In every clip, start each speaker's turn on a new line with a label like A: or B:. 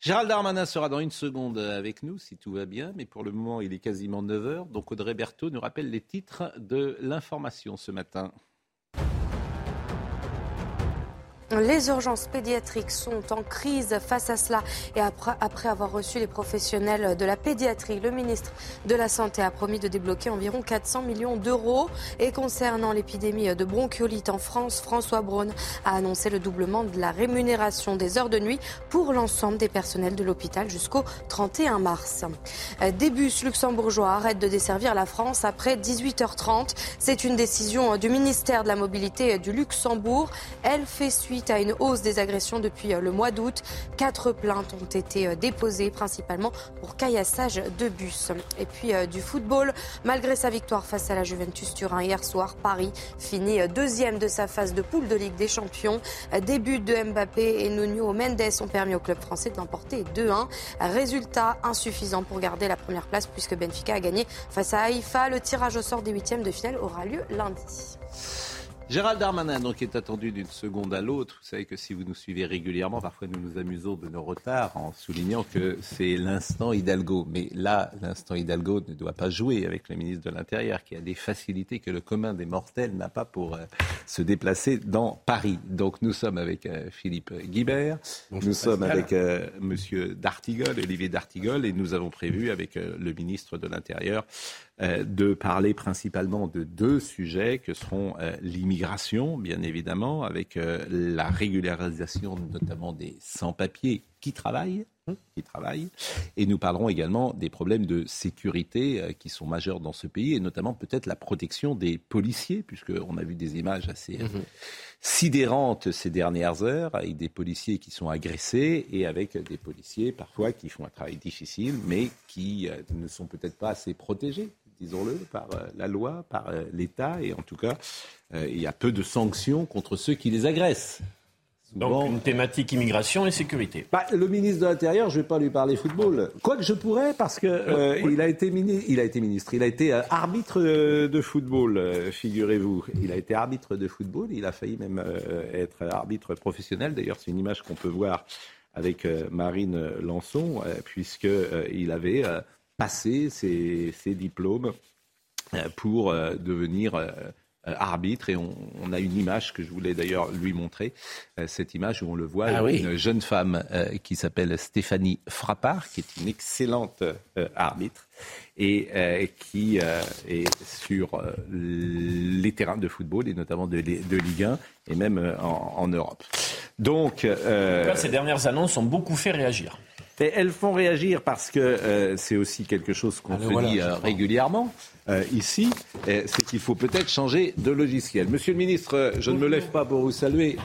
A: Gérald Darmanin sera dans une seconde avec nous, si tout va bien, mais pour le moment, il est quasiment 9h. Donc Audrey Berthaud nous rappelle les titres de l'information ce matin.
B: Les urgences pédiatriques sont en crise face à cela et après, avoir reçu les professionnels de la pédiatrie, le ministre de la Santé a promis de débloquer environ 400 millions d'euros. Et concernant l'épidémie de bronchiolite en France, François Braun a annoncé le doublement de la rémunération des heures de nuit pour l'ensemble des personnels de l'hôpital jusqu'au 31 mars. Des bus luxembourgeois arrêtent de desservir la France après 18h30. C'est une décision du ministère de la Mobilité du Luxembourg. Elle fait suite à une hausse des agressions depuis euh, le mois d'août. Quatre plaintes ont été euh, déposées, principalement pour caillassage de bus. Et puis euh, du football, malgré sa victoire face à la Juventus Turin hier soir, Paris finit deuxième de sa phase de poule de Ligue des Champions. Début de Mbappé et Nuno Mendes ont permis au club français d'emporter 2-1. Résultat insuffisant pour garder la première place puisque Benfica a gagné face à Haïfa. Le tirage au sort des huitièmes de finale aura lieu lundi.
A: Gérald Darmanin donc est attendu d'une seconde à l'autre. Vous savez que si vous nous suivez régulièrement, parfois nous nous amusons de nos retards en soulignant que c'est l'instant Hidalgo. Mais là, l'instant Hidalgo ne doit pas jouer avec le ministre de l'Intérieur qui a des facilités que le commun des mortels n'a pas pour euh, se déplacer dans Paris. Donc nous sommes avec euh, Philippe Guibert, nous sommes avec euh, Monsieur Dartigol, Olivier Dartigol, et nous avons prévu avec le ministre de l'Intérieur de parler principalement de deux sujets que seront euh, l'immigration, bien évidemment, avec euh, la régularisation notamment des sans-papiers qui travaillent qui travaillent. Et nous parlerons également des problèmes de sécurité qui sont majeurs dans ce pays, et notamment peut-être la protection des policiers, puisqu'on a vu des images assez mhm. sidérantes ces dernières heures, avec des policiers qui sont agressés, et avec des policiers parfois qui font un travail difficile, mais qui ne sont peut-être pas assez protégés disons-le, par euh, la loi, par euh, l'État, et en tout cas, euh, il y a peu de sanctions contre ceux qui les agressent.
C: Donc une thématique immigration et sécurité.
A: Bah, le ministre de l'Intérieur, je ne vais pas lui parler football. Quoique je pourrais, parce qu'il il a été il a été ministre, il a été arbitre de football, figurez-vous. Il a été arbitre de football, il a failli même être arbitre professionnel. D'ailleurs, c'est une image qu'on peut voir avec Marine Lançon, puisqu'il avait passer ses, diplômes euh, pour euh, devenir euh, arbitre. Et on, a une image que je voulais d'ailleurs lui montrer, cette image où on le voit, ah une jeune femme qui s'appelle Stéphanie Frappard, qui est une excellente arbitre et qui est sur les terrains de football et notamment de, de Ligue 1 et même en, Europe. Donc,
C: ces dernières annonces ont beaucoup fait réagir
A: elles font réagir parce que euh, c'est aussi quelque chose qu'on se dit euh, régulièrement euh, ici, c'est qu'il faut peut-être changer de logiciel. Monsieur le ministre, je ne me lève pas pour vous saluer.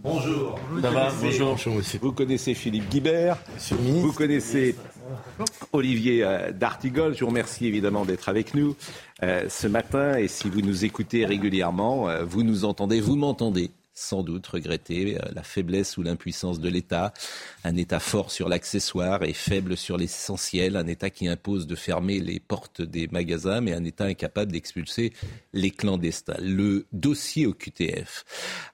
A: Bonjour.
C: bonjour.
A: Vous connaissez Philippe Guibert. Vous connaissez Olivier D'Artigol. Je vous remercie évidemment d'être avec nous ce matin. Et si vous nous écoutez régulièrement, vous nous entendez, vous m'entendez sans doute regretter euh, la faiblesse ou l'impuissance de l'État, un État fort sur l'accessoire et faible sur l'essentiel, un État qui impose de fermer les portes des magasins, mais un État incapable d'expulser les clandestins. Le dossier au QTF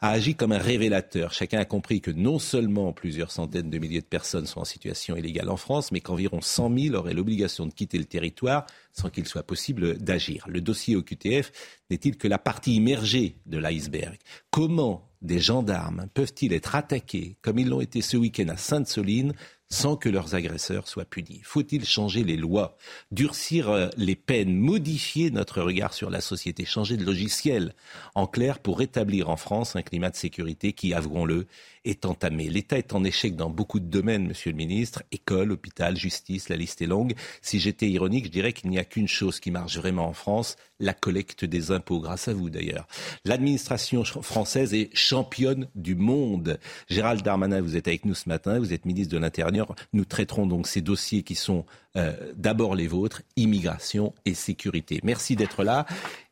A: a agi comme un révélateur. Chacun a compris que non seulement plusieurs centaines de milliers de personnes sont en situation illégale en France, mais qu'environ 100 000 auraient l'obligation de quitter le territoire sans qu'il soit possible d'agir. Le dossier au QTF n'est-il que la partie immergée de l'iceberg? Comment des gendarmes peuvent-ils être attaqués, comme ils l'ont été ce week-end à Sainte-Soline, sans que leurs agresseurs soient punis? Faut-il changer les lois, durcir euh, les peines, modifier notre regard sur la société, changer de logiciel? En clair, pour rétablir en France un climat de sécurité qui, avouons-le, est entamé. L'État est en échec dans beaucoup de domaines, Monsieur le Ministre. École, hôpital, justice, la liste est longue. Si j'étais ironique, je dirais qu'il n'y a qu'une chose qui marche vraiment en France, la collecte des impôts, grâce à vous d'ailleurs. L'administration française est championne du monde. Gérald Darmanin, vous êtes avec nous ce matin, vous êtes ministre de l'Intérieur. Nous traiterons donc ces dossiers qui sont euh, d'abord les vôtres, immigration et sécurité. Merci d'être là.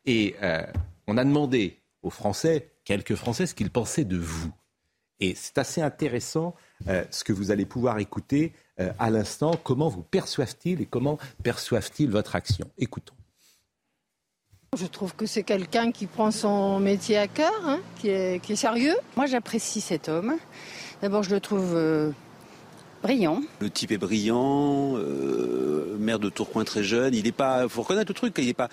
A: Et euh, on a demandé aux Français, quelques Français, ce qu'ils pensaient de vous. Et c'est assez intéressant euh, ce que vous allez pouvoir écouter euh, à l'instant. Comment vous perçoivent-ils et comment perçoivent-ils votre action? Écoutons.
D: Je trouve que c'est quelqu'un qui prend son métier à cœur, hein, qui, est, sérieux.
E: Moi, j'apprécie cet homme. D'abord, je le trouve euh, brillant.
F: Le type est brillant, maire de Tourcoing très jeune. Il n'est pas, faut reconnaître le truc, il n'est pas,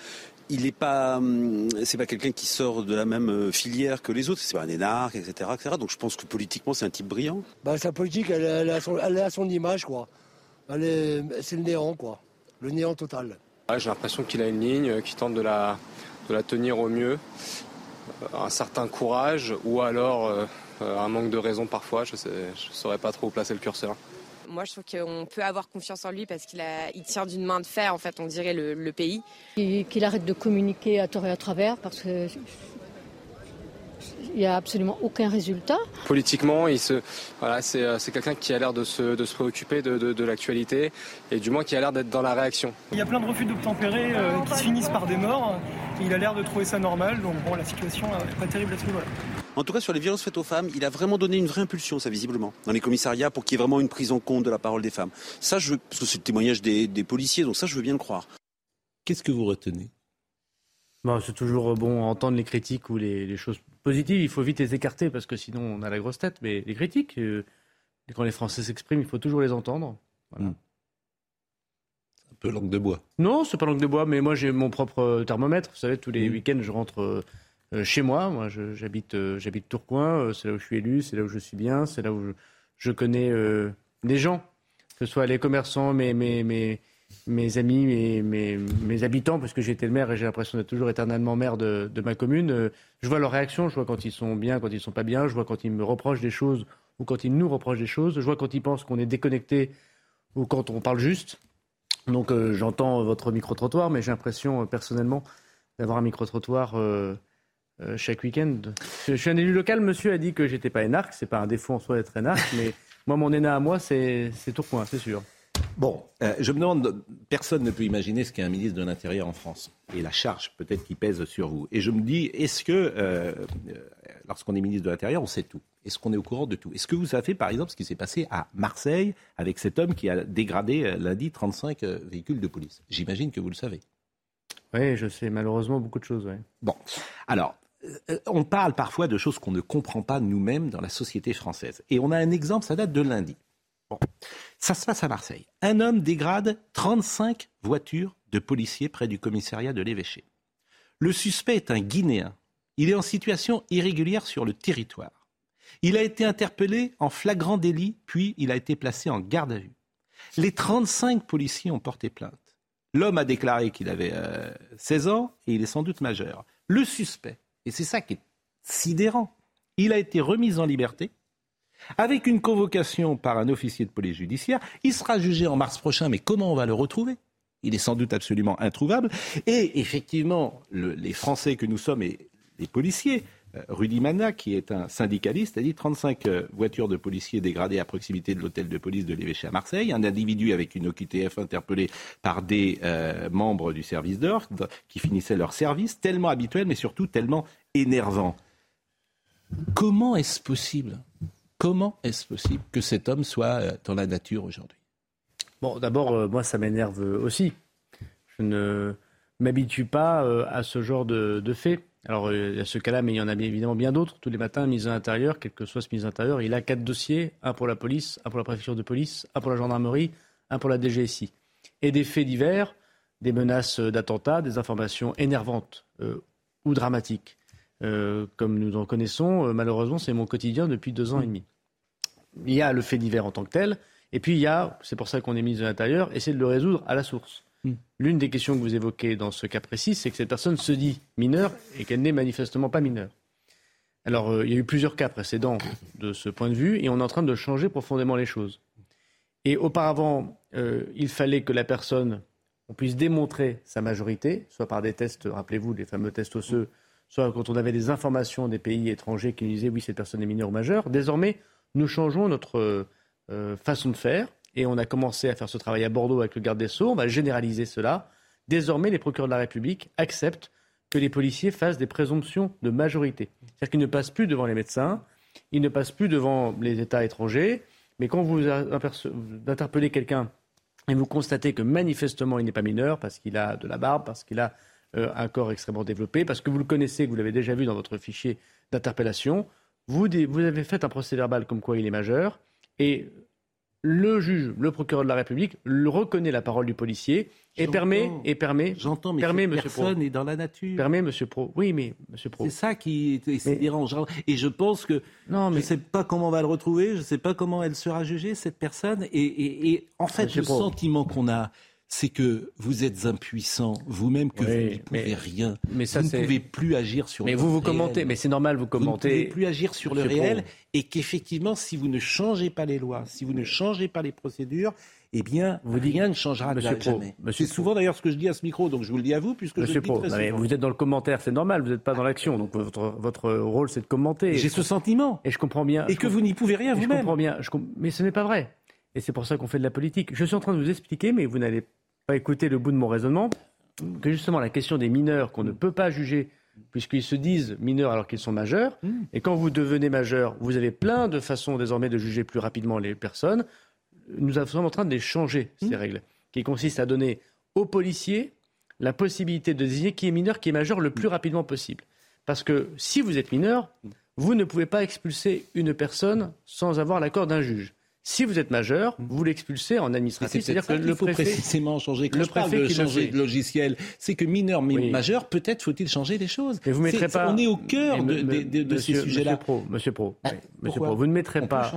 F: il n'est pas, hum, c'est pas quelqu'un qui sort de la même euh, filière que les autres. C'est pas un énarque, etc., etc. Donc je pense que politiquement, c'est un type brillant.
G: Bah, sa politique, elle, elle, a son, elle, a son, image, quoi. c'est le néant, quoi. Le néant total.
H: J'ai l'impression qu'il a une ligne, euh, qu'il tente de la, de la tenir au mieux. Euh, un certain courage ou alors un manque de raison parfois. Je ne saurais pas trop où placer le curseur.
I: Moi, je trouve qu'on peut avoir confiance en lui parce qu'il il tient d'une main de fer, en fait, on dirait, le, pays.
D: Qu'il arrête de communiquer à tort et à travers parce que il n'y a absolument aucun résultat.
H: Politiquement, il se, voilà, c'est, euh, quelqu'un qui a l'air de se, de se préoccuper de, de, l'actualité et du moins qui a l'air d'être dans la réaction.
J: Il y a plein de refus d'obtempérer euh, qui se finissent par des morts. Il a l'air de trouver ça normal, donc bon, la situation n'est pas terrible à ce niveau-là.
F: En tout cas, sur les violences faites aux femmes, il a vraiment donné une vraie impulsion, ça visiblement, dans les commissariats, pour qu'il y ait vraiment une prise en compte de la parole des femmes. Ça, je veux, parce que c'est le témoignage des, policiers, donc ça, je veux bien le croire.
A: Qu'est-ce que vous retenez?
K: Bon, C'est toujours bon à entendre les critiques ou les, choses positives. Il faut vite les écarter parce que sinon on a la grosse tête. Mais les critiques, euh, quand les Français s'expriment, il faut toujours les entendre.
A: Hmm. C'est un peu langue de bois.
K: Non, c'est pas langue de bois, mais moi j'ai mon propre thermomètre. Vous savez, tous les hmm. week-ends, je rentre euh, euh, chez moi. Moi, j'habite, euh, j'habite Tourcoing. Euh, c'est là où je suis élu, c'est là où je suis bien, c'est là où je, connais des gens, que ce soit les commerçants, mes, mes, mes, amis, mes, mes, habitants, parce que j'ai été le maire et j'ai l'impression d'être toujours éternellement maire de, ma commune. Je vois leurs réactions, je vois quand ils sont bien, quand ils sont pas bien, je vois quand ils me reprochent des choses ou quand ils nous reprochent des choses, je vois quand ils pensent qu'on est déconnecté ou quand on parle juste. Donc j'entends votre micro-trottoir, mais j'ai l'impression personnellement d'avoir un micro-trottoir euh, chaque week-end. Je, suis un élu local, monsieur a dit que j'étais pas énarque, c'est pas un défaut en soi d'être énarque, mais moi, mon énarque à moi, c'est Tourcoing, c'est sûr.
A: Bon, euh, je me demande, personne ne peut imaginer ce qu'est un ministre de l'Intérieur en France et la charge peut-être qui pèse sur vous. Et je me dis, est-ce que, euh, lorsqu'on est ministre de l'Intérieur, on sait tout? Est-ce qu'on est au courant de tout? Est-ce que vous savez, par exemple, ce qui s'est passé à Marseille avec cet homme qui a dégradé lundi 35 véhicules de police? J'imagine que vous le savez.
K: Oui, je sais malheureusement beaucoup de choses.
A: Bon, alors, euh, on parle parfois de choses qu'on ne comprend pas nous-mêmes dans la société française. Et on a un exemple, ça date de lundi. Ça se passe à Marseille. Un homme dégrade 35 voitures de policiers près du commissariat de l'évêché. Le suspect est un Guinéen. Il est en situation irrégulière sur le territoire. Il a été interpellé en flagrant délit, puis il a été placé en garde à vue. Les 35 policiers ont porté plainte. L'homme a déclaré qu'il avait 16 euh, ans et il est sans doute majeur. Le suspect et c'est ça qui est sidérant. Il a été remis en liberté avec une convocation par un officier de police judiciaire. Il sera jugé en mars prochain, mais comment on va le retrouver? Il est sans doute absolument introuvable. Et effectivement, les Français que nous sommes et les policiers Rudy Mana, qui est un syndicaliste, a dit 35 euh, voitures de policiers dégradées à proximité de l'hôtel de police de l'évêché à Marseille, un individu avec une OQTF interpellé par des euh, membres du service d'ordre qui finissaient leur service, tellement habituel, mais surtout tellement énervant. Comment est-ce possible Comment est-ce possible que cet homme soit dans la nature aujourd'hui?
K: Bon, d'abord, moi, ça m'énerve aussi. Je ne m'habitue pas à ce genre de, de faits. Alors, euh, il y a ce cas-là, mais il y en a bien, évidemment bien d'autres. Tous les matins, mise à l'intérieur, quel que soit ce mise à l'intérieur, il a quatre dossiers un pour la police, un pour la préfecture de police, un pour la gendarmerie, un pour la DGSI. Et des faits divers, des menaces d'attentats, des informations énervantes euh, ou dramatiques. Euh, comme nous en connaissons, malheureusement, c'est mon quotidien depuis deux ans et demi. Il y a le fait divers en tant que tel, et puis il y a, c'est pour ça qu'on est mis à l'intérieur, essayer de le résoudre à la source. Hmm. L'une des questions que vous évoquez dans ce cas précis, c'est que cette personne se dit mineure et qu'elle n'est manifestement pas mineure. Alors, euh, il y a eu plusieurs cas précédents de ce point de vue et on est en train de changer profondément les choses. Et auparavant, euh, il fallait que la personne on puisse démontrer sa majorité, soit par des tests, rappelez-vous, les fameux tests osseux, soit quand on avait des informations des pays étrangers qui nous disaient oui, cette personne est mineure ou majeure. Désormais, nous changeons notre euh, façon de faire et on a commencé à faire ce travail à Bordeaux avec le garde des Sceaux. On va généraliser cela. Désormais, les procureurs de la République acceptent que les policiers fassent des présomptions de majorité. C'est-à-dire qu'ils ne passent plus devant les médecins, ils ne passent plus devant les États étrangers, mais quand vous interpellez quelqu'un et vous constatez que manifestement il n'est pas mineur parce qu'il a de la barbe, parce qu'il a euh, un corps extrêmement développé, parce que vous le connaissez, que vous l'avez déjà vu dans votre fichier d'interpellation, vous, vous avez fait un procès verbal comme quoi il est majeur, et le juge, le procureur de la République, le reconnaît la parole du policier et permet, et permet,
A: j'entends, mais
K: permet,
A: personne n'est dans la nature.
K: Permet, Monsieur Pro. Oui, mais Monsieur Pro.
A: C'est ça qui est, dérangeant. Et je pense que non, mais... je ne sais pas comment on va le retrouver, je ne sais pas comment elle sera jugée cette personne. Et, en fait, le sentiment qu'on a, c'est que vous êtes impuissant vous-même, que vous ne pouvez rien. Mais ça, vous ne pouvez plus agir sur
K: mais
A: le
K: vous, vous commentez, mais c'est normal, vous commentez.
A: Vous ne pouvez plus agir sur le réel et qu'effectivement, si vous ne changez pas les lois, si vous ne changez pas les procédures, eh bien, vous rien ne changera Monsieur jamais. C'est souvent d'ailleurs ce que je dis à ce micro, donc je vous le dis à vous, puisque
K: Monsieur
A: je le dis très
K: Vous êtes dans le commentaire, c'est normal, vous n'êtes pas dans l'action, donc votre, votre rôle c'est de commenter.
A: J'ai ce sentiment.
K: Et je comprends bien.
A: Et que vous n'y pouvez rien vous-même.
K: Je comprends bien, mais ce n'est pas vrai. Et c'est pour ça qu'on fait de la politique. Je suis en train de vous expliquer, mais vous n'allez pas écouter le bout de mon raisonnement, que justement la question des mineurs qu'on ne peut pas juger puisqu'ils se disent mineurs alors qu'ils sont majeurs. Mm. Et quand vous devenez majeur, vous avez plein de façons désormais de juger plus rapidement les personnes. Nous sommes en train de les changer, ces mm. règles, qui consistent à donner aux policiers la possibilité de désigner qui est mineur, qui est majeur le plus rapidement possible. Parce que si vous êtes mineur, vous ne pouvez pas expulser une personne sans avoir l'accord d'un juge. Si vous êtes majeur, vous l'expulsez en administratif.
A: C'est-à-dire que le préfet précisément changer. Quand le je parle de changer de logiciel, c'est que mineur, mais majeur, peut-être faut-il changer des choses.
K: Mais vous mettrez pas.
A: On est au cœur de, de, ces sujets-là.
K: Monsieur Pro, Monsieur Pro, ah, Monsieur Pro, vous ne mettrez pas.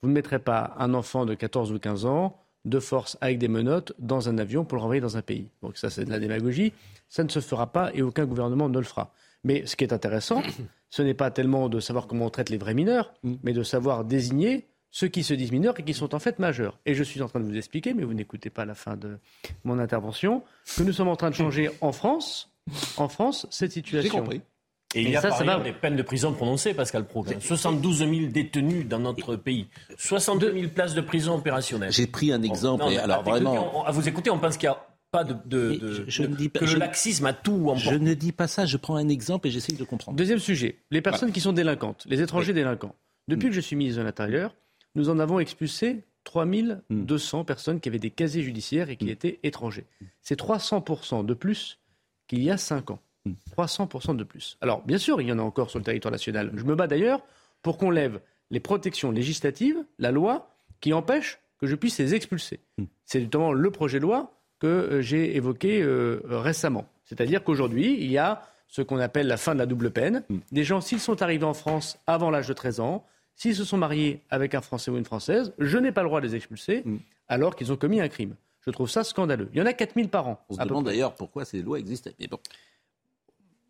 K: Vous ne mettrez pas un enfant de 14 ou 15 ans de force avec des menottes dans un avion pour le renvoyer dans un pays. Donc ça, c'est de la démagogie. Ça ne se fera pas et aucun gouvernement ne le fera. Mais ce qui est intéressant, ce n'est pas tellement de savoir comment on traite les vrais mineurs, mm. mais de savoir désigner ceux qui se disent mineurs et qui sont en fait majeurs. Et je suis en train de vous expliquer, mais vous n'écoutez pas la fin de mon intervention, que nous sommes en train de changer en France, en France, cette situation.
A: J'ai compris.
C: Et, il y a ça, par ailleurs des peines de prison prononcées, Pascal Pro. 72 000 détenus dans notre pays. 62 000 places de prison opérationnelles.
A: J'ai pris un exemple. alors vraiment...
C: à vous écouter, on pense qu'il n'y a pas de, de, je, ne dis pas, que le laxisme a tout emporté.
A: Je ne dis pas ça, je prends un exemple et j'essaie de comprendre.
K: Deuxième sujet, les personnes qui sont délinquantes, les étrangers délinquants. Depuis mm. que je suis ministre de l'Intérieur, nous en avons expulsé 3200 hmm. personnes qui avaient des casiers judiciaires et qui hmm. étaient étrangers. C'est 300% de plus qu'il y a 5 ans. 300% hmm. de plus. Alors, bien sûr, il y en a encore sur le territoire national. Je me bats d'ailleurs pour qu'on lève les protections législatives, la loi, qui empêche que je puisse les expulser. C'est notamment le projet de loi que euh, j'ai évoqué euh, récemment. C'est-à-dire qu'aujourd'hui, il y a ce qu'on appelle la fin de la double peine. Des gens, s'ils sont arrivés en France avant l'âge de 13 ans, S'ils se sont mariés avec un Français ou une Française, je n'ai pas le droit de les expulser mm. alors qu'ils ont commis un crime. Je trouve ça scandaleux. Il y en a 4000 par an.
A: On se demande d'ailleurs pourquoi ces lois existaient. Mais bon.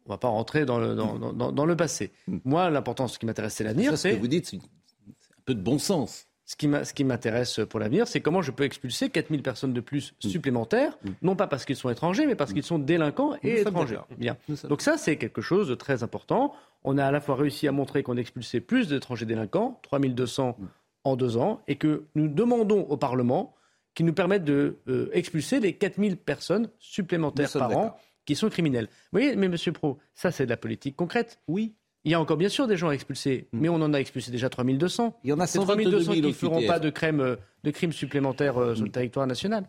K: On ne va pas rentrer dans le, dans, le passé. Mm. Moi, l'important, ce qui m'intéresse, c'est l'avenir.
A: Ce que vous dites, c'est un peu de bon sens.
K: Ce qui m'intéresse pour l'avenir, c'est comment je peux expulser 4000 personnes de plus mm. supplémentaires, non pas parce qu'ils sont étrangers, mais parce qu'ils sont délinquants et étrangers. Bien. Donc ça, c'est quelque chose de très important. On a à la fois réussi à montrer qu'on expulsait plus d'étrangers délinquants, 3200 en deux ans, et que nous demandons au Parlement qu'il nous permette de euh, expulser les 4000 personnes supplémentaires par an qui sont criminels. Vous voyez, mais Monsieur Pro, ça c'est de la politique concrète.
A: Oui.
K: Il y a encore bien sûr des gens à expulser, mm. mais on en a expulsé déjà 3200.
A: Il y en a
K: 3200 qui ne feront pas de, crème, de crimes supplémentaires euh, sur le territoire national.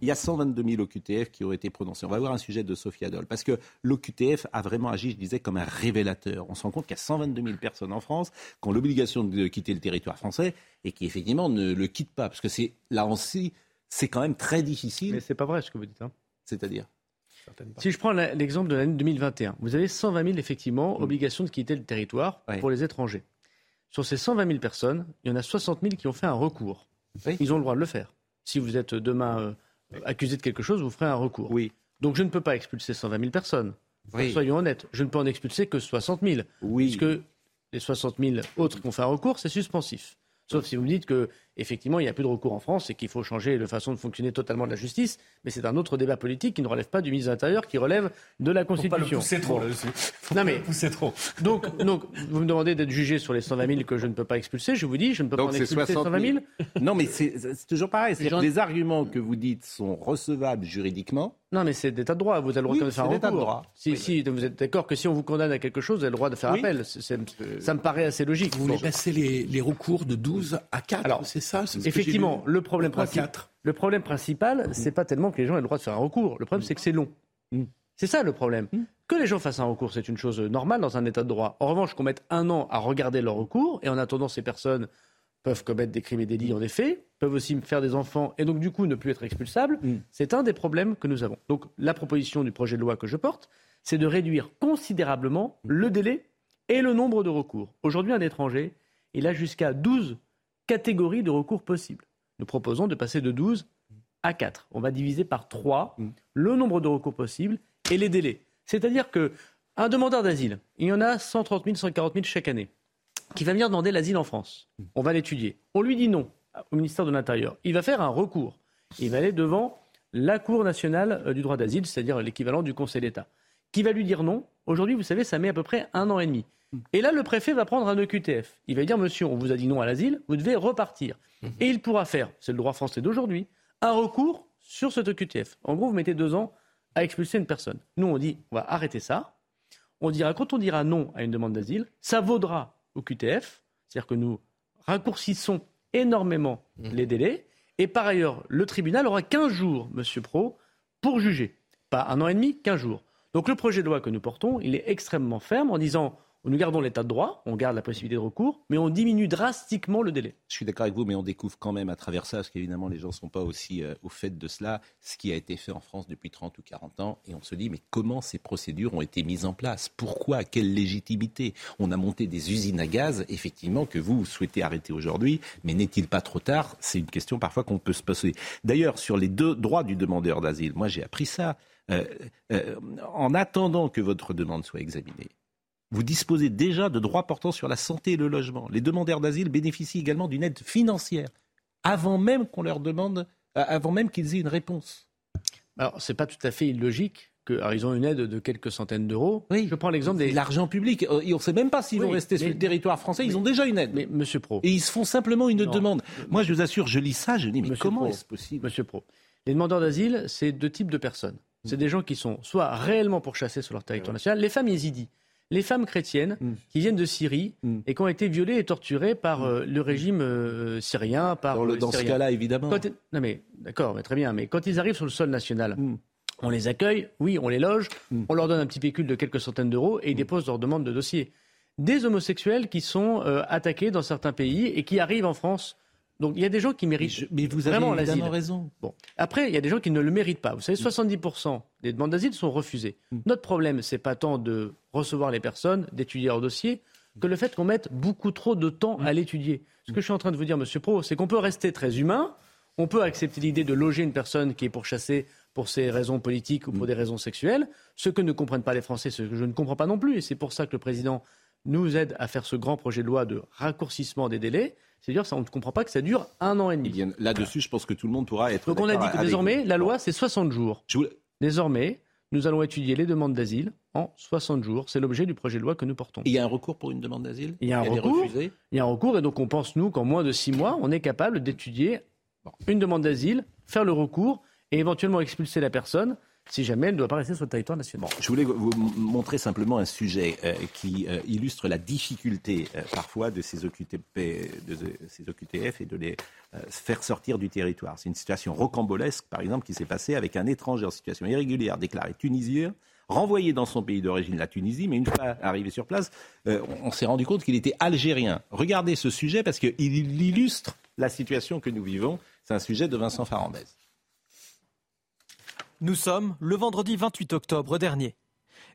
A: Il y a 122 000 OQTF qui ont été prononcés. On va voir un sujet de Sophie Adol, parce que l'OQTF a vraiment agi, je disais, comme un révélateur. On se rend compte qu'il y a 122 000 personnes en France qui ont l'obligation de quitter le territoire français et qui, effectivement, ne le quittent pas. Parce que c'est là aussi, c'est quand même très difficile.
K: Mais c'est pas vrai ce que vous dites. Hein.
A: C'est-à-dire?
K: Si je prends l'exemple de l'année 2021, vous avez 120 000 effectivement mm. obligations de quitter le territoire pour les étrangers. Sur ces 120 000 personnes, il y en a 60 000 qui ont fait un recours. Ils ont le droit de le faire. Si vous êtes demain euh, accusé de quelque chose, vous ferez un recours.
A: Oui.
K: Donc je ne peux pas expulser 120 000 personnes. Soyons honnêtes. Je ne peux en expulser que 60 000.
A: Oui.
K: Puisque les 60 000 autres qui ont fait un recours, c'est suspensif. Sauf si vous me dites que, effectivement, il n'y a plus de recours en France et qu'il faut changer la façon de fonctionner totalement de la justice. Mais c'est un autre débat politique qui ne relève pas du ministre de l'Intérieur, qui relève de la Constitution.
C: C'est trop là-dessus.
K: Non mais
C: pousser trop.
K: Donc, donc, vous me demandez d'être jugé sur les 120 000 que je ne peux pas expulser. Je vous dis, je ne peux
A: Donc
K: pas en expulser
A: 60
K: 120 000.
A: Non, mais c'est toujours pareil.
K: Gens-
A: Les arguments que vous dites sont recevables juridiquement.
K: Non, mais c'est d'état de droit. Vous avez le droit
A: Oui,
K: de faire un
A: c'est d'état de
K: recours.
A: droit.
K: Si, si, vous êtes d'accord que si on vous condamne à quelque chose, vous avez le droit de faire
A: Oui.
K: appel. Ça me paraît assez logique.
L: Vous voulez
K: Bon.
L: passer les, les recours de 12 à 4,
K: Alors,
L: c'est ça ce
K: Effectivement, le problème, principal, le problème principal, c'est pas tellement que les gens aient le droit de faire un recours. Le problème, c'est que c'est long. C'est ça le problème. Que les gens fassent un recours, c'est une chose normale dans un état de droit. En revanche, qu'on mette un an à regarder leur recours, et en attendant, ces personnes peuvent commettre des crimes et délits en effet, peuvent aussi faire des enfants, et donc du coup ne plus être expulsables, c'est un des problèmes que nous avons. Donc la proposition du projet de loi que je porte, c'est de réduire considérablement le délai et le nombre de recours. Aujourd'hui, un étranger, il a jusqu'à 12 catégories de recours possibles. Nous proposons de passer de 12 à 4. On va diviser par 3 le nombre de recours possibles et les délais. C'est-à-dire que un demandeur d'asile, il y en a 130 000, 140 000 chaque année, qui va venir demander l'asile en France. On va l'étudier. On lui dit non au ministère de l'Intérieur. Il va faire un recours. Il va aller devant la Cour nationale euh, du droit d'asile, c'est-à-dire l'équivalent du Conseil d'État, qui va lui dire non. Aujourd'hui, vous savez, ça met à peu près un an et demi. Et là, le préfet va prendre un EQTF. Il va dire, monsieur, on vous a dit non à l'asile, vous devez repartir. Et il pourra faire, c'est le droit français d'aujourd'hui, un recours sur cet EQTF. En gros, vous mettez deux ans à expulser une personne. Nous, on dit, on va arrêter ça. On dira, quand on dira non à une demande d'asile, ça vaudra au QTF, c'est-à-dire que nous raccourcissons énormément les délais. Et par ailleurs, le tribunal aura 15 jours, monsieur Pro, pour juger. Pas un an et demi, 15 jours. Donc le projet de loi que nous portons, il est extrêmement ferme en disant nous gardons l'état de droit, on garde la possibilité de recours, mais on diminue drastiquement le délai.
A: Je suis d'accord avec vous, mais on découvre quand même à travers ça, parce qu'évidemment les gens ne sont pas aussi euh, au fait de cela, ce qui a été fait en France depuis 30 ou 40 ans, et on se dit, mais comment ces procédures ont été mises en place? Pourquoi? Quelle légitimité? On a monté des usines à gaz, effectivement, que vous souhaitez arrêter aujourd'hui, mais n'est-il pas trop tard? C'est une question parfois qu'on peut se poser. D'ailleurs, sur les deux droits du demandeur d'asile, moi j'ai appris ça. Euh, euh, en attendant que votre demande soit examinée, vous disposez déjà de droits portant sur la santé et le logement. Les demandeurs d'asile bénéficient également d'une aide financière avant même qu'on leur demande, euh, avant même qu'ils aient une réponse.
K: Alors, c'est pas tout à fait illogique qu'ils ont une aide de quelques centaines d'euros. Je prends l'exemple des.
A: L'argent public, euh, on ne sait même pas s'ils vont rester sur le territoire français, ils ont déjà une aide.
K: Mais Monsieur Pro.
A: Et ils se font simplement une
K: Non.
A: demande. Moi, je vous assure, je lis ça, je dis, mais
K: Monsieur
A: comment est-ce possible?
K: Monsieur Pro. Les demandeurs d'asile, c'est deux types de personnes. C'est des gens qui sont soit réellement pourchassés sur leur territoire national, les femmes yézidis, les femmes chrétiennes qui viennent de Syrie et qui ont été violées et torturées par euh, le régime euh, syrien. Par,
A: Dans le- dans ce cas-là, évidemment.
K: Quand- non mais d'accord, mais très bien. Mais quand ils arrivent sur le sol national, on les accueille, oui, on les loge, on leur donne un petit pécule de quelques centaines d'euros et ils déposent leur demande de dossier. Des homosexuels qui sont euh, attaqués dans certains pays et qui arrivent en France. Donc il y a des gens qui méritent
A: mais vous avez évidemment raison.
K: Bon. Après, il y a des gens qui ne le méritent pas. Vous savez, 70% des demandes d'asile sont refusées. Notre problème, c'est pas tant de recevoir les personnes, d'étudier leur dossier, que le fait qu'on mette beaucoup trop de temps à l'étudier. Ce que je suis en train de vous dire, Monsieur Pro, c'est qu'on peut rester très humain. On peut accepter l'idée de loger une personne qui est pourchassée pour ses raisons politiques ou pour des raisons sexuelles. Ce que ne comprennent pas les Français, ce que je ne comprends pas non plus, et c'est pour ça que le président nous aide à faire ce grand projet de loi de raccourcissement des délais. C'est-à-dire, ça, on ne comprend pas que ça dure un an et demi.
A: Eh Là-dessus, je pense que tout le monde pourra être.
K: Donc on a dit que désormais,
A: vous.
K: la loi, c'est 60 jours. Désormais, nous allons étudier les demandes d'asile en 60 jours. C'est l'objet du projet de loi que nous portons.
A: Il y a un recours pour une demande d'asile?
K: Il y a un recours. Il y a un recours et donc on pense, nous, qu'en moins de six mois, on est capable d'étudier une demande d'asile, faire le recours et éventuellement expulser la personne si jamais elle ne doit pas rester sur le territoire national.
A: Je voulais vous montrer simplement un sujet euh, qui euh, illustre la difficulté euh, parfois de ces, OQTF et de les faire sortir du territoire. C'est une situation rocambolesque, par exemple, qui s'est passée avec un étranger en situation irrégulière déclaré tunisien renvoyé dans son pays d'origine, la Tunisie, mais une fois arrivé sur place, on, on s'est rendu compte qu'il était algérien. Regardez ce sujet parce qu'il illustre la situation que nous vivons. C'est un sujet de Vincent Farandez.
M: Nous sommes le vendredi 28 octobre dernier.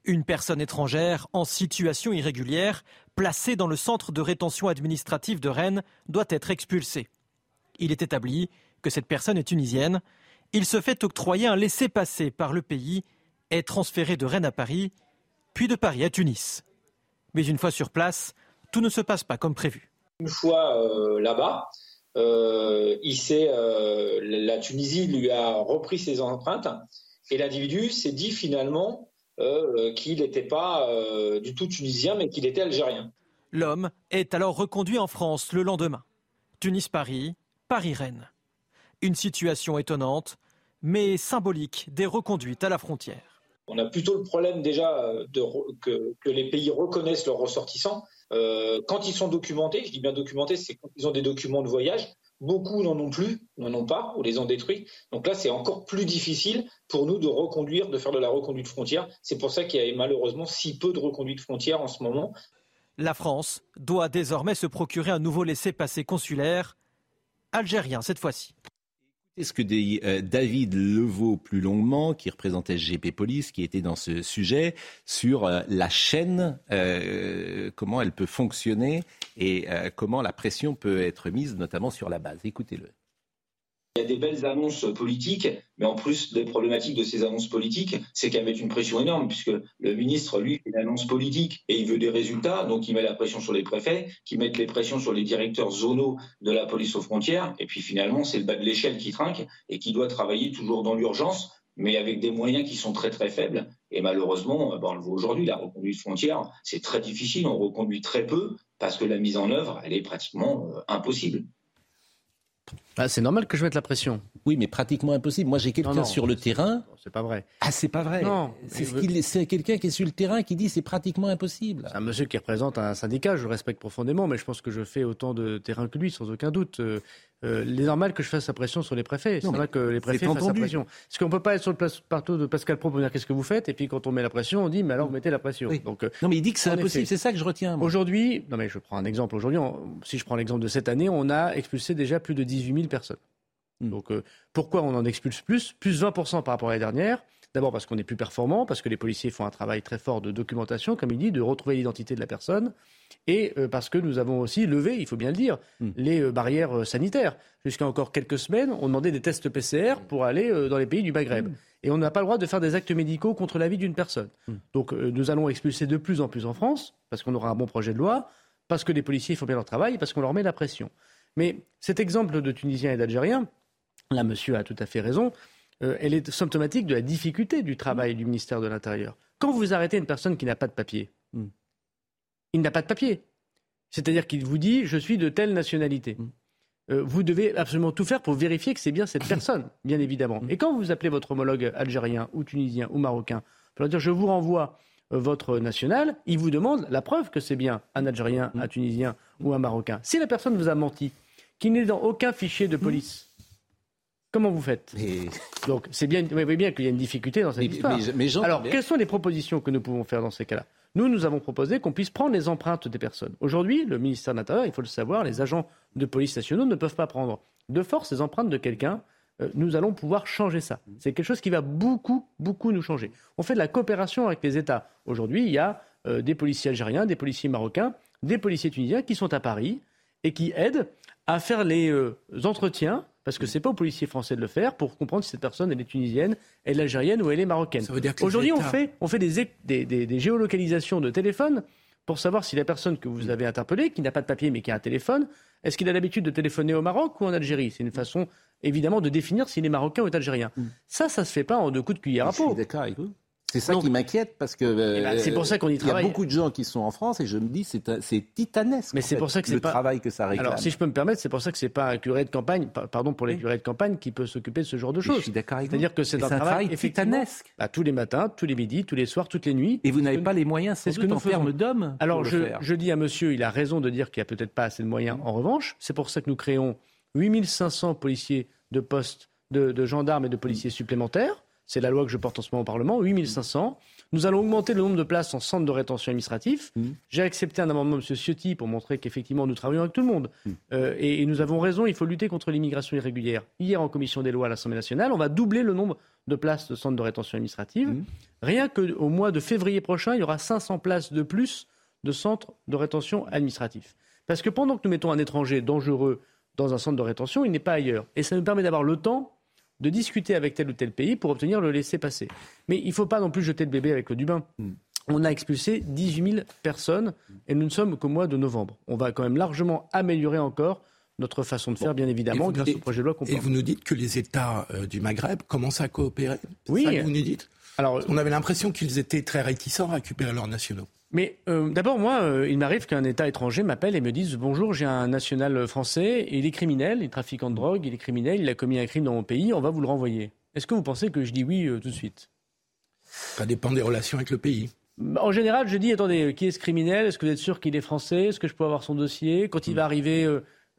M: Une personne étrangère en situation irrégulière, placée dans le centre de rétention administrative de Rennes, doit être expulsée. Il est établi que cette personne est tunisienne. Il se fait octroyer un laissez-passer par le pays, est transféré de Rennes à Paris, puis de Paris à Tunis. Mais une fois sur place, tout ne se passe pas comme prévu.
N: Une fois euh, là-bas, il s'est, euh, la Tunisie lui a repris ses empreintes et l'individu s'est dit finalement euh, qu'il n'était pas euh, du tout tunisien, mais qu'il était algérien.
M: L'homme est alors reconduit en France le lendemain. Tunis-Paris, Paris-Rennes. Une situation étonnante, mais symbolique des reconduites à la frontière.
N: On a plutôt le problème déjà euh, de, que, que, les pays reconnaissent leurs ressortissants. Euh, quand ils sont documentés, je dis bien documentés, c'est quand ils ont des documents de voyage. Beaucoup n'en ont plus, n'en ont pas, ou les ont détruits. Donc là, c'est encore plus difficile pour nous de reconduire, de faire de la reconduite frontière. C'est pour ça qu'il y a malheureusement si peu de reconduite frontière en ce moment.
M: La France doit désormais se procurer un nouveau laissez-passer consulaire, algérien cette fois-ci.
A: C'est ce que dit euh, David Levaux plus longuement, qui représentait GP Police, qui était dans ce sujet, sur euh, la chaîne, euh, comment elle peut fonctionner et comment la pression peut être mise, notamment sur la base? Écoutez-le.
N: Il y a des belles annonces politiques, mais en plus des problématiques de ces annonces politiques, c'est qu'elles mettent une pression énorme, puisque le ministre, lui, fait une annonce politique et il veut des résultats, donc il met la pression sur les préfets, qui mettent les pressions sur les directeurs zonaux de la police aux frontières, et puis finalement, c'est le bas de l'échelle qui trinque et qui doit travailler toujours dans l'urgence, mais avec des moyens qui sont très très faibles. Et malheureusement, ben on le voit aujourd'hui, la reconduite frontière, c'est très difficile, on reconduit très peu, parce que la mise en œuvre, elle est pratiquement euh, impossible.
K: Ah, c'est normal que je mette la pression.
A: Oui, mais pratiquement impossible. Moi, j'ai quelqu'un sur le terrain.
K: C'est pas vrai.
A: Ah, c'est pas vrai.
K: Non.
A: C'est ce quelqu'un qui est sur le terrain qui dit c'est pratiquement impossible.
K: C'est un monsieur qui représente un syndicat, je le respecte profondément, mais je pense que je fais autant de terrain que lui, sans aucun doute. Euh, euh, il est normal que je fasse la pression sur les préfets. C'est normal que les préfets fassent la pression. Parce qu'on ne peut pas être sur le plateau de Pascal Pro pour dire qu'est-ce que vous faites, et puis quand on met la pression, on dit mais alors vous mettez la pression.
A: Oui.
K: Donc, euh,
A: non, mais il dit que c'est impossible. C'est ça que je retiens.
K: Aujourd'hui, non mais je prends un exemple. Aujourd'hui, si je prends l'exemple de cette année, on a expulsé déjà plus de 18 000 personnes. Donc euh, pourquoi on en expulse plus? Plus 20% par rapport à l'année dernière. D'abord parce qu'on est plus performant, parce que les policiers font un travail très fort de documentation, comme il dit, de retrouver l'identité de la personne, et euh, parce que nous avons aussi levé, il faut bien le dire, mm. les euh, barrières euh, sanitaires. Jusqu'à encore quelques semaines, on demandait des tests PCR pour aller dans les pays du Maghreb. Mm. Et on n'a pas le droit de faire des actes médicaux contre la vie d'une personne. Mm. Donc nous allons expulser de plus en plus en France, parce qu'on aura un bon projet de loi, parce que les policiers font bien leur travail, parce qu'on leur met la pression. Mais cet exemple de Tunisiens et d'Algériens, Là, monsieur a tout à fait raison. Euh, elle est symptomatique de la difficulté du travail du ministère de l'Intérieur. Quand vous arrêtez une personne qui n'a pas de papier, mm. il n'a pas de papier. C'est-à-dire qu'il vous dit je suis de telle nationalité. Mm. Euh, vous devez absolument tout faire pour vérifier que c'est bien cette personne, bien évidemment. Mm. Et quand vous appelez votre homologue algérien ou tunisien ou marocain, pour dire je vous renvoie euh, votre national, il vous demande la preuve que c'est bien un Algérien, un Tunisien ou un Marocain. Si la personne vous a menti, qui n'est dans aucun fichier de police, Comment vous faites
A: mais...
K: Donc, c'est bien, vous voyez bien qu'il y a une difficulté dans cette
A: mais,
K: histoire.
A: Mais,
K: Alors, quelles sont les propositions que nous pouvons faire dans ces cas-là? Nous, nous avons proposé qu'on puisse prendre les empreintes des personnes. Aujourd'hui, le ministère de l'Intérieur, il faut le savoir, les agents de police nationaux ne peuvent pas prendre de force les empreintes de quelqu'un. Euh, nous allons pouvoir changer ça. C'est quelque chose qui va beaucoup, beaucoup nous changer. On fait de la coopération avec les États. Aujourd'hui, il y a euh, des policiers algériens, des policiers marocains, des policiers tunisiens qui sont à Paris et qui aident à faire les euh, entretiens parce que c'est pas aux policiers français de le faire pour comprendre si cette personne elle est tunisienne, elle est algérienne ou elle est marocaine. Aujourd'hui, on fait, on fait des, des, des, des, géolocalisations de téléphone pour savoir si la personne que vous avez interpellée, qui n'a pas de papier mais qui a un téléphone, est-ce qu'il a l'habitude de téléphoner au Maroc ou en Algérie? C'est une façon évidemment de définir s'il est marocain ou est algérien. Mm. Ça, ça se fait pas en deux coups de cuillère à peau.
A: C'est ça qui m'inquiète parce que euh,
K: eh ben, c'est pour ça qu'on y travaille.
A: Il y a beaucoup de gens qui sont en France et je me dis c'est c'est titanesque.
K: Mais c'est pour ça que c'est
A: le
K: pas
A: travail que ça réclame.
K: Alors si je peux me permettre, c'est pour ça que c'est pas un curé de campagne, pardon pour les curés de campagne qui peut s'occuper de ce genre de choses.
A: Je suis d'accord avec
K: C'est-à-dire que c'est un,
A: un,
K: travail,
A: travail titanesque.
K: Bah, tous les matins, tous les midis, tous les soirs, toutes les nuits.
A: Et vous n'avez pas les moyens, c'est ce que nous en d'hommes.
K: Alors je, je dis à Monsieur, il a raison de dire qu'il n'y a peut-être pas assez de moyens. En revanche, c'est pour ça que nous créons 8500 policiers de postes, de, de gendarmes et de policiers supplémentaires. C'est la loi que je porte en ce moment au Parlement, 8500. Nous allons augmenter le nombre de places en centre de rétention administratif. Mmh. J'ai accepté un amendement de M. Ciotti pour montrer qu'effectivement nous travaillons avec tout le monde. Mmh. Euh, et, et, nous avons raison, il faut lutter contre l'immigration irrégulière. Hier, en commission des lois à l'Assemblée nationale, on va doubler le nombre de places de centres de rétention administrative. Mmh. Rien qu'au mois de février prochain, il y aura 500 places de plus de centres de rétention administratif. Parce que pendant que nous mettons un étranger dangereux dans un centre de rétention, il n'est pas ailleurs. Et ça nous permet d'avoir le temps de discuter avec tel ou tel pays pour obtenir le laisser-passer. Mais il ne faut pas non plus jeter le bébé avec le du bain. Mm. On a expulsé 18 000 personnes et nous ne sommes qu'au mois de novembre. On va quand même largement améliorer encore notre façon de faire, bien évidemment, grâce au projet de loi qu'on
L: Et vous nous dites que les États euh, du Maghreb commencent à coopérer.
K: Oui.
L: ça que vous nous dites?
K: Alors,
L: On avait l'impression qu'ils étaient très réticents à récupérer leurs nationaux.
K: Mais euh, d'abord, moi, euh, il m'arrive qu'un État étranger m'appelle et me dise Bonjour, j'ai un national français, il est criminel, il est trafiquant de drogue, il est criminel, il a commis un crime dans mon pays, on va vous le renvoyer. Est-ce que vous pensez que je dis oui euh, tout de suite?
L: Ça dépend des relations avec le pays.
K: En général, je dis attendez, qui est ce criminel? Est-ce que vous êtes sûr qu'il est français? Est-ce que je peux avoir son dossier? Quand il va arriver,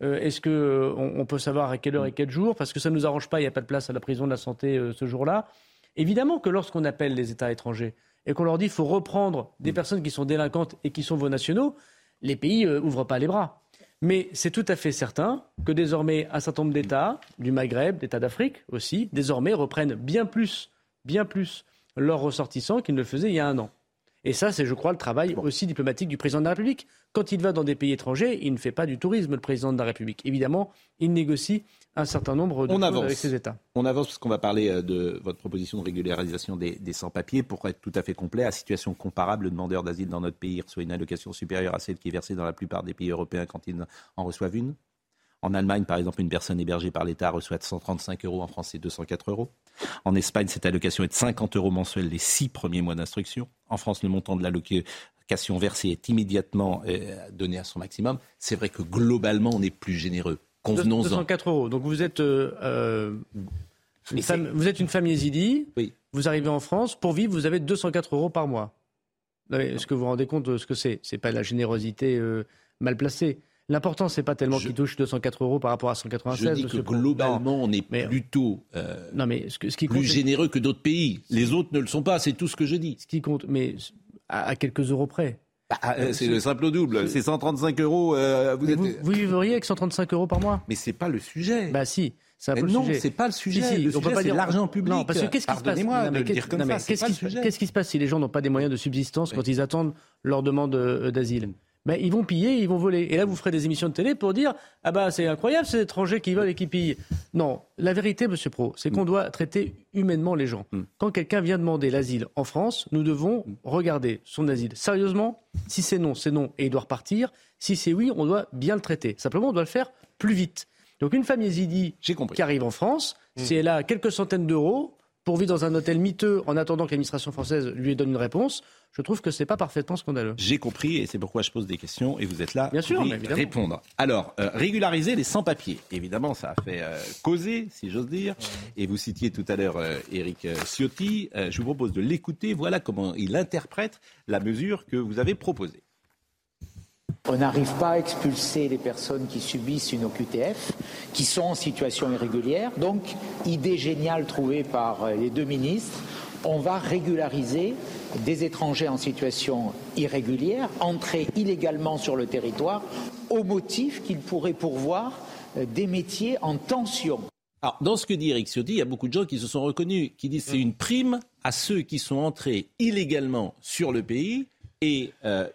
K: euh, est-ce euh, on, on peut savoir à quelle heure et quel jour? Parce que ça ne nous arrange pas, il n'y a pas de place à la prison de la santé euh, ce jour-là. Évidemment que lorsqu'on appelle les États étrangers et qu'on leur dit qu'il faut reprendre des personnes qui sont délinquantes et qui sont vos nationaux, les pays euh, ouvrent pas les bras. Mais c'est tout à fait certain que désormais un certain nombre d'États, du Maghreb, d'États d'Afrique aussi, désormais reprennent bien plus, bien plus leurs ressortissants qu'ils ne le faisaient il y a un an. Et ça, c'est, je crois, le travail aussi diplomatique du président de la République. Quand il va dans des pays étrangers, il ne fait pas du tourisme, le président de la République. Évidemment, il négocie un certain nombre de
A: On
K: choses
A: avance.
K: avec ces États.
A: On avance parce qu'on va parler euh, de votre proposition de régularisation des, des sans-papiers. Pour être tout à fait complet, à situation comparable, le demandeur d'asile dans notre pays reçoit une allocation supérieure à celle qui est versée dans la plupart des pays européens quand ils en reçoivent une. En Allemagne, par exemple, une personne hébergée par l'État reçoit 135 euros. En France, c'est 204 euros. En Espagne, cette allocation est de 50 euros mensuels les six premiers mois d'instruction. En France, le montant de l'allocation versée est immédiatement euh, donné à son maximum. C'est vrai que globalement, on est plus généreux. Convenons-en.
K: 204 euros. Donc vous êtes, euh, euh, une femme, vous êtes une femme yézidi. Vous arrivez en France. Pour vivre, vous avez 204 euros par mois. Est-ce que vous vous rendez compte de ce que c'est? C'est pas la générosité euh, mal placée. L'important, c'est pas tellement qu'il touche 204 euros par rapport à 196.
A: Je dis que globalement, on est
K: Mais-
A: plutôt euh,
K: Non, mais ce, que- ce qui
A: plus
K: compte, c'est-
A: généreux que d'autres pays. Les autres ne le sont pas, c'est tout ce que je dis.
K: Ce qui compte, mais à, à quelques euros près.
A: Ah, euh, c'est le simple au double. C'est 135 euros. euh, vous êtes-
K: vous, vous vivriez avec 135 euros par mois
A: Mais c'est pas le sujet.
K: Bah si,
A: Mais non, c'est pas le sujet.
K: Si, si,
A: Le
K: on peut
A: sujet,
K: pas
A: c'est
K: dire
A: l'argent public.
K: Non, parce que qu'est-ce qui se passe Non, mais Qu'est-ce
A: pas
K: qui, se-
A: sujet.
K: qu'est-ce qui se passe si les gens n'ont pas des moyens de subsistance quand ils attendent leur demande euh, d'asile ben, ils vont piller, ils vont voler. Et là, vous ferez des émissions de télé pour dire Ah bah c'est incroyable ces étrangers qui volent et qui pillent. Non, la vérité, Monsieur Pro, c'est
A: Mm.
K: qu'on doit traiter humainement les gens. Quand quelqu'un vient demander l'asile en France, nous devons
A: Mm.
K: regarder son asile sérieusement. Si c'est non, c'est non et il doit repartir. Si c'est oui, on doit bien le traiter. Simplement, on doit le faire plus vite. Donc une femme yézidi qui arrive en France,
A: Mm.
K: si elle a quelques centaines d'euros pour vivre dans un hôtel miteux en attendant que l'administration française lui donne une réponse, je trouve que c'est pas parfaitement scandaleux.
A: J'ai compris et c'est pourquoi je pose des questions et vous êtes là
K: Bien sûr,
A: pour y
K: évidemment.
A: répondre. Alors, euh, régulariser les sans-papiers. Évidemment, ça a fait euh, causer, si j'ose dire. Et vous citiez tout à l'heure euh, Éric euh, Ciotti. Je vous propose de l'écouter. Voilà comment il interprète la mesure que vous avez proposée.
O: On n'arrive pas à expulser les personnes qui subissent une OQTF, qui sont en situation irrégulière. Donc, idée géniale trouvée par euh, les deux ministres, on va régulariser des étrangers en situation irrégulière, entrés illégalement sur le territoire, au motif qu'ils pourraient pourvoir euh, des métiers en tension.
A: Alors, dans ce que dit Eric Ciotti, il y a beaucoup de gens qui se sont reconnus, qui disent que c'est une prime à ceux qui sont entrés illégalement sur le pays et euh,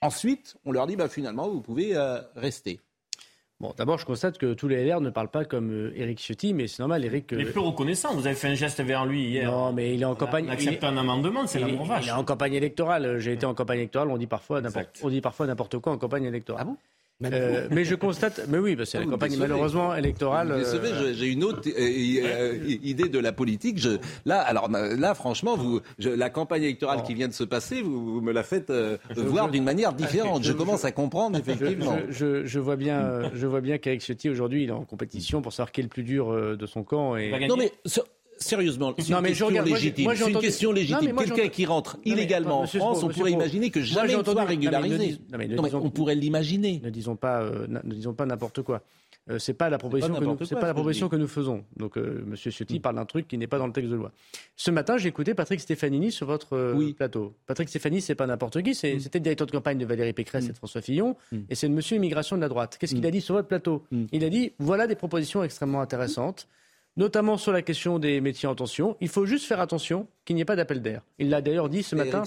A: ensuite, on leur dit bah, finalement, vous pouvez euh, rester.
K: Bon, d'abord, je constate que tous les LR ne parlent pas comme euh, Éric Ciotti, mais c'est normal, Éric.
C: Il est plus reconnaissant. Vous avez fait un geste vers lui hier.
K: Non, mais il est en campagne.
C: On accepte un amendement, c'est
K: il,
C: la vache.
K: il est en campagne électorale. J'ai été en campagne électorale. On dit parfois n'importe, on dit parfois n'importe quoi en campagne électorale.
A: Ah bon?
K: Euh, mais je constate, mais oui, bah, c'est
A: Ah,
K: la
A: vous me
K: campagne malheureusement électorale.
A: Vous
K: euh,
A: j'ai une autre euh, euh, idée de la politique. Je, là, alors là, franchement, vous, je- la campagne électorale qui vient de se passer, vous, vous me la faites euh,
K: Je-
A: voir d'une manière différente. Je,
K: je-
A: commence à comprendre effectivement.
K: je- je- je vois bien, euh, je vois bien Ciotti aujourd'hui, il est en compétition pour savoir qui est le plus dur euh, de son camp. Et...
A: Non mais sé- sérieusement, c'est une
K: mais
A: question
K: regarde,
A: légitime.
K: moi,
A: une question légitime. Quelqu'un qui rentre
K: Non, mais,
A: illégalement en France, on pourrait imaginer que jamais il soit régularisé.
K: non, mais disons-
A: on pourrait l'imaginer.
K: Ne disons pas, euh, ne disons pas n'importe quoi. Euh, c'est pas la proposition, que nous,
A: quoi,
K: pas la
A: que
K: que faisons. Donc, euh, Monsieur Ciotti parle d'un truc qui n'est pas dans le texte de loi. Ce matin, j'ai écouté Patrick Stefanini sur votre euh, plateau. Patrick Stefanini, c'est pas n'importe qui. c'est- C'était le directeur de campagne de Valérie Pécresse et de François Fillon, et c'est le Monsieur immigration de la droite. Qu'est-ce qu'il a dit sur votre plateau? Il a dit voilà des propositions extrêmement intéressantes notamment sur la question des métiers en tension. Il faut juste faire attention qu'il n'y ait pas d'appel d'air. Il l'a d'ailleurs dit ce matin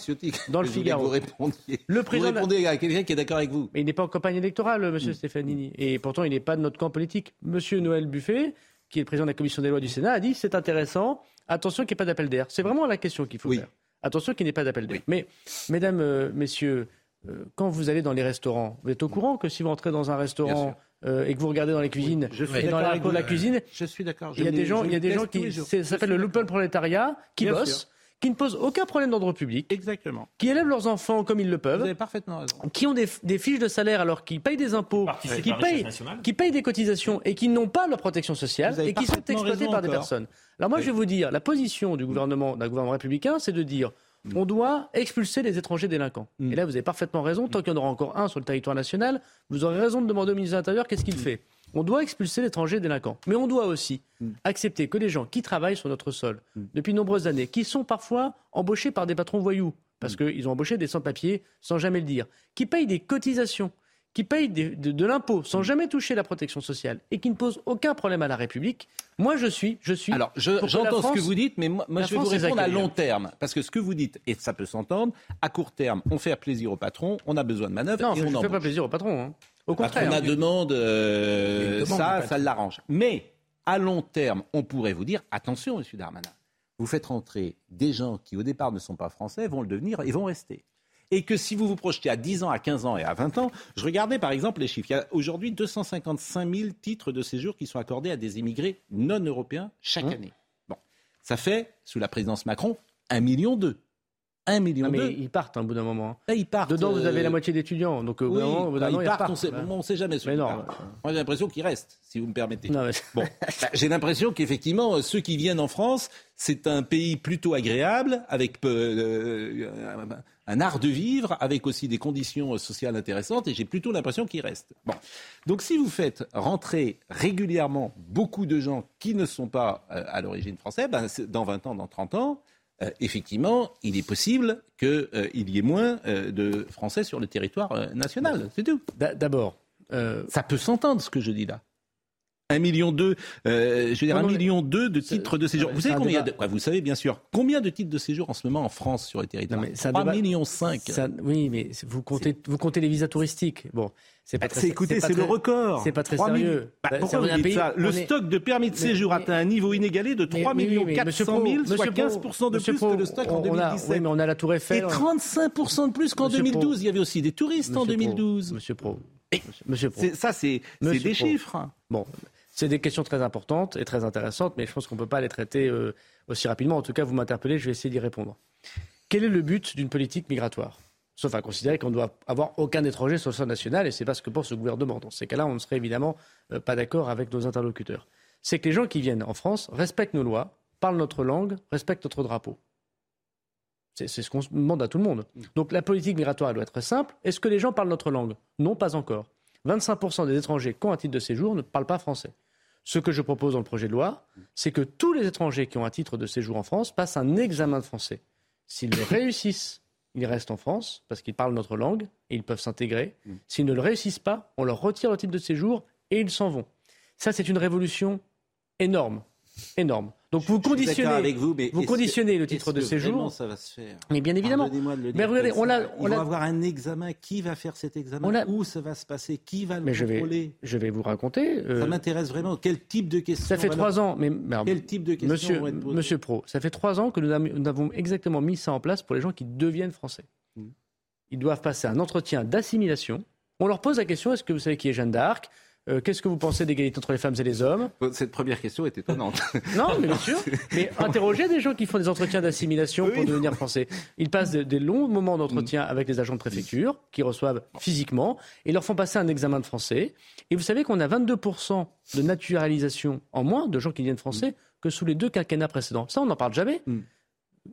K: dans le Figaro.
A: Vous répondiez,
K: Le
A: vous
K: président de la-
A: répondez à quelqu'un qui est d'accord avec vous.
K: mais il n'est pas en campagne électorale, monsieur Stefanini. Et pourtant, il n'est pas de notre camp politique. Monsieur Noël Buffet, qui est le président de la commission des lois du Sénat, a dit c'est intéressant, attention qu'il n'y ait pas d'appel d'air. C'est vraiment la question qu'il faut faire. Attention qu'il n'y ait pas d'appel d'air. Mais, mesdames, euh, messieurs, euh, quand vous allez dans les restaurants, vous êtes au courant que si vous entrez dans un restaurant euh, et que vous regardez dans les cuisines
A: je suis
K: et dans la, la cuisine,
A: Je suis d'accord.
K: il y a des gens, il y a des gens qui ça s'appelle le lumpen prolétariat, qui
A: Bien
K: bossent,
A: sûr.
K: qui ne posent aucun problème d'ordre public,
A: Exactement.
K: qui élèvent leurs enfants comme ils le
A: Vous
K: peuvent,
A: avez parfaitement raison.
K: qui ont des, des fiches de salaire alors qu'ils payent des impôts, qui payent, qui payent des cotisations et qui n'ont pas leur protection sociale et qui sont exploités par des personnes. Alors moi,
A: Oui.
K: je vais vous dire, la position du gouvernement, d'un gouvernement républicain, c'est de dire on doit expulser les étrangers délinquants. Et là, vous avez parfaitement raison. Tant qu'il y en aura encore un sur le territoire national, vous aurez raison de demander au ministre de l'Intérieur qu'est-ce qu'il fait? On doit expulser l'étranger délinquant. Mais on doit aussi accepter que les gens qui travaillent sur notre sol depuis de nombreuses années, qui sont parfois embauchés par des patrons voyous, parce qu'ils ont embauché des sans-papiers sans jamais le dire, qui payent des cotisations, qui payent de, de l'impôt sans jamais toucher la protection sociale et qui ne posent aucun problème à la République, moi je suis, je suis.
A: Alors, je- j'entends ce que vous dites, mais moi, je vais vous
K: France les
A: répondre à long terme. Parce que ce que vous dites, et ça peut s'entendre, à court terme, on fait plaisir au patron, on a besoin de manœuvres
K: Non,
A: et on
K: ne
A: embauche.
K: pas plaisir au patron. hein. Au contraire.
A: demande, euh,
L: Il demande
A: ça, ça l'arrange. Mais à long terme, on pourrait vous dire attention, Monsieur Darmanin, vous faites rentrer des gens qui au départ ne sont pas français, vont le devenir et vont rester. Et que si vous vous projetez à 10 ans, à 15 ans et à 20 ans, je regardais par exemple les chiffres. Il y a aujourd'hui 255 000 titres de séjour qui sont accordés à des immigrés non européens chaque
K: Mmh.
A: année. Bon, ça fait, sous la présidence Macron, 1 million 2. 1 million
K: Non, mais
A: 2.
K: ils partent hein, au bout d'un moment. hein.
A: Là, ils partent.
K: Dedans, vous avez
A: euh,
K: la moitié d'étudiants. Donc, au bout
A: oui,
K: d'un moment, au bout d'un
A: bah,
K: moment,
A: ils
K: ils
A: partent, on sait,
K: Voilà.
A: on sait jamais ceux
K: Mais non,
A: partent. Moi, j'ai l'impression qu'ils restent, si vous me permettez.
K: Non, mais-
A: Bon, bah, j'ai l'impression qu'effectivement, euh, ceux qui viennent en France, c'est un pays plutôt agréable, avec peu- euh, un- un art de vivre, avec aussi des conditions euh, sociales intéressantes, et j'ai plutôt l'impression qu'ils restent. Bon, donc si vous faites rentrer régulièrement beaucoup de gens qui ne sont pas euh, à l'origine française, ben, dans 20 ans, dans 30 ans, euh, effectivement, il est possible qu'il y ait moins euh, de Français sur le territoire euh, national. C'est tout.
K: D'a- D'abord,
A: ça peut s'entendre ce que je dis là. Un million deux, euh, je veux dire
K: Non,
A: un
K: non, mais-
A: million deux de titres de séjour.
K: mais
A: Vous savez combien
K: débat.
A: de, quoi, vous savez bien sûr combien de titres de séjour en ce moment en France sur le territoire
K: c'est un
A: 3
K: débat-
A: millions 5.
K: Ça- oui, mais vous comptez, vous comptez les visas touristiques. Bon, c'est pas
A: Bah,
K: très.
A: écoutez, c'est le record.
K: C'est pas très
A: 3 000.
K: sérieux.
A: Bah,
K: Bah,
A: pourquoi vous dites ça? Le
K: est-
A: stock de permis de
K: Mais-
A: séjour
K: mais-
A: atteint un niveau inégalé de 3
K: Mais- oui,
A: millions
K: mais
A: 400
K: Monsieur
A: 000,
K: Pro,
A: soit
K: Monsieur Pro,
A: 15% de plus
K: Pro,
A: que le stock en
K: on a-
A: 2017.
K: Oui, mais on a la Tour Eiffel.
A: Et 35% de plus qu'en
K: Monsieur
A: 2012.
K: Pro.
A: Il y avait aussi des touristes en
K: Monsieur Pro,
A: 2012.
K: Monsieur Pro. Monsieur Pro.
A: Ça, c'est des
K: Pro.
A: chiffres.
K: Bon, c'est des questions très importantes et très intéressantes, mais je pense qu'on ne peut pas les traiter euh, aussi rapidement. En tout cas, vous m'interpellez, je vais essayer d'y répondre. Quel est le but d'une politique migratoire? Sauf à considérer qu'on ne doit avoir aucun étranger sur le sol national, et c'est pas ce que pense le gouvernement. Dans ces cas-là, on ne serait évidemment euh, pas d'accord avec nos interlocuteurs. C'est que les gens qui viennent en France respectent nos lois, parlent notre langue, respectent notre drapeau. C'est ce qu'on demande à tout le monde. Donc la politique migratoire elle doit être simple. Est-ce que les gens parlent notre langue? Non, pas encore. 25% des étrangers qui ont un titre de séjour ne parlent pas français. Ce que je propose dans le projet de loi, c'est que tous les étrangers qui ont un titre de séjour en France passent un examen de français. S'ils le réussissent, ils restent en France parce qu'ils parlent notre langue et ils peuvent s'intégrer. S'ils ne le réussissent pas, on leur retire le titre de séjour et ils s'en vont. Ça, c'est une révolution énorme. Énorme. Donc vous conditionnez,
A: avec vous, mais est-ce que-
K: conditionnez le titre de séjour.
A: vraiment ça va se faire
K: Mais bien évidemment.
A: Le
K: Mais regardez, on l'a- on
A: vont avoir un examen. Qui va faire cet examen
K: On
A: Où ça va se passer Qui va le
K: Mais je vais,
A: contrôler
K: je vais vous raconter. euh,
A: Ça m'intéresse vraiment. Quel type de questions
K: Ça fait
A: va
K: trois ans, mais, mais alors,
A: Quel type de questions
K: monsieur,
A: vont être posées
K: monsieur Pro, ça fait trois ans que nous avons- nous avons exactement mis ça en place pour les gens qui deviennent français.
A: Hmm.
K: Ils doivent passer un entretien d'assimilation. On leur pose la question est-ce que vous savez qui est Jeanne d'Arc? Euh, Qu'est-ce que vous pensez d'égalité entre les femmes et les hommes?
A: Cette première question est étonnante.
K: Non, mais bien sûr. Mais interrogez des gens qui font des entretiens d'assimilation pour devenir français. Ils passent de- des longs moments d'entretien avec les agents de préfecture qui reçoivent physiquement et leur font passer un examen de français. Et vous savez qu'on a 22% de naturalisation en moins de gens qui viennent français que sous les deux quinquennats précédents. Ça, on n'en parle jamais.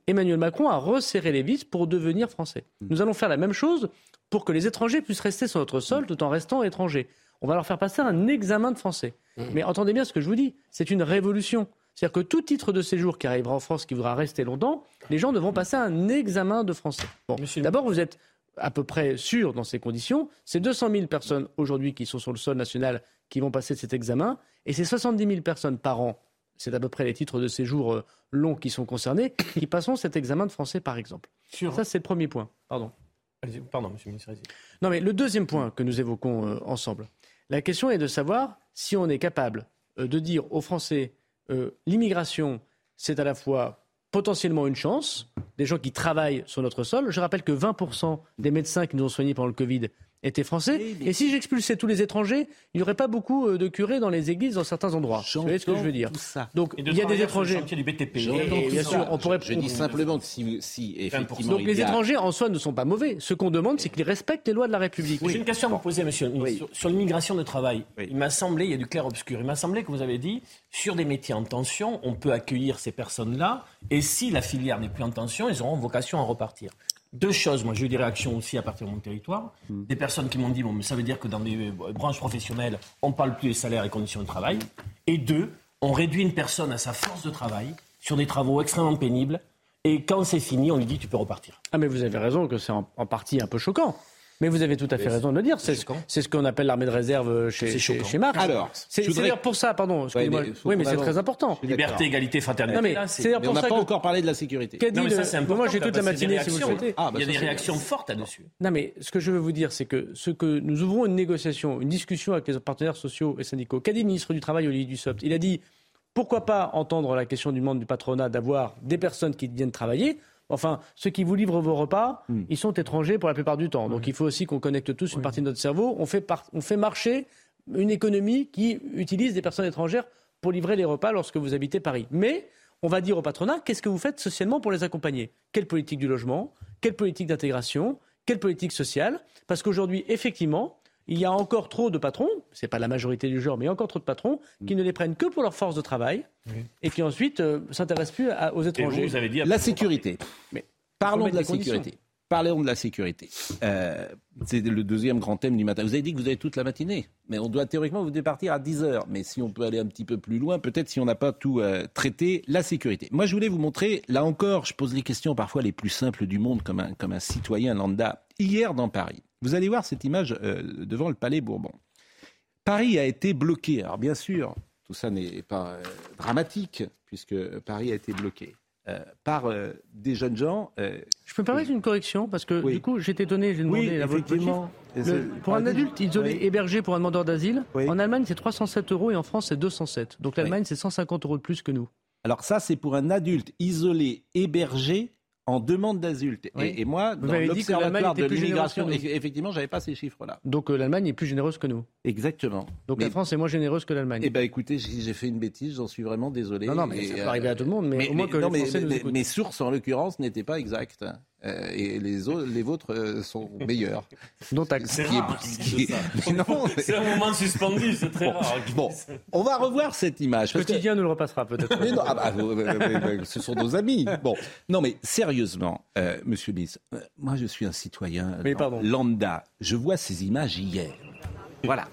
K: Emmanuel Macron a resserré les vis pour devenir français. Nous allons faire la même chose pour que les étrangers puissent rester sur notre sol tout en restant étrangers. On va leur faire passer un examen de français. Mais entendez bien ce que je vous dis, c'est une révolution. C'est-à-dire que tout titre de séjour qui arrivera en France, qui voudra rester longtemps, les gens devront passer un examen de français. Bon, d'abord, vous êtes à peu près sûr dans ces conditions. C'est 200 000 personnes aujourd'hui qui sont sur le sol national qui vont passer cet examen, et c'est 70 000 personnes par an. C'est à peu près les titres de séjour euh, longs qui sont concernés, qui passeront cet examen de français, par exemple. Ça, c'est le premier point. Pardon.
C: Pardon, monsieur le ministre.
K: Non, mais le deuxième point que nous évoquons euh, ensemble, la question est de savoir si on est capable euh, de dire aux Français euh, l'immigration, c'est à la fois potentiellement une chance, des gens qui travaillent sur notre sol. Je rappelle que 20% des médecins qui nous ont soignés pendant le Covid étaient français. Et si j'expulsais tous les étrangers, il n'y aurait pas beaucoup euh, de curés dans les églises dans certains endroits. Vous voyez ce que je veux dire Donc il y a des étrangers.
C: du BTP.
K: Et- et bien sûr, on pourrait.
A: Je dis simplement que si, si effectivement.
K: Donc
A: il
K: les
A: a-
K: étrangers en soi ne sont pas mauvais. Ce qu'on demande, c'est qu'ils respectent les lois de la République.
C: J'ai une question à vous poser, monsieur le ministre. Sur, sur l'immigration de travail, il m'a semblé, il y a du clair-obscur, il m'a semblé que vous avez dit, sur des métiers en tension, on peut accueillir ces personnes-là, et si la filière n'est plus en tension, ils auront vocation à repartir. Deux choses, moi j'ai eu des réactions aussi à partir de mon territoire, des personnes qui m'ont dit, bon, mais ça veut dire que dans des euh, branches professionnelles, on ne parle plus des salaires et conditions de travail, et deux, on réduit une personne à sa force de travail sur des travaux extrêmement pénibles, et quand c'est fini, on lui dit, tu peux repartir.
K: Ah mais vous avez raison que c'est en, en partie un peu choquant. Mais vous avez tout à fait
C: Mais
K: raison de le dire. C'est ce, c'est ce qu'on appelle l'armée de réserve chez,
C: C'est
K: chez, chez Marx.
A: Alors,
K: c'est
A: voudrais-
K: d'ailleurs pour ça, pardon.
A: mais
K: oui, mais c'est très important.
C: Liberté, égalité, fraternité.
K: Non, mais pour
A: on n'a
K: ça
A: pas
K: que-
A: encore parlé de la sécurité.
K: Qu'a dit
C: Non, mais
K: le-
C: ça, c'est
K: Moi, j'ai toute la matinée si vous le
C: réactions.
K: souhaitez.
A: Ah, bah,
C: il y a des réactions fortes là-dessus.
K: Non, mais ce que je veux vous dire, c'est que ce que nous ouvrons une négociation, une discussion avec les partenaires sociaux et syndicaux. Qu'a dit le ministre du Travail, Olivier Dussopt? Il a dit pourquoi pas entendre la question du monde du patronat d'avoir des personnes qui viennent travailler. Enfin, ceux qui vous livrent vos repas,
A: Hmm.
K: ils sont étrangers pour la plupart du temps. Donc il faut aussi qu'on connecte tous une partie de notre cerveau. On fait, par- on fait marcher une économie qui utilise des personnes étrangères pour livrer les repas lorsque vous habitez Paris. Mais on va dire au patronat, qu'est-ce que vous faites socialement pour les accompagner? Quelle politique du logement? Quelle politique d'intégration? Quelle politique sociale? Parce qu'aujourd'hui, effectivement, il y a encore trop de patrons, c'est pas la majorité du genre, mais il y a encore trop de patrons qui ne les prennent que pour leur force de travail et qui ensuite euh, s'intéressent plus à- aux étrangers.
C: vous avez dit
A: La sécurité.
K: Mais
A: Parlons de la sécurité. Parlons de la sécurité. Euh, c'est le deuxième grand thème du matin. Vous avez dit que vous avez toute la matinée, mais on doit théoriquement vous départir à 10 heures. Mais si on peut aller un petit peu plus loin, peut-être si on n'a pas tout euh, traité, la sécurité. Moi, je voulais vous montrer, là encore, je pose les questions parfois les plus simples du monde comme un, citoyen lambda. Hier dans Paris, vous allez voir cette image euh, devant le Palais Bourbon. Paris a été bloqué. Alors bien sûr, tout ça n'est pas dramatique puisque Paris a été bloqué par euh, des jeunes gens. euh,
K: Je peux me permettre une correction parce que du coup j'étais étonné, j'ai demandé
A: Oui,
K: la
A: effectivement.
K: Le- pour un adulte isolé
A: oui.
K: hébergé pour un demandeur d'asile, en Allemagne c'est 307 euros et en France c'est 207. Donc l'Allemagne c'est 150 euros de plus que nous.
A: Alors ça, c'est pour un adulte isolé, hébergé en demande d'asile.
K: Oui.
A: Et, et moi,
K: Vous
A: dans
K: m'avez dit que l'Allemagne
A: l'observatoire
K: était
A: de
K: plus généreuse
A: l'immigration, effectivement, j'avais pas ces chiffres-là.
K: Donc euh, l'Allemagne est plus généreuse que nous.
A: Exactement.
K: Donc
A: Mais-
K: la France est moins généreuse que l'Allemagne.
A: Eh ben écoutez, j'ai j'ai fait une bêtise, j'en suis vraiment désolé.
K: Non, non, mais
A: Et,
K: ça peut
A: euh,
K: arriver à tout le monde, mais au moins que
A: non,
K: les Français nous écoutent.
A: Mes sources, en l'occurrence, n'étaient pas exactes. Euh, et les, autres, les vôtres euh, sont.
C: C'est rare,
A: qui. Mais non, mais-
C: C'est un moment suspendu, c'est très
A: Bon,
C: rare.
A: Bon, on va revoir cette image. parce que-
K: Quotidien nous le repassera peut-être.
A: Mais non, ah bah, ce sont nos amis. Bon, non, mais sérieusement, euh, Monsieur Bis, euh, moi je suis un citoyen
K: pardon.
A: lambda. Je vois ces images hier. Voilà.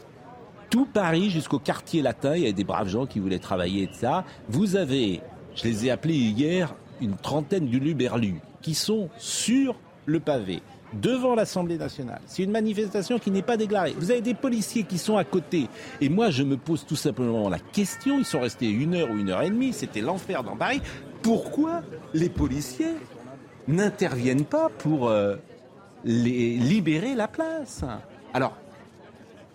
A: Tout Paris jusqu'au quartier latin, il y a des braves gens qui voulaient travailler et ça. Vous avez, je les ai appelés hier, une trentaine d'uluberlus qui sont sur le pavé devant l'Assemblée nationale. C'est une manifestation qui n'est pas déclarée. Vous avez des policiers qui sont à côté. Et moi, je me pose tout simplement la question, ils sont restés une heure ou une heure et demie, c'était l'enfer dans Paris. Pourquoi les policiers n'interviennent pas pour euh, les libérer la place? Alors,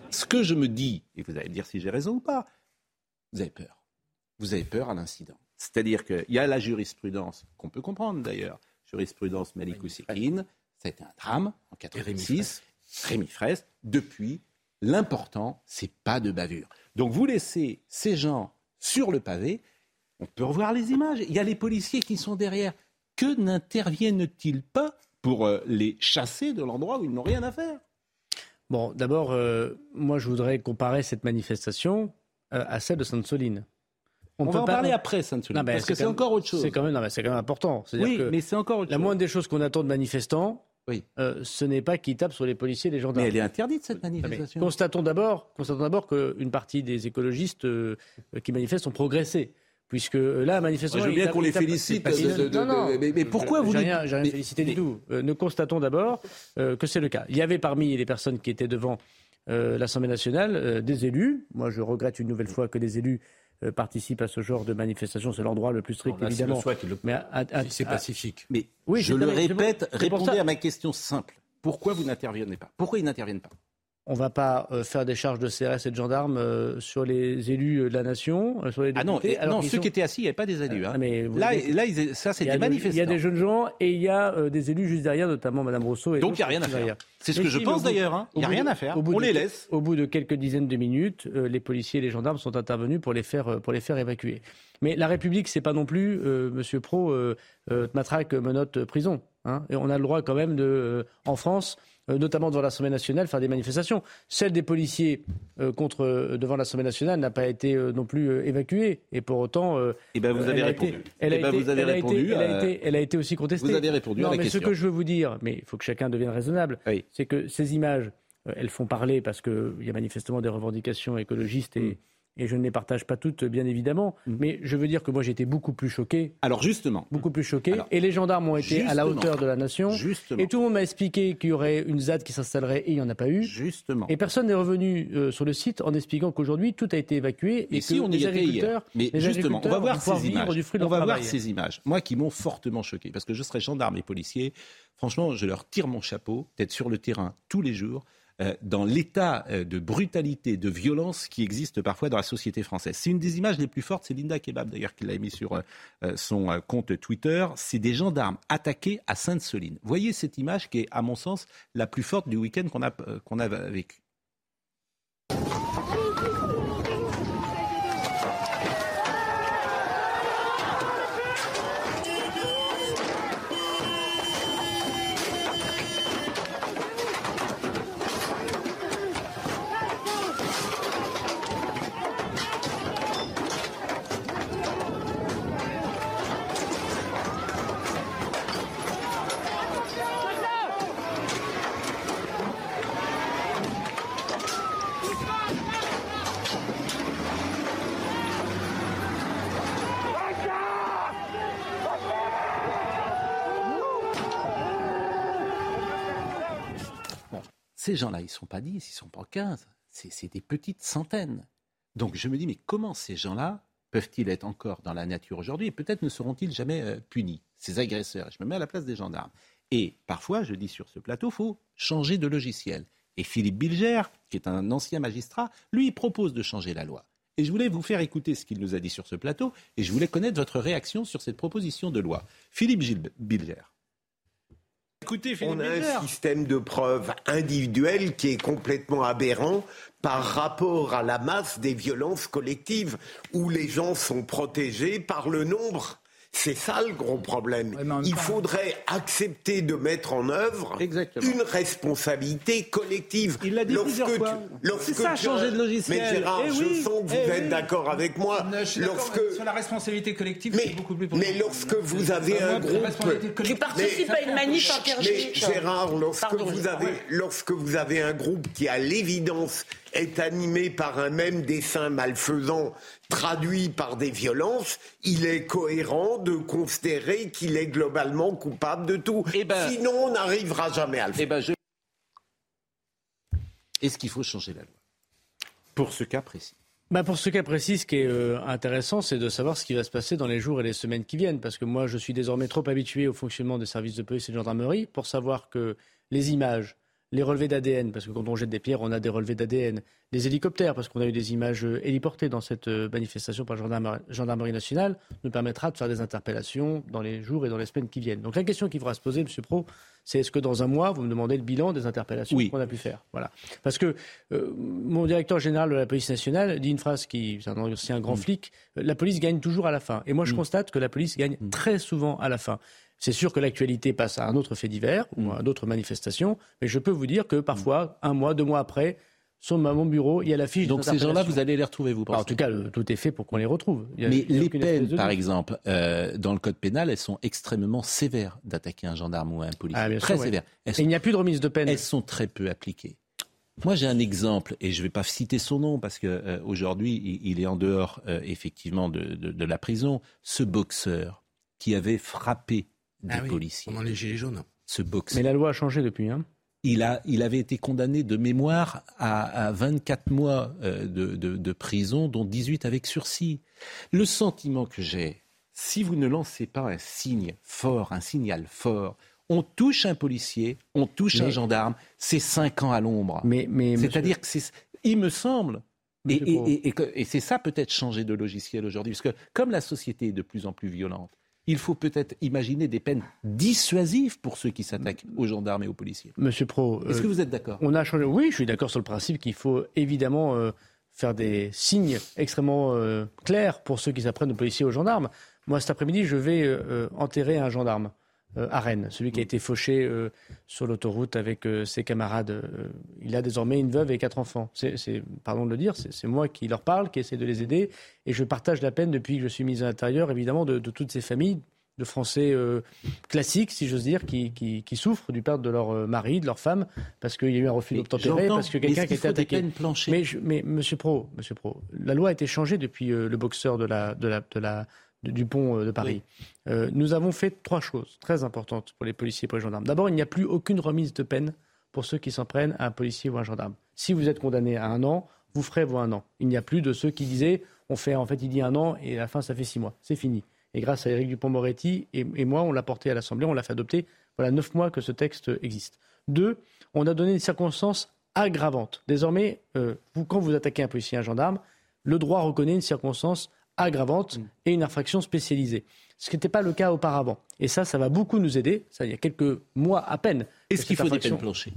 A: ce que je me dis, et vous allez me dire si j'ai raison ou pas, vous avez peur. Vous avez peur à l'incident. C'est-à-dire qu'il y a la jurisprudence, qu'on peut comprendre d'ailleurs, jurisprudence Malik a été un drame en 86, Rémi Fraisse. Depuis, l'important, c'est pas de bavure. Donc vous laissez ces gens sur le pavé, on peut revoir les images. Il y a les policiers qui sont derrière. Que n'interviennent-ils pas pour euh, les chasser de l'endroit où ils n'ont rien à faire?
K: Bon, d'abord, euh, moi je voudrais comparer cette manifestation euh, à celle de Sainte-Soline.
A: On,
K: peut
A: va en parler après, Sainte-Soline,
K: Non, mais
A: parce que c'est
K: quand
A: encore autre chose.
K: C'est quand même, quand important.
A: Oui,
K: que
A: mais c'est encore autre
K: la
A: chose.
K: moindre des choses qu'on attend de manifestants, euh, ce n'est pas qu'ils tapent sur les policiers et les gendarmes.
A: Mais elle est interdite, cette
K: Non, mais
A: manifestation.
K: Constatons d'abord, constatons d'abord qu'une partie des écologistes euh, qui manifestent ont progressé. Puisque euh, là, manifestement.
A: Je veux bien qu'on les félicite
K: c'est pas
A: de- de- de-
K: non, non.
A: mais- mais pourquoi vous
K: rien, j'ai rien
A: mais-
K: félicité du tout. Euh, nous constatons d'abord euh, que c'est le cas. Il y avait parmi les personnes qui étaient devant euh, l'Assemblée nationale euh, des élus. Moi, je regrette une nouvelle fois que des élus euh, participent à ce genre de manifestation. C'est l'endroit le plus strict,
C: là,
K: évidemment.
C: le
K: Mais
L: c'est pacifique.
A: Mais
K: Oui,
A: je le répète, répondez à ma question simple. Pourquoi vous n'intervenez pas? Pourquoi ils n'interviennent pas?
K: On ne va pas euh, faire des charges de CRS et de gendarmes euh, sur les élus de la nation, euh, sur les
A: Ah non,
K: alors
A: non ceux
K: sont-
A: qui étaient assis, il n'y avait pas des élus. hein.
K: Mais
A: là, là ils- ça, c'est des manifestants.
K: Il y a des jeunes gens et il y a euh, des élus juste derrière, notamment Madame Rousseau. Et
A: Donc, il y a rien à faire. C'est ce
K: Mais
A: que je pense d'ailleurs, hein. Il y a rien à faire.
K: au bout
A: On
K: de-
A: les laisse.
K: Au bout de quelques dizaines de minutes, euh, les policiers et les gendarmes sont intervenus pour les faire, euh, pour les faire évacuer. Mais la République, c'est pas non plus, euh, Monsieur Pro, euh, euh, matraque, menotte, euh, prison. hein. et on a le droit quand même de, euh, en France, euh, notamment devant l'Assemblée nationale, faire des manifestations. Celle des policiers euh, contre, euh, devant l'Assemblée nationale n'a pas été euh, non plus euh, évacuée. Et pour autant, euh,
A: Eh ben, vous
K: elle
A: avez
K: a
A: répondu.
K: été- elle a
A: Eh ben,
K: été-
A: vous avez répondu
K: elle a été- aussi contestée.
A: Vous avez répondu
K: non,
A: à la
K: mais
A: question.
K: ce que je veux vous dire, mais il faut que chacun devienne raisonnable, c'est que ces images, euh, elles font parler parce qu'il y a manifestement des revendications écologistes
A: Mm.
K: et, et je ne les partage pas toutes, bien évidemment. Mais je veux dire que moi, j'ai été beaucoup plus choqué.
A: Alors justement.
K: Beaucoup plus choqué. et les gendarmes ont été à la hauteur de la nation.
A: Justement.
K: Et tout le monde m'a expliqué qu'il y aurait une ZAD qui s'installerait et il n'y en a pas eu.
A: Justement.
K: Et personne n'est revenu euh, sur le site en expliquant qu'aujourd'hui, tout a été évacué
A: Mais
K: et
A: si
K: que
A: on
K: les
A: y était hier.
K: agriculteurs,
A: Mais justement, on va voir ces images.
K: du fruit de
A: on va voir ces images. Moi, qui m'ont fortement choqué, parce que je serais gendarme et policier. Franchement, je leur tire mon chapeau d'être sur le terrain tous les jours. Euh, dans l'état euh, de brutalité, de violence qui existe parfois dans la société française. C'est une des images les plus fortes, c'est Linda Kebab d'ailleurs qui l'a mis sur euh, son compte Twitter. C'est des gendarmes attaqués à Sainte-Soline. Voyez cette image qui est, à mon sens, la plus forte du week-end qu'on a, qu'on a vécu. Ces gens-là, ils ne sont pas 10, ils ne sont pas 15, c'est des petites centaines. Donc je me dis, mais comment ces gens-là peuvent-ils être encore dans la nature aujourd'hui et peut-être ne seront-ils jamais euh, punis, ces agresseurs? Je me mets à la place des gendarmes. Et parfois, je dis sur ce plateau, faut changer de logiciel. Et Philippe Bilger, qui est un ancien magistrat, lui, propose de changer la loi. Et je voulais vous faire écouter ce qu'il nous a dit sur ce plateau, et je voulais connaître votre réaction sur cette proposition de loi. Philippe Bilger. Écoutez, Philippe
P: On a un système de preuves individuelles qui est complètement aberrant par rapport à la masse des violences collectives où les gens sont protégés par le nombre. C'est ça le gros problème. Il faudrait accepter de mettre en œuvre une responsabilité collective.
A: Il l'a dit plusieurs fois. C'est ça, changer de logiciel.
P: Mais Gérard,
A: Eh
P: je
A: oui,
P: sens que vous
A: eh
P: êtes
A: oui.
P: d'accord avec moi.
Q: Je suis
P: Lorsque
Q: sur la responsabilité collective,
P: mais,
Q: c'est beaucoup plus
P: mais lorsque vous avez un groupe, Mais-
Q: participe à une manif
P: Mais Gérard, lorsque
Q: Pardon,
P: vous
Q: je-
P: avez, lorsque vous avez un groupe qui, à l'évidence, est animé par un même dessin malfaisant traduit par des violences, il est cohérent de considérer qu'il est globalement coupable de tout. Sinon, on n'arrivera jamais à le faire.
A: Eh ben, je- Est-ce qu'il faut changer la loi? Pour ce cas précis.
K: Bah pour ce cas précis, ce qui est euh, intéressant, c'est de savoir ce qui va se passer dans les jours et les semaines qui viennent. Parce que moi, je suis désormais trop habitué au fonctionnement des services de police et de gendarmerie pour savoir que les images, les relevés d'ADN, parce que quand on jette des pierres, on a des relevés d'ADN, les hélicoptères, parce qu'on a eu des images euh, héliportées dans cette euh, manifestation par la gendarmerie, nationale, nous permettra de faire des interpellations dans les jours et dans les semaines qui viennent. Donc la question qu'il faudra se poser, M. Pro, c'est est-ce que dans un mois, vous me demandez le bilan des interpellations qu'on a pu faire? Voilà. Parce que euh, mon directeur général de la police nationale dit une phrase qui, c'est un ancien grand flic, euh, la police gagne toujours à la fin. Et moi, je constate que la police gagne très souvent à la fin. C'est sûr que l'actualité passe à un autre fait divers ou à d'autres manifestations, mais je peux vous dire que parfois, un mois, deux mois après, sur mon bureau, il y a la fiche.
A: Donc ces gens-là, vous allez les retrouver, vous
K: Bah, En
A: pensez
K: tout cas, le- tout est fait pour qu'on les retrouve. Il y a-
A: Mais
K: il y a
A: les peines,
K: de
A: par exemple, euh, dans le code pénal, elles sont extrêmement sévères d'attaquer un gendarme ou un policier.
K: Ah, bien
A: très
K: sûr,
A: sévères.
K: Et il n'y a plus de remise de peine.
A: Elles sont très peu appliquées. Moi, j'ai un exemple, et je ne vais pas citer son nom parce qu'aujourd'hui, il, il est en dehors, euh, effectivement, de, de- de la prison. Ce boxeur qui avait frappé des
L: Ah oui,
A: policiers.
L: Pendant les Gilets jaunes.
A: Ce.
K: Mais la loi a changé depuis. Hein.
A: Il, a, il avait été condamné de mémoire à, à 24 mois euh, de, de- de prison, dont 18 avec sursis. Le sentiment que j'ai, si vous ne lancez pas un signe fort, un signal fort, on touche un policier, on touche un gendarme, c'est cinq ans à l'ombre.
K: Mais, mais
A: C'est-à-dire que c'est, il me semble, et, et, et, et c'est ça peut-être changer de logiciel aujourd'hui, parce que comme la société est de plus en plus violente, il faut peut-être imaginer des peines dissuasives pour ceux qui s'attaquent aux gendarmes et aux policiers.
K: Monsieur Pro,
A: est-ce que vous êtes d'accord?
K: On a changé. Oui, je suis d'accord sur le principe qu'il faut évidemment euh, faire des signes extrêmement euh, clairs pour ceux qui s'apprennent aux policiers et aux gendarmes. Moi, cet après-midi, je vais euh, enterrer un gendarme. À Rennes, celui qui a été fauché sur l'autoroute avec ses camarades. il a désormais une veuve et quatre enfants. C'est, pardon de le dire, c'est, moi qui leur parle, qui essaie de les aider, et je partage la peine depuis que je suis mis à l'intérieur, évidemment, de, toutes ces familles de Français classiques, si j'ose dire, qui, qui, souffrent du perte de leur mari, de leur femme, parce qu'il y a eu un refus d'obtempérer, parce que quelqu'un qui a été attaqué. Mais, mais, Monsieur Pro, Monsieur Pro, la loi a été changée depuis le boxeur de la, de la, de la du pont euh, de Paris. Euh, nous avons fait trois choses très importantes pour les policiers et pour les gendarmes. D'abord, il n'y a plus aucune remise de peine pour ceux qui s'en prennent à un policier ou un gendarme. Si vous êtes condamné à un an, vous ferez vos un an. Il n'y a plus de ceux qui disaient on fait en fait il dit un an et à la fin ça fait six mois. C'est fini. Et grâce à Éric Dupont-Moretti et, moi, on l'a porté à l'Assemblée, on l'a fait adopter. Voilà neuf mois que ce texte existe. Deux, on a donné une circonstance aggravante. Désormais, euh, vous, quand vous attaquez un policier, un gendarme, le droit reconnaît une circonstance aggravante mm. et une infraction spécialisée. Ce qui n'était pas le cas auparavant. Et ça, ça va beaucoup nous aider. Ça, il y a quelques mois à peine.
A: Est-ce qu'il faut des peines planchées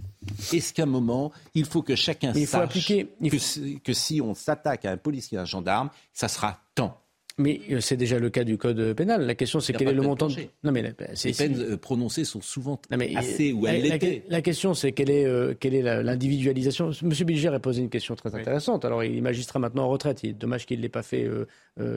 A: Est-ce qu'à un moment, il faut que chacun sache que, si on s'attaque à un policier, à un gendarme, ça sera temps
K: mais euh, c'est déjà le cas du code pénal. La question, c'est quel est le montant de...
A: Non, mais les peines euh, prononcées sont souvent assez ou elles l'étaient.
K: La, question, c'est quelle est, euh, quelle est l'individualisation Monsieur Bilger a posé une question très intéressante. Alors, il est magistrat maintenant en retraite. Il est dommage qu'il ne l'ait pas fait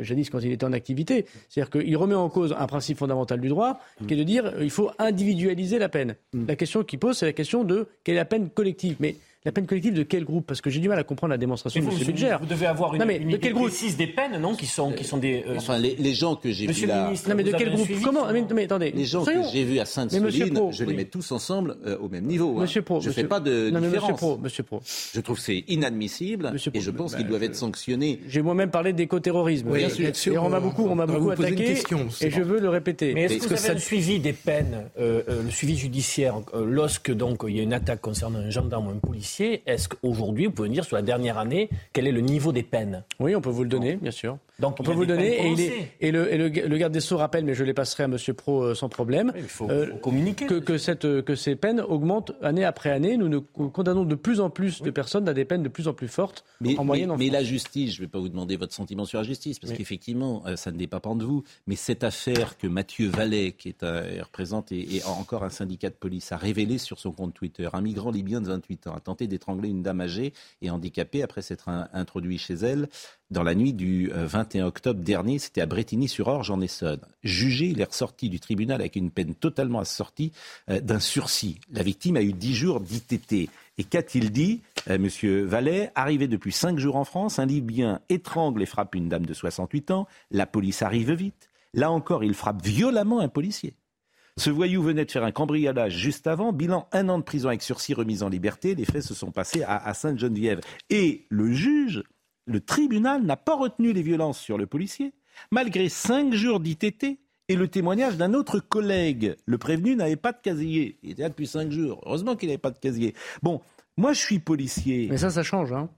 K: jadis quand il était en activité. C'est-à-dire qu'il remet en cause un principe fondamental du droit, qui est de dire il faut individualiser la peine. Mm. La question qu'il pose, c'est la question de quelle est la peine collective. Mais la peine collective de quel groupe? Parce que j'ai du mal à comprendre la démonstration de M. Budger.
C: Vous devez avoir une, non, mais de quel groupe? précise des peines, non Qui sont, qui sont des.
A: Euh, enfin, les, gens que j'ai vus là.
K: non, mais de quel groupe? Comment mais, attendez.
A: Les gens que j'ai vus à Sainte-Soline, je les mets tous ensemble euh, au même niveau. Hein.
K: Monsieur Pro.
A: Je ne fais pas de
K: non,
A: différence.
K: Monsieur Pro, Monsieur Pro.
A: Je trouve que c'est inadmissible et je pense qu'ils doivent être sanctionnés.
K: J'ai moi-même parlé d'écoterrorisme. Oui, et on m'a beaucoup, on m'a beaucoup attaqué et je veux le répéter.
C: Mais est-ce que vous avez le suivi des peines, euh, le suivi judiciaire, lorsque donc il y a une attaque concernant un gendarme ou un policier, est-ce que aujourd'hui, vous pouvez nous dire sur la dernière année quel est le niveau des peines
K: Oui, on peut vous le donner, bien sûr. Donc, on peut vous le donner. Et, le, garde des Sceaux rappelle, mais je les passerai à M. Pro euh, sans problème,
C: il faut, euh, communiquer.
K: Que, cette, euh, que ces peines augmentent année après année. Nous, nous condamnons de plus en plus de personnes à des peines de plus en plus fortes
A: mais,
K: en moyenne.
A: Mais, la justice, je ne vais pas vous demander votre sentiment sur la justice, parce qu'effectivement, ça ne dépend pas de vous. Mais cette affaire que Mathieu Vallet, qui est représente et, encore un syndicat de police, a révélé sur son compte Twitter, un migrant libyen de 28 ans a d'étrangler une dame âgée et handicapée après s'être introduit chez elle dans la nuit du 21 euh, octobre dernier. C'était à Bretigny-sur-Orge en Essonne. Jugé, il est ressorti du tribunal avec une peine totalement assortie euh, d'un sursis. La victime a eu 10 jours d'ITT. Et qu'a-t-il dit, euh, Monsieur Vallet? Arrivé depuis 5 jours en France, un Libyen étrangle et frappe une dame de 68 ans. La police arrive vite. Là encore, il frappe violemment un policier. Ce voyou venait de faire un cambriolage juste avant, bilan un an de prison avec sursis remise en liberté. Les faits se sont passés à, Sainte-Geneviève. Et le juge, le tribunal n'a pas retenu les violences sur le policier, malgré cinq jours d'ITT et le témoignage d'un autre collègue. Le prévenu n'avait pas de casier. Il était là depuis cinq jours. Heureusement qu'il n'avait pas de casier. Bon, moi je suis policier.
K: Mais ça, ça change, hein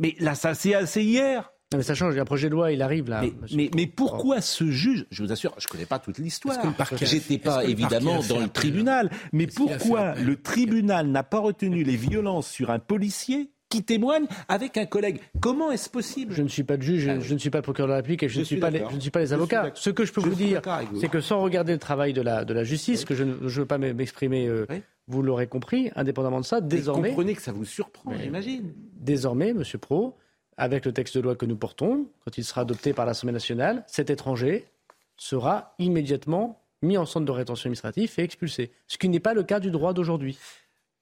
A: Mais là, ça c'est assez hier
K: mais ça change, il y a un projet de loi, il arrive là.
A: Mais, mais, pourquoi ce juge, je vous assure, je ne connais pas toute l'histoire, j'étais pas évidemment dans le tribunal, mais pourquoi le tribunal n'a pas retenu les violences sur un policier qui témoigne avec un collègue? Comment est-ce possible?
K: Je ne suis pas de juge, je, ne suis pas le procureur de la République et je, ne, suis pas les, je ne suis pas les avocats. Ce que je peux vous dire, c'est que sans regarder le travail de la, de la justice, que je ne veux pas m'exprimer, euh, vous l'aurez compris, indépendamment de ça, désormais...
A: Vous comprenez que ça vous surprend, j'imagine.
K: Désormais, Monsieur Pro, avec le texte de loi que nous portons, quand il sera adopté par l'Assemblée nationale, cet étranger sera immédiatement mis en centre de rétention administrative et expulsé. Ce qui n'est pas le cas du droit d'aujourd'hui.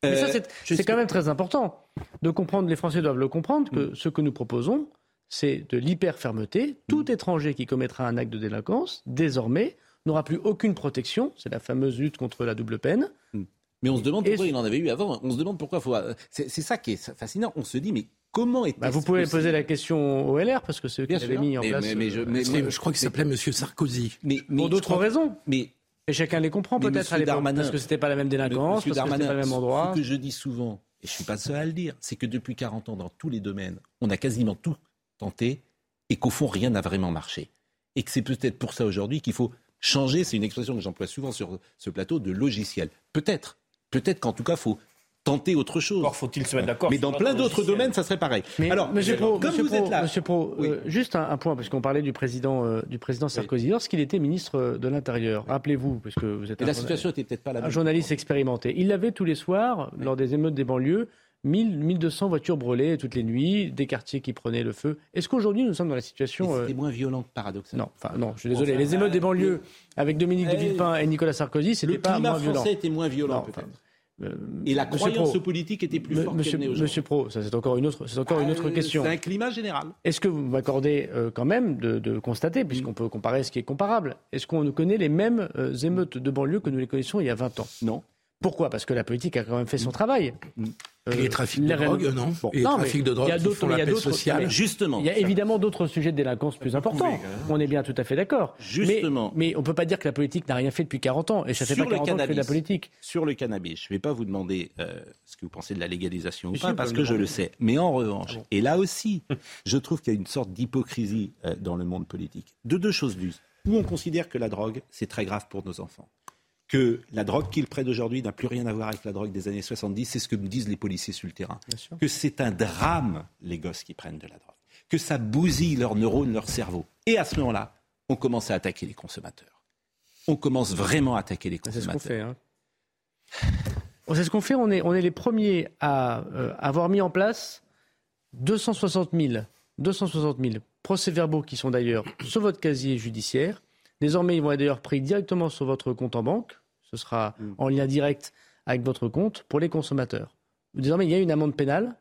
K: Mais ça, euh, c'est quand même très important de comprendre, les Français doivent le comprendre, que mm. ce que nous proposons, c'est de l'hyper-fermeté. Tout mm. étranger qui commettra un acte de délinquance, désormais, n'aura plus aucune protection. C'est la fameuse lutte contre la double peine.
A: Mm. Mais on se demande pourquoi il en avait eu avant. On se demande pourquoi. Faut... C'est ça qui est fascinant. On se dit, mais Comment
K: bah, Vous pouvez poser la question au LR parce que c'est eux qui avaient mis en place.
L: Mais, je, euh, crois qu'il s'appelait M. Sarkozy.
K: Mais, pour d'autres raisons.
A: Mais
K: Et chacun les comprend peut-être à
A: Monsieur
K: l'époque,
A: Darmanin-
K: parce que c'était pas la même délinquance,
A: Monsieur
K: parce que c'était pas le même endroit.
A: Ce que je dis souvent, et je suis pas seul à le dire, c'est que depuis 40 ans, dans tous les domaines, on a quasiment tout tenté et qu'au fond, rien n'a vraiment marché. Et que c'est peut-être pour ça aujourd'hui qu'il faut changer, c'est une expression que j'emploie souvent sur ce plateau, de logiciel. Peut-être. Peut-être qu'en tout cas, il faut tenter autre chose.
C: Encore faut-il se mettre d'accord
A: Mais dans plein d'autres domaines, ça serait pareil.
K: Mais
A: Alors,
K: Monsieur Pro,
A: comme
K: Monsieur
A: vous
K: Pro,
A: êtes là,
K: Monsieur Pro, euh, juste un, un point, parce qu'on parlait du président, euh, du président Sarkozy. Lorsqu'il était ministre de l'Intérieur, rappelez-vous, parce que vous êtes
A: Et
K: un,
A: la
K: journa-
A: situation était peut-être pas la
K: un
A: même.
K: journaliste expérimenté. Il avait tous les soirs, lors des émeutes des banlieues, 1000, 1200 voitures brûlées toutes les nuits, des quartiers qui prenaient le feu. Est-ce qu'aujourd'hui nous sommes dans la situation... Euh,
A: C'était moins violent, paradoxalement.
K: Non, enfin non, je suis désolé. Les émeutes des banlieues avec Dominique de
A: Eh,
K: Villepin et Nicolas Sarkozy, c'était
A: Le
K: pas
A: climat
K: moins violent.
A: français était moins violent, peut-être.
K: Euh,
A: Et la
K: Monsieur
A: croyance
K: Pro,
A: politique était plus forte
K: Monsieur. Monsieur Pro, ça c'est encore une autre, c'est encore une autre
A: Euh,
K: question.
A: C'est un climat général.
K: Est-ce que vous m'accordez euh, quand même de, de constater, puisqu'on
A: Mm.
K: peut comparer ce qui est comparable, est-ce qu'on connaît les mêmes euh, émeutes de banlieue que nous les connaissions il y a 20 ans?
A: Non.
K: Pourquoi? Parce que la politique a quand même fait son travail. Euh,
L: les trafics de drogue, non
K: Bon,
L: Et les
K: non,
L: trafics
K: mais
L: de drogue
K: il y a
L: qui
K: d'autres- il y a
L: la paix sociale.
A: Justement.
K: Il y a évidemment d'autres sujets de délinquance plus importants. On est bien tout à fait d'accord.
A: Justement.
K: Mais, mais on ne peut pas dire que la politique n'a rien fait depuis 40 ans. Et ça fait
A: Sur
K: pas
A: le
K: 40 ans que fait de la
A: cannabis.
K: politique.
A: Sur le cannabis, je ne vais pas vous demander euh, ce que vous pensez de la légalisation ou pas, parce que je le sais. Mais en revanche, et là aussi, je trouve qu'il y a une sorte d'hypocrisie euh, dans le monde politique. De deux choses l'une. Où on considère que la drogue, c'est très grave pour nos enfants. Que la drogue qu'ils prennent aujourd'hui n'a plus rien à voir avec la drogue des années 70, c'est ce que me disent les policiers sur le terrain. Que c'est un drame, les gosses qui prennent de la drogue. Que ça bousille leurs neurones, leur cerveau. Et à ce moment-là, on commence à attaquer les consommateurs. On commence vraiment à attaquer les
K: C'est ce
A: consommateurs.
K: qu'on fait. hein. C'est ce qu'on fait. On est, on est les premiers à euh, avoir mis en place 260 000, 260 000 procès-verbaux qui sont d'ailleurs sur votre casier judiciaire. Désormais, ils vont être d'ailleurs pris directement sur votre compte en banque. Ce sera en lien direct avec votre compte pour les consommateurs. Désormais, il y a une amende pénale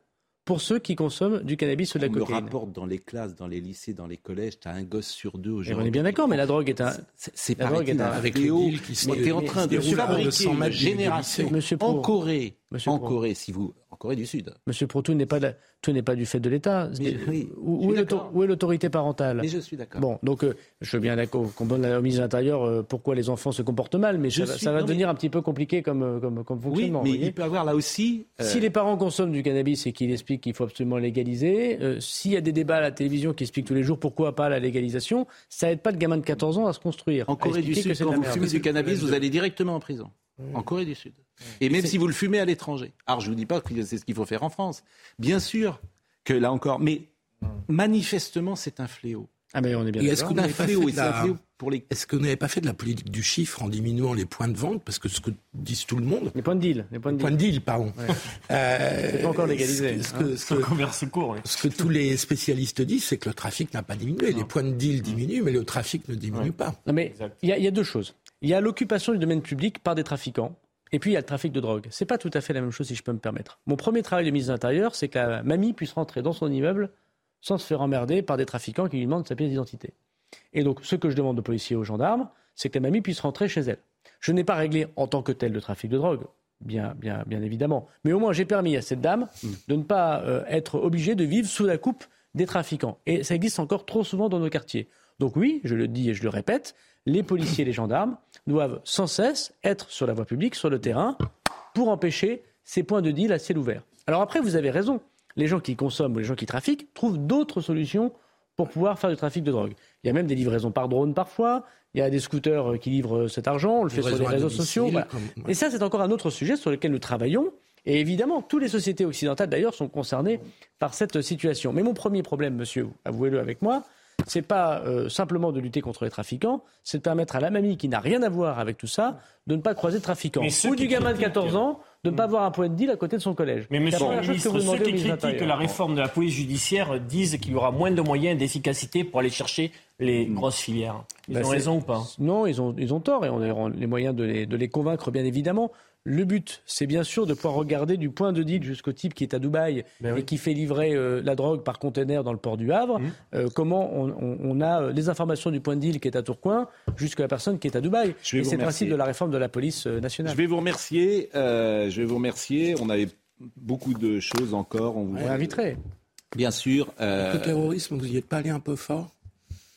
K: pour ceux qui consomment du cannabis ou de la
A: On me
K: cocaïne.
A: rapporte dans les classes, dans les lycées, dans les collèges, tu as un gosse sur deux
K: Et
A: aujourd'hui.
K: on est bien d'accord, mais la drogue est un.
A: C'est-
K: un
L: avec le
A: fléau.
L: deal qui
A: t'es en train de fabriquer
L: 200
A: une génération. En. Corée,
K: Monsieur
A: en
K: Pro.
A: Corée, si vous, en Corée du Sud.
K: Monsieur Pro, tout n'est pas, de- tout n'est pas du fait de l'État.
A: Oui,
K: Où, est l'autorité parentale
A: Mais je suis d'accord.
K: Bon, donc euh, je suis bien d'accord qu'on donne la- au ministre de l'Intérieur euh, pourquoi les enfants se comportent mal, mais
A: Je
K: ça, va-
A: suis-
K: ça va
A: non, mais-
K: devenir un petit peu compliqué comme, euh, comme, comme
A: Oui,
K: fonctionnement.
A: mais
K: voyez.
A: il peut avoir là aussi. euh,
K: Si les parents consomment du cannabis et qu'ils expliquent qu'il faut absolument légaliser, s'il y a des débats à la télévision qui expliquent tous les jours pourquoi pas la légalisation, ça aide pas le gamin de 14 ans à se construire.
A: En
K: à
A: Corée du Sud, quand vous fumez du cannabis, vous allez directement en prison. En Corée du Sud. Et même si vous le fumez à l'étranger. Alors je ne vous dis pas que c'est ce qu'il faut faire en France. Bien sûr que là encore. Mais manifestement, c'est un fléau.
K: Ah mais on est bien
L: est-ce vous n'avez pas la-
A: les.
L: Est-ce que vous n'avez pas fait de la politique du chiffre en diminuant les points de vente? Parce que ce que disent tout le monde.
K: Les points de deal. Les points de deal.
L: de deal, pardon. Euh,
K: C'est pas encore légalisé,
L: Ce que,
K: hein.
L: ce que-
C: Converse court.
L: ce que tous les spécialistes disent, c'est que le trafic n'a pas diminué. Les points de deal diminuent, mais le trafic ne diminue pas.
K: Non, mais il y, a- il y a deux choses. Il y a l'occupation du domaine public par des trafiquants. Et puis il y a le trafic de drogue. C'est pas tout à fait la même chose si je peux me permettre. Mon premier travail de ministre de l'Intérieur, c'est que la mamie puisse rentrer dans son immeuble sans se faire emmerder par des trafiquants qui lui demandent sa pièce d'identité. Et donc ce que je demande aux policiers et aux gendarmes, c'est que la mamie puisse rentrer chez elle. Je n'ai pas réglé en tant que tel le trafic de drogue, bien, bien, bien évidemment. Mais au moins j'ai permis à cette dame de ne pas euh, être obligée de vivre sous la coupe des trafiquants. Et ça existe encore trop souvent dans nos quartiers. Donc oui, je le dis et je le répète, les policiers et les gendarmes doivent sans cesse être sur la voie publique, sur le terrain, pour empêcher ces points de deal à ciel ouvert. Alors après, vous avez raison. Les gens qui consomment ou les gens qui trafiquent trouvent d'autres solutions pour pouvoir faire du trafic de drogue. Il y a même des livraisons par drone parfois. Il y a des scooters qui livrent cet argent. On le fait sur les réseaux sociaux. voilà.
L: comme-
K: Et ça, c'est encore un autre sujet sur lequel nous travaillons. Et évidemment, toutes les sociétés occidentales, d'ailleurs, sont concernées par cette situation. Mais mon premier problème, monsieur, avouez-le avec moi, c'est pas euh, simplement de lutter contre les trafiquants, c'est de permettre à la mamie qui n'a rien à voir avec tout ça de ne pas croiser de trafiquants. Ou du gamin de
C: critiquent-
K: 14 ans de ne pas avoir un point de deal à côté de son collège.
C: Mais monsieur le
K: que
C: ministre,
K: demandez
C: ceux qui critiquent la réforme de la police judiciaire disent qu'il y aura moins de moyens d'efficacité pour aller chercher les grosses filières. Ils
K: Bah,
C: ont raison ou pas?
K: Non, ils ont, ils ont tort et on a les moyens de les, de les convaincre, bien évidemment. Le but, c'est bien sûr de pouvoir regarder du point de deal jusqu'au type qui est à Dubaï
C: Ben
K: et qui fait livrer euh, la drogue par conteneur dans le port du Havre.
C: Mmh.
K: Euh, comment on, on- on a euh, les informations du point de deal qui est à Tourcoing jusqu'à la personne qui est à Dubaï.
A: Je vais
K: Et
A: vous
K: c'est le
A: remercier.
K: principe de la réforme de la police nationale.
A: Je vais vous remercier. euh, je vais vous remercier. On avait beaucoup de choses encore. On vous
K: On l'inviterait.
A: Bien sûr. euh,
L: Le terrorisme, vous n'y êtes pas allé un peu fort?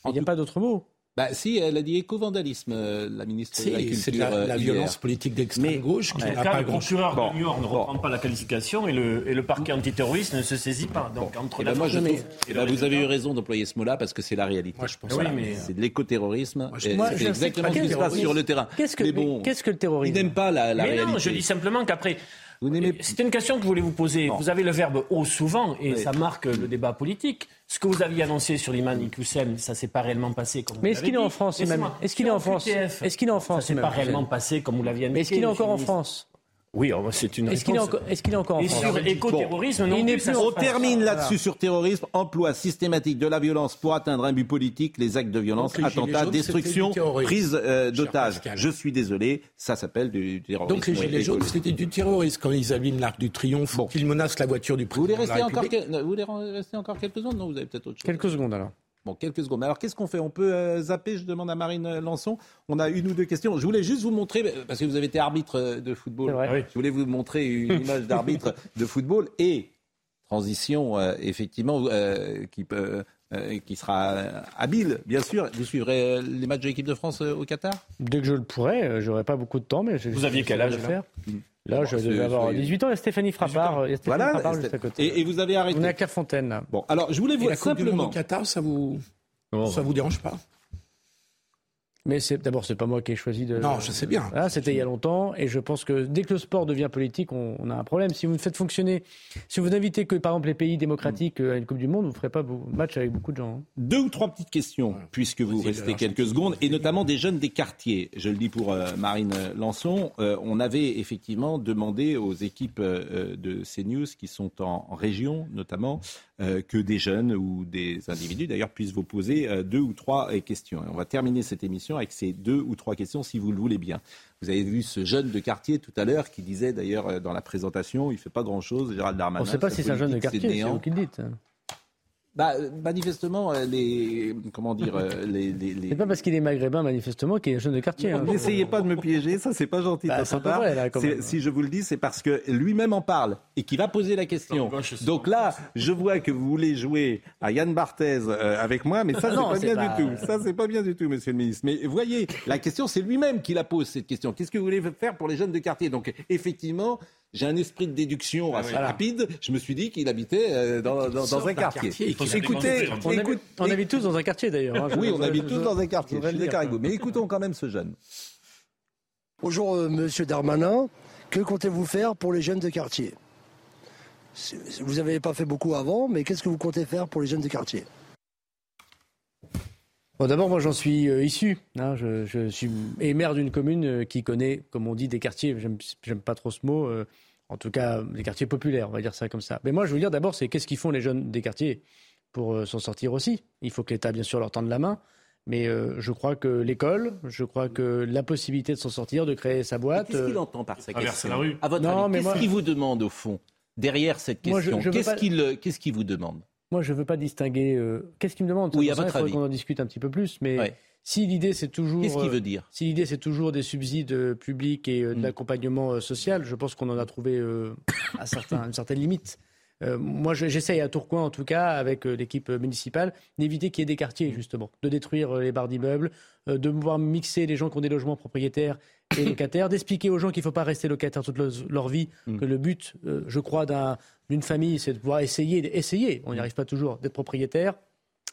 K: Il n'y a pas d'autre mot.
A: Bah si, elle a dit éco-vandalisme, euh, la ministre de la Culture.
L: C'est de la,
A: euh,
L: la violence politique d'extrême gauche qui
C: En tout
L: n'a
C: cas,
L: pas
C: le
L: grand
C: procureur
A: Bon,
C: de Niort ne
A: bon.
C: reprend pas la qualification et le, et le parquet antiterroriste ne se saisit pas. Donc entre
A: Eh
C: la
A: ben, moi, je trouve,
C: et
A: eh ben, vous avez eu raison d'employer ce mot-là parce que c'est la réalité.
L: Moi, je pense
C: Oui,
L: pas.
C: mais-
A: C'est de l'écoterrorisme. et C'est exactement ce qui se passe sur le terrain.
K: Qu'est-ce que,
A: Mais bon,
K: qu'est-ce que le terrorisme
A: n'aiment pas la, la
C: Mais
A: réalité.
C: non, je dis simplement qu'après,
A: Vous n'aimez
C: c'était une question que je voulais vous poser. Vous avez le verbe haut souvent et
A: Oui.
C: ça marque le débat politique. Ce que vous aviez annoncé sur l'imam Iqoussem, ça s'est pas réellement passé comme vous
K: Mais est-ce
C: l'avez
K: qu'il est en. France, Est-ce qu'il est en France Est-ce qu'il est en France,
C: Ça s'est pas réellement passé comme vous l'aviez indiqué.
K: Mais est-ce qu'il est encore en. France?
C: Oui, oh, c'est une
K: Est-ce qu'il est,
C: réponse.
K: encore- est-ce qu'il est encore en
C: Et
K: France
C: sur éco-terrorisme, non
K: Il n'est
C: plus,
A: On termine là-dessus
K: Voilà.
A: sur terrorisme, emploi systématique de la violence pour atteindre un but politique, les actes de violence,
L: Donc,
A: attentats,
L: jaunes,
A: destruction, prise euh, d'otages. Je suis désolé, ça s'appelle du terrorisme.
L: Donc les gilets jaunes, c'était du terrorisme quand ils abîment l'arc du triomphe, qu'ils menacent la voiture du
A: Vous voulez
L: président de la République.
A: vous voulez rester encore quelques secondes Non, vous avez peut-être autre chose.
K: Quelques secondes alors.
A: Bon, quelques secondes. Alors, qu'est-ce qu'on fait? On peut euh, zapper? Je demande à Marine euh, Lançon. On a une ou deux questions. Je voulais juste vous montrer, euh, parce que vous avez été arbitre de football.
K: C'est vrai.
C: Oui.
A: Je voulais vous montrer une image d'arbitre de football et transition, euh, effectivement, euh, qui, peut, euh, qui sera habile, bien sûr. Vous suivrez euh, les matchs de l'équipe de France euh, au Qatar?
K: Dès que je le pourrais, euh, j'aurais pas beaucoup de temps, mais je-
C: Vous aviez quel âge,
K: faire Là, je devais avoir
A: soyez-
K: 18 ans. Il y a Stéphanie Frappard, il y a Stéphanie
A: Voilà.
K: Frappard juste à côté.
A: Et, et vous avez arrêté.
K: On est à Clairefontaine là.
A: Bon, alors, je voulais
L: Et
A: vous simplement.
L: au Qatar, ça vous,
C: Oh,
L: ça vous dérange pas?
K: Mais c'est d'abord, c'est pas moi qui ai choisi de.
L: Non, je sais bien.
K: Voilà, c'était il y a longtemps, et je pense que dès que le sport devient politique, on, on a un problème. Si vous ne faites fonctionner, si vous n'invitez que par exemple les pays démocratiques euh, à une Coupe du Monde, vous ne ferez pas match avec beaucoup de gens. hein.
A: Deux ou trois petites questions, puisque vous restez
L: alors,
A: quelques secondes, et notamment des jeunes des quartiers. Je le dis pour euh, Marine Lançon. Euh, on avait effectivement demandé aux équipes euh, de CNews qui sont en, en région, notamment, euh, que des jeunes ou des individus d'ailleurs puissent vous poser euh, deux ou trois euh, questions. Et on va terminer cette émission avec ces deux ou trois questions, si vous le voulez bien. Vous avez vu ce jeune de quartier tout à l'heure qui disait d'ailleurs euh, dans la présentation, il fait pas grand-chose, Gérald Darmanin.
K: On ne sait pas si c'est un jeune de quartier, c'est vous qui le dites.
A: Bah, euh, manifestement, euh, les comment dire, euh, les, les, les-
K: C'est pas parce qu'il est maghrébin manifestement qu'il est un jeune de quartier. hein.
A: N'essayez pas de me piéger, ça c'est pas gentil. de
K: Bah, c'est vrai, là, quand
A: C'est-
K: même.
A: Si je vous le dis, c'est parce que lui-même en parle et qu'il va poser la question. Donc là, je vois que vous voulez jouer à Yann Barthez euh, avec moi, mais ça c'est
K: Non,
A: pas
K: c'est
A: bien
K: pas-
A: du tout. Ça c'est pas bien du tout, Monsieur le Ministre. Mais voyez, la question c'est lui-même qui la pose cette question. Qu'est-ce que vous voulez faire pour les jeunes de quartier? Donc effectivement. J'ai un esprit de déduction
K: Ah
A: assez
K: Voilà.
A: rapide. Je me suis dit qu'il habitait euh, dans, dans- dans un quartier. Écoutez,
K: on, habite,
A: écoute-
K: on habite tous dans un quartier d'ailleurs. hein.
A: Oui, on habite
K: je-
A: tous dans un quartier. Mais écoutons quand même ce jeune.
G: Bonjour, euh, monsieur Darmanin. Que comptez-vous faire pour les jeunes de quartier? Vous n'avez pas fait beaucoup avant, mais qu'est-ce que vous comptez faire pour les jeunes de quartier?
K: Bon, D'abord, moi, j'en suis euh, issu. hein. je, je suis maire d'une commune euh, qui connaît, comme on dit, des quartiers. J'aime pas trop ce mot. euh, en tout cas, des quartiers populaires, on va dire ça comme ça. Mais moi, je veux dire d'abord, c'est qu'est-ce qu'ils font les jeunes des quartiers pour euh, s'en sortir aussi. Il faut que l'État, bien sûr, leur tende la main. Mais euh, je crois que l'école, je crois que la possibilité de s'en sortir, de créer sa boîte.
A: Qu'est-ce qu'il entend par sa
C: Traverser
A: question
C: la rue.
A: À votre
K: Non,
A: avis, qu'est-ce
K: moi-
A: qu'il vous demande au fond derrière cette question? Qu'est-ce
K: pas-
A: qu'il vous demande?
K: Moi, je ne veux pas distinguer. euh, Qu'est-ce qu'il me demande?
A: Oui, à votre
K: il qu'on en discute un petit peu plus. Mais
A: Ouais.
K: si l'idée, c'est toujours.
A: Qu'est-ce qu'il
K: euh,
A: veut dire?
K: Si l'idée, c'est toujours des subsides euh, publics et de l'accompagnement euh, social, je pense qu'on en a trouvé à certains, une certaine limite. Euh, moi, je- j'essaye à Tourcoing, en tout cas, avec euh, l'équipe euh, municipale, d'éviter qu'il y ait des quartiers, justement, de détruire les barres d'immeubles, de pouvoir mixer les gens qui ont des logements propriétaires et locataires, d'expliquer aux gens qu'il ne faut pas rester locataire toute leur, leur vie,
A: Mm.
K: que le but, euh, je crois, d'un- d'une famille, c'est de pouvoir essayer, essayer, on n'y arrive pas toujours, d'être propriétaire,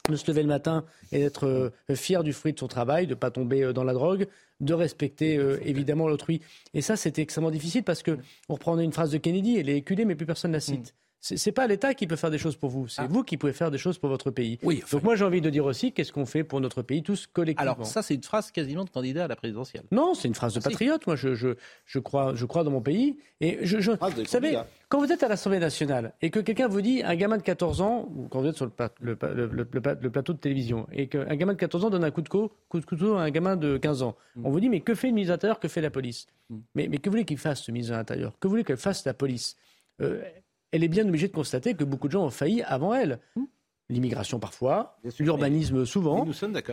K: de se lever le matin et d'être euh, fier du fruit de son travail, de ne pas tomber euh, dans la drogue, de respecter euh, évidemment l'autrui. Et ça, c'était extrêmement difficile parce que on reprenait une phrase de Kennedy, elle est éculée, mais plus personne ne la cite. C'est pas l'État qui peut faire des choses pour vous, c'est vous qui pouvez faire des choses pour votre pays. Donc moi j'ai envie de dire aussi qu'est-ce qu'on fait pour notre pays tous collectivement.
A: Alors ça, c'est une phrase quasiment de candidat à la présidentielle.
K: Non, c'est une phrase de
A: Ah,
K: patriote. Moi, je, je, je, crois, je crois dans mon pays. Et je, je- vous savez,
A: candidat.
K: quand vous êtes à l'Assemblée nationale et que quelqu'un vous dit, un gamin de 14 ans, ou quand vous êtes sur le, pla- le, pla- le- le- le pla- le plateau de télévision, et qu'un gamin de 14 ans donne un coup de, co- coup de couteau à un gamin de 15 ans,
A: Mm.
K: on vous dit, mais que fait le ministre de l'Intérieur, que fait la police? Mais, mais que voulez qu'il fasse, ce ministre de l'Intérieur? Que voulez qu'elle fasse la police? Euh, Elle est bien obligée de constater que beaucoup de gens ont failli avant elle. L'immigration parfois, l'urbanisme souvent,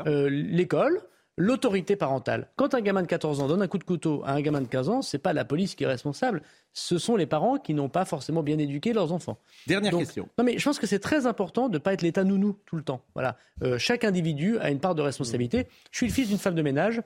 K: euh, l'école, l'autorité parentale. Quand un gamin de 14 ans donne un coup de couteau à un gamin de 15 ans, c'est pas la police qui est responsable, ce sont les parents qui n'ont pas forcément bien éduqué leurs enfants.
A: Dernière question.
K: Non mais je pense que c'est très important de ne pas être l'état nounou tout le temps. Voilà, Euh, chaque individu a une part de responsabilité. Je suis le fils d'une femme de ménage.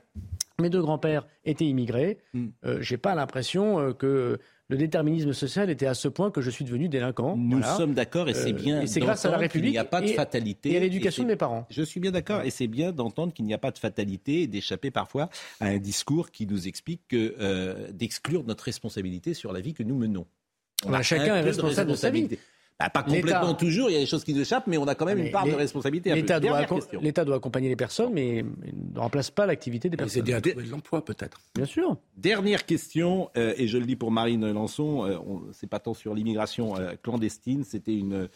K: Mes deux grands-pères étaient immigrés.
A: Hmm.
K: Euh, J'ai pas l'impression euh, que le déterminisme social était à ce point que je suis devenu délinquant.
A: Nous
K: Voilà.
A: sommes d'accord et c'est
K: Euh,
A: bien.
K: Et c'est grâce à la
A: d'entendre qu'il
K: République.
A: n'y a pas de
K: et-
A: fatalité.
K: Et à l'éducation de mes parents.
A: Je suis bien d'accord et c'est bien d'entendre qu'il n'y a pas de fatalité et d'échapper parfois à un discours qui nous explique que euh, d'exclure notre responsabilité sur la vie que nous menons. On
K: Bah,
A: a
K: chacun
A: un
K: est
A: peu de
K: responsable de sa vie.
A: Bah, pas complètement toujours, il y a des choses qui nous échappent, mais on a quand même
K: Mais
A: une part de responsabilité.
K: L'État doit, accompagner les personnes, mais mais ne remplace pas l'activité des personnes.
L: trouver de l'emploi, peut-être.
K: Bien sûr.
A: Dernière question, euh, et je le dis pour Marine Lançon, euh, on- c'est pas tant sur l'immigration euh, clandestine, c'était une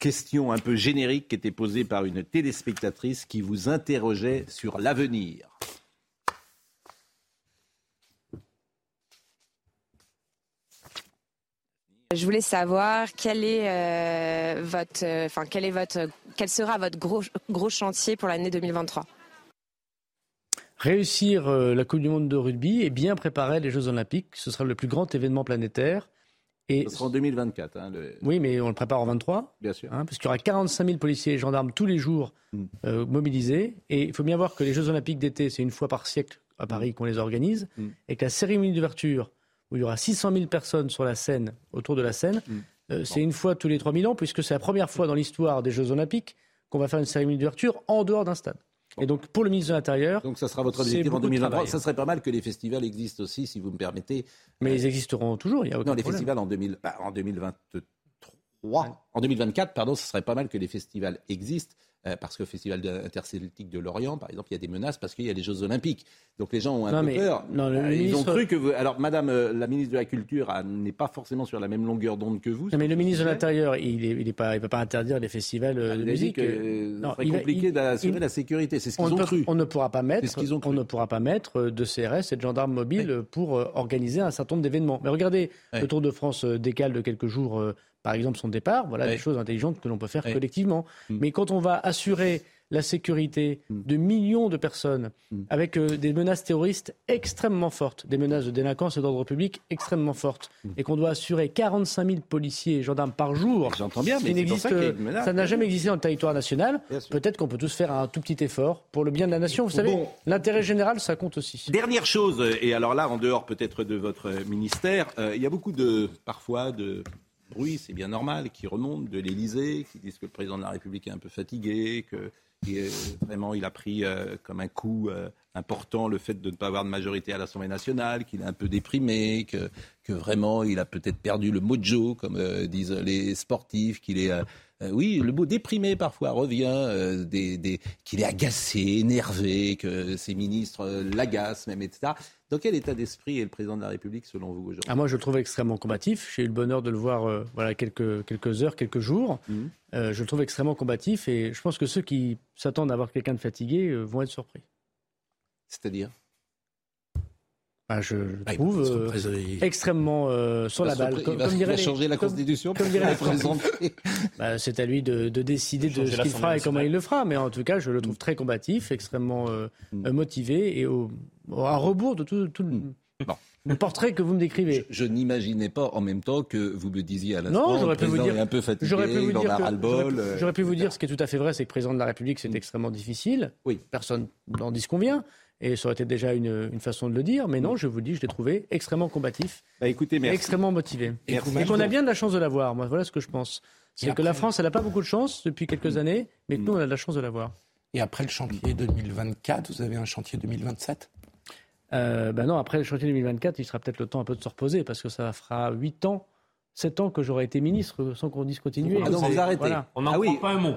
A: question un peu générique qui était posée par une téléspectatrice qui vous interrogeait sur l'avenir.
I: Je voulais savoir quel est euh, votre, euh, enfin quel est votre, quel sera votre gros gros chantier pour l'année 2023.
K: Réussir euh, la Coupe du Monde de rugby et bien préparer les Jeux Olympiques. Ce sera le plus grand événement planétaire. Et
A: Ce sera en 2024. hein, le-
K: oui, mais on le prépare en 23.
A: Bien sûr.
K: hein, parce qu'il y aura 45 000 policiers et gendarmes tous les jours
A: Mm.
K: euh, mobilisés. Et il faut bien voir que les Jeux Olympiques d'été, c'est une fois par siècle à Paris qu'on les organise.
A: Mm.
K: Et que la cérémonie d'ouverture, où il y aura 600 000 personnes sur la scène, autour de la scène,
A: Mm.
K: euh, c'est une fois tous les 3000 ans, puisque c'est la première fois dans l'histoire des Jeux Olympiques qu'on va faire une cérémonie d'ouverture en dehors d'un stade. Et donc, pour le ministre de l'Intérieur,
A: Donc ça sera votre objectif en
K: beaucoup de
A: 2023.
K: travail.
A: Ça serait pas mal que les festivals existent aussi, si vous me permettez.
K: Mais ils existeront toujours, il n'y a aucun
A: Non, les
K: problème.
A: festivals en, 2000, bah, en 2023, en 2024, pardon, ce serait pas mal que les festivals existent. Euh, parce que le Festival interceltique de Lorient, par exemple, il y a des menaces parce qu'il y a les Jeux Olympiques. Donc les gens ont un
K: Non,
A: peu
K: mais-
A: peur.
K: non, le
A: Euh, Ils ont cru que vous. Alors, Madame euh, la ministre de la Culture ah, n'est pas forcément sur la même longueur d'onde que vous.
K: Non, mais le ministre de l'Intérieur, il ne il pas, il peut pas interdire les festivals euh,
A: Il
K: de musique.
A: que
K: euh,
A: compliqué d'assurer la sécurité. C'est ce
K: on
A: qu'ils
K: ne
A: ont
K: peut-
A: cru.
K: On ne pourra pas mettre,
A: C'est ce qu'ils ont
K: on ne pourra pas mettre de CRS et de gendarmes mobiles pour organiser un certain nombre d'événements. Mais regardez, le Tour de France décale de quelques jours, par exemple, son départ. Voilà des choses intelligentes que l'on peut faire collectivement.
A: Mm.
K: Mais quand on va assurer la sécurité
A: Mm.
K: de millions de personnes
A: Mm.
K: avec euh, des menaces terroristes extrêmement fortes, des menaces de délinquance et d'ordre public extrêmement fortes, et qu'on doit assurer 45 000 policiers et gendarmes par jour,
A: J'entends bien, mais
K: n'existe-
A: ça
K: n'a jamais existé dans le territoire national. Peut-être qu'on peut tous faire un tout petit effort pour le bien de la nation. Vous savez,
A: Bon.
K: l'intérêt général, ça compte aussi.
A: Dernière chose, et alors là, en dehors peut-être de votre ministère, euh, il y a beaucoup de, parfois, de bruit, c'est bien normal, qui remontent de l'Élysée, qui disent que le président de la République est un peu fatigué, que vraiment il a pris euh, comme un coup euh, important le fait de ne pas avoir de majorité à l'Assemblée nationale, qu'il est un peu déprimé, que, que vraiment il a peut-être perdu le mojo, comme euh, disent les sportifs, qu'il est... euh, oui, le mot déprimé parfois revient, euh, des, des- qu'il est agacé, énervé, que ses ministres euh, l'agacent même, etc. Dans quel état d'esprit est le président de la République selon vous aujourd'hui?
K: Ah, moi, je le trouve extrêmement combatif. J'ai eu le bonheur de le voir euh, voilà, quelques, quelques heures, quelques jours. Euh, je le trouve extrêmement combatif et je pense que ceux qui s'attendent à voir quelqu'un de fatigué vont être surpris.
A: C'est-à-dire?
K: Bah, je
L: Ah, il
K: trouve euh, extrêmement euh, sur
A: Il
K: la balle. Comme,
A: il va-
K: comme
A: il va
K: diraient les-
A: changer la
K: comme-
A: Constitution
K: comme Français.
A: présenter.
K: Bah, c'est à lui de, de décider de ce qu'il fera et comment il le fera. Mais en tout cas, je le trouve très combatif, extrêmement euh,
A: Mm.
K: motivé et au, au- à rebours de tout, tout le,
A: Bon.
K: le portrait que vous me décrivez.
A: Je n'imaginais pas en même temps que vous me disiez à l'instant,
K: Non,
A: le
K: j'aurais pu vous dire.
A: est un peu fatigué,
K: J'aurais pu vous dire j'aurais pu- pu vous ce qui est tout à fait vrai, c'est que le président de la République, c'est extrêmement difficile.
A: Oui.
K: Personne n'en dit ce qu'on vient. Et ça aurait été déjà une, une façon de le dire. Mais non, je vous le dis, je l'ai trouvé extrêmement combatif,
A: Bah, écoutez,
K: et extrêmement motivé.
A: Et
K: qu'on a bien de la chance de l'avoir. Moi, voilà ce que je pense. C'est que la France, elle n'a pas beaucoup de chance depuis quelques années, mais que nous, on a de la chance de l'avoir.
L: Et après le chantier 2024, vous avez un chantier 2027
K: Euh, ben non, après le chantier 2024, il sera peut-être le temps un peu de se reposer parce que ça fera 8 ans, 7 ans que j'aurais été ministre sans qu'on discontinue.
A: Ah non, vous arrêtez.
K: Voilà.
C: On n'en
A: Ah oui.
C: pas un mot.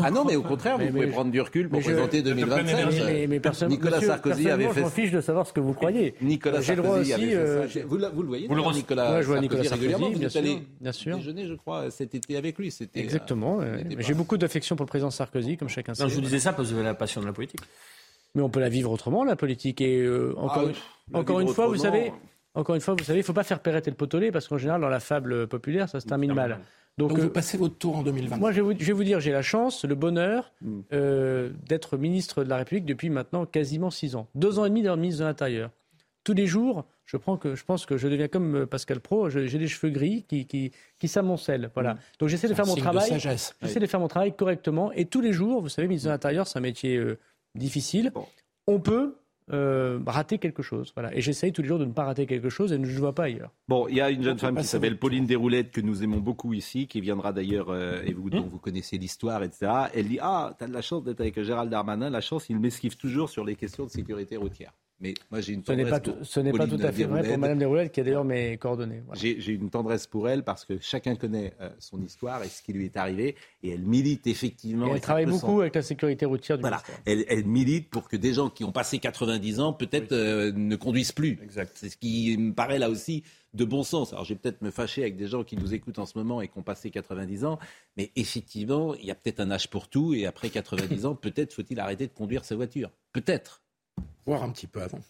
A: Ah non, mais au contraire, vous
K: Mais-
A: pouvez
K: mais-
A: prendre du recul pour présenter
C: je te prenais
A: 2027.
C: bien.
K: Mais, mais- mais personne,
A: Nicolas
K: monsieur,
A: Sarkozy avait
K: personnellement,
A: fait
K: Je m'en fiche de savoir ce que vous croyez.
A: Nicolas
K: J'ai le droit
A: Sarkozy
K: aussi,
A: avait fait
K: euh,
A: ça. Vous, le voyez,
C: Vous le
A: Nicolas
K: Ouais, je vois
A: Sarkozy
K: Nicolas Sarkozy,
A: régulièrement. Vous
K: bien
A: êtes allé
K: sûr, bien sûr.
A: déjeuner, je crois, cet été avec lui. C'était, euh,
K: Exactement.
A: pas-
K: J'ai beaucoup d'affection pour le président Sarkozy, comme chacun sait.
C: Non, je vous disais ça parce que vous avez la passion de la politique.
K: Mais on peut la vivre autrement, la politique. Et euh, encore,
A: Ah,
K: encore
A: vivre
K: une fois, vous savez, encore une fois, vous savez, il faut pas faire Perrette et le potelet parce qu'en général, dans la fable populaire, ça se termine mal.
L: Donc, vous passez votre tour en 2020.
K: Moi, je vais vous, dire, j'ai la chance, le bonheur mm. d'être ministre de la République depuis maintenant quasiment six ans. Deux ans et demi le ministre de l'Intérieur. Tous les jours, je, prends que, je pense que je deviens comme Pascal Pro, j'ai des cheveux gris qui, qui, qui s'amoncellent. Voilà. Mm. Donc j'essaie de faire mon travail. J'essaie de faire mon travail correctement. Et tous les jours, vous savez, ministre de l'Intérieur, c'est un métier difficile. On peut euh, rater quelque chose. Voilà. Et j'essaye tous les jours de ne pas rater quelque chose et ne je vois pas ailleurs.
A: Bon, il y a une jeune femme qui s'appelle Pauline Desroulettes, que nous aimons beaucoup ici, qui viendra d'ailleurs, euh, et vous, dont vous connaissez l'histoire, etc. Elle dit Ah, tu as de la chance d'être avec Gérald Darmanin. La chance, il m'esquive toujours sur les questions de sécurité routière. Mais moi, j'ai une
K: Ce pas, tout, ce n'est pas tout à fait vrai pour Mme Desroulettes, qui a d'ailleurs mes coordonnées.
A: J'ai, une tendresse pour elle parce que chacun connaît euh, son histoire et ce qui lui est arrivé. Et elle milite effectivement.
K: elle travaille beaucoup avec la sécurité routière du
A: Voilà. Elle, elle, milite pour que des gens qui ont passé 90 ans, peut-être, euh, ne conduisent plus.
K: Exact.
A: C'est ce qui me paraît là aussi de bon sens. Alors, je vais peut-être me fâcher avec des gens qui nous écoutent en ce moment et qui ont passé 90 ans, mais effectivement, il y a peut-être un âge pour tout, et après 90 ans, peut-être faut-il arrêter de conduire sa voiture. Peut-être.
L: Voir un petit peu avant.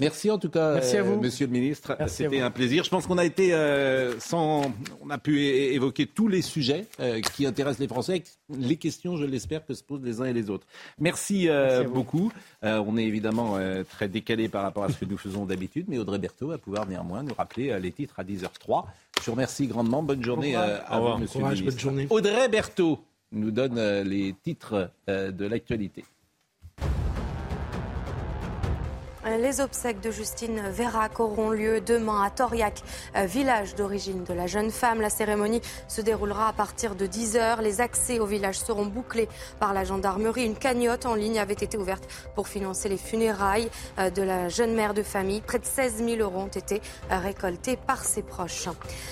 A: Merci en tout cas,
K: Merci à vous.
A: Monsieur le Ministre. C'était un plaisir. Je pense qu'on a été euh, sans, on a pu évoquer tous les sujets euh, qui intéressent les Français, les questions, je l'espère, que se posent les uns et les autres. Merci, euh, beaucoup. on est évidemment très décalé par rapport à ce que nous faisons d'habitude, mais Audrey Berthaud va pouvoir néanmoins nous rappeler les titres à 10h03. Je vous remercie grandement. Bonne journée à vous, Monsieur le Ministre.
L: Bonne journée.
A: Audrey Berthaud nous donne les titres de l'actualité.
B: Les obsèques de Justine Vérac auront lieu demain à Toriac, euh, village d'origine de la jeune femme. La cérémonie se déroulera à partir de 10h. Les accès au village seront bouclés par la gendarmerie. Une cagnotte en ligne avait été ouverte pour financer les funérailles euh, de la jeune mère de famille. Près de 16 000 euros ont été euh, récoltés par ses proches.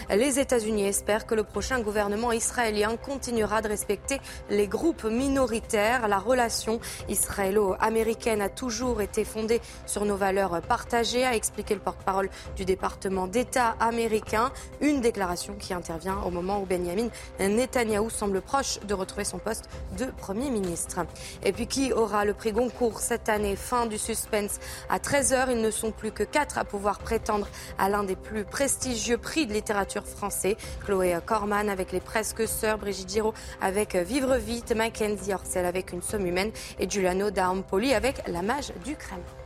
B: Les États-Unis espèrent que le prochain gouvernement israélien continuera de respecter les groupes minoritaires. La relation israélo-américaine a toujours été fondée sur nos valeurs partagées, a expliqué le porte-parole du département d'État américain. Une déclaration qui intervient au moment où Benjamin Netanyahou semble proche de retrouver son poste de Premier ministre. Et puis qui aura le prix Goncourt cette année? Fin du suspense à 13h. Ils ne sont plus que quatre à pouvoir prétendre à l'un des plus prestigieux prix de littérature français. Chloé Corman avec Les Presque Sœurs, Brigitte Giraud avec Vivre Vite, Mackenzie Orsel avec Une Somme Humaine et Giuliano D'Ampoli avec La Mage du Crème.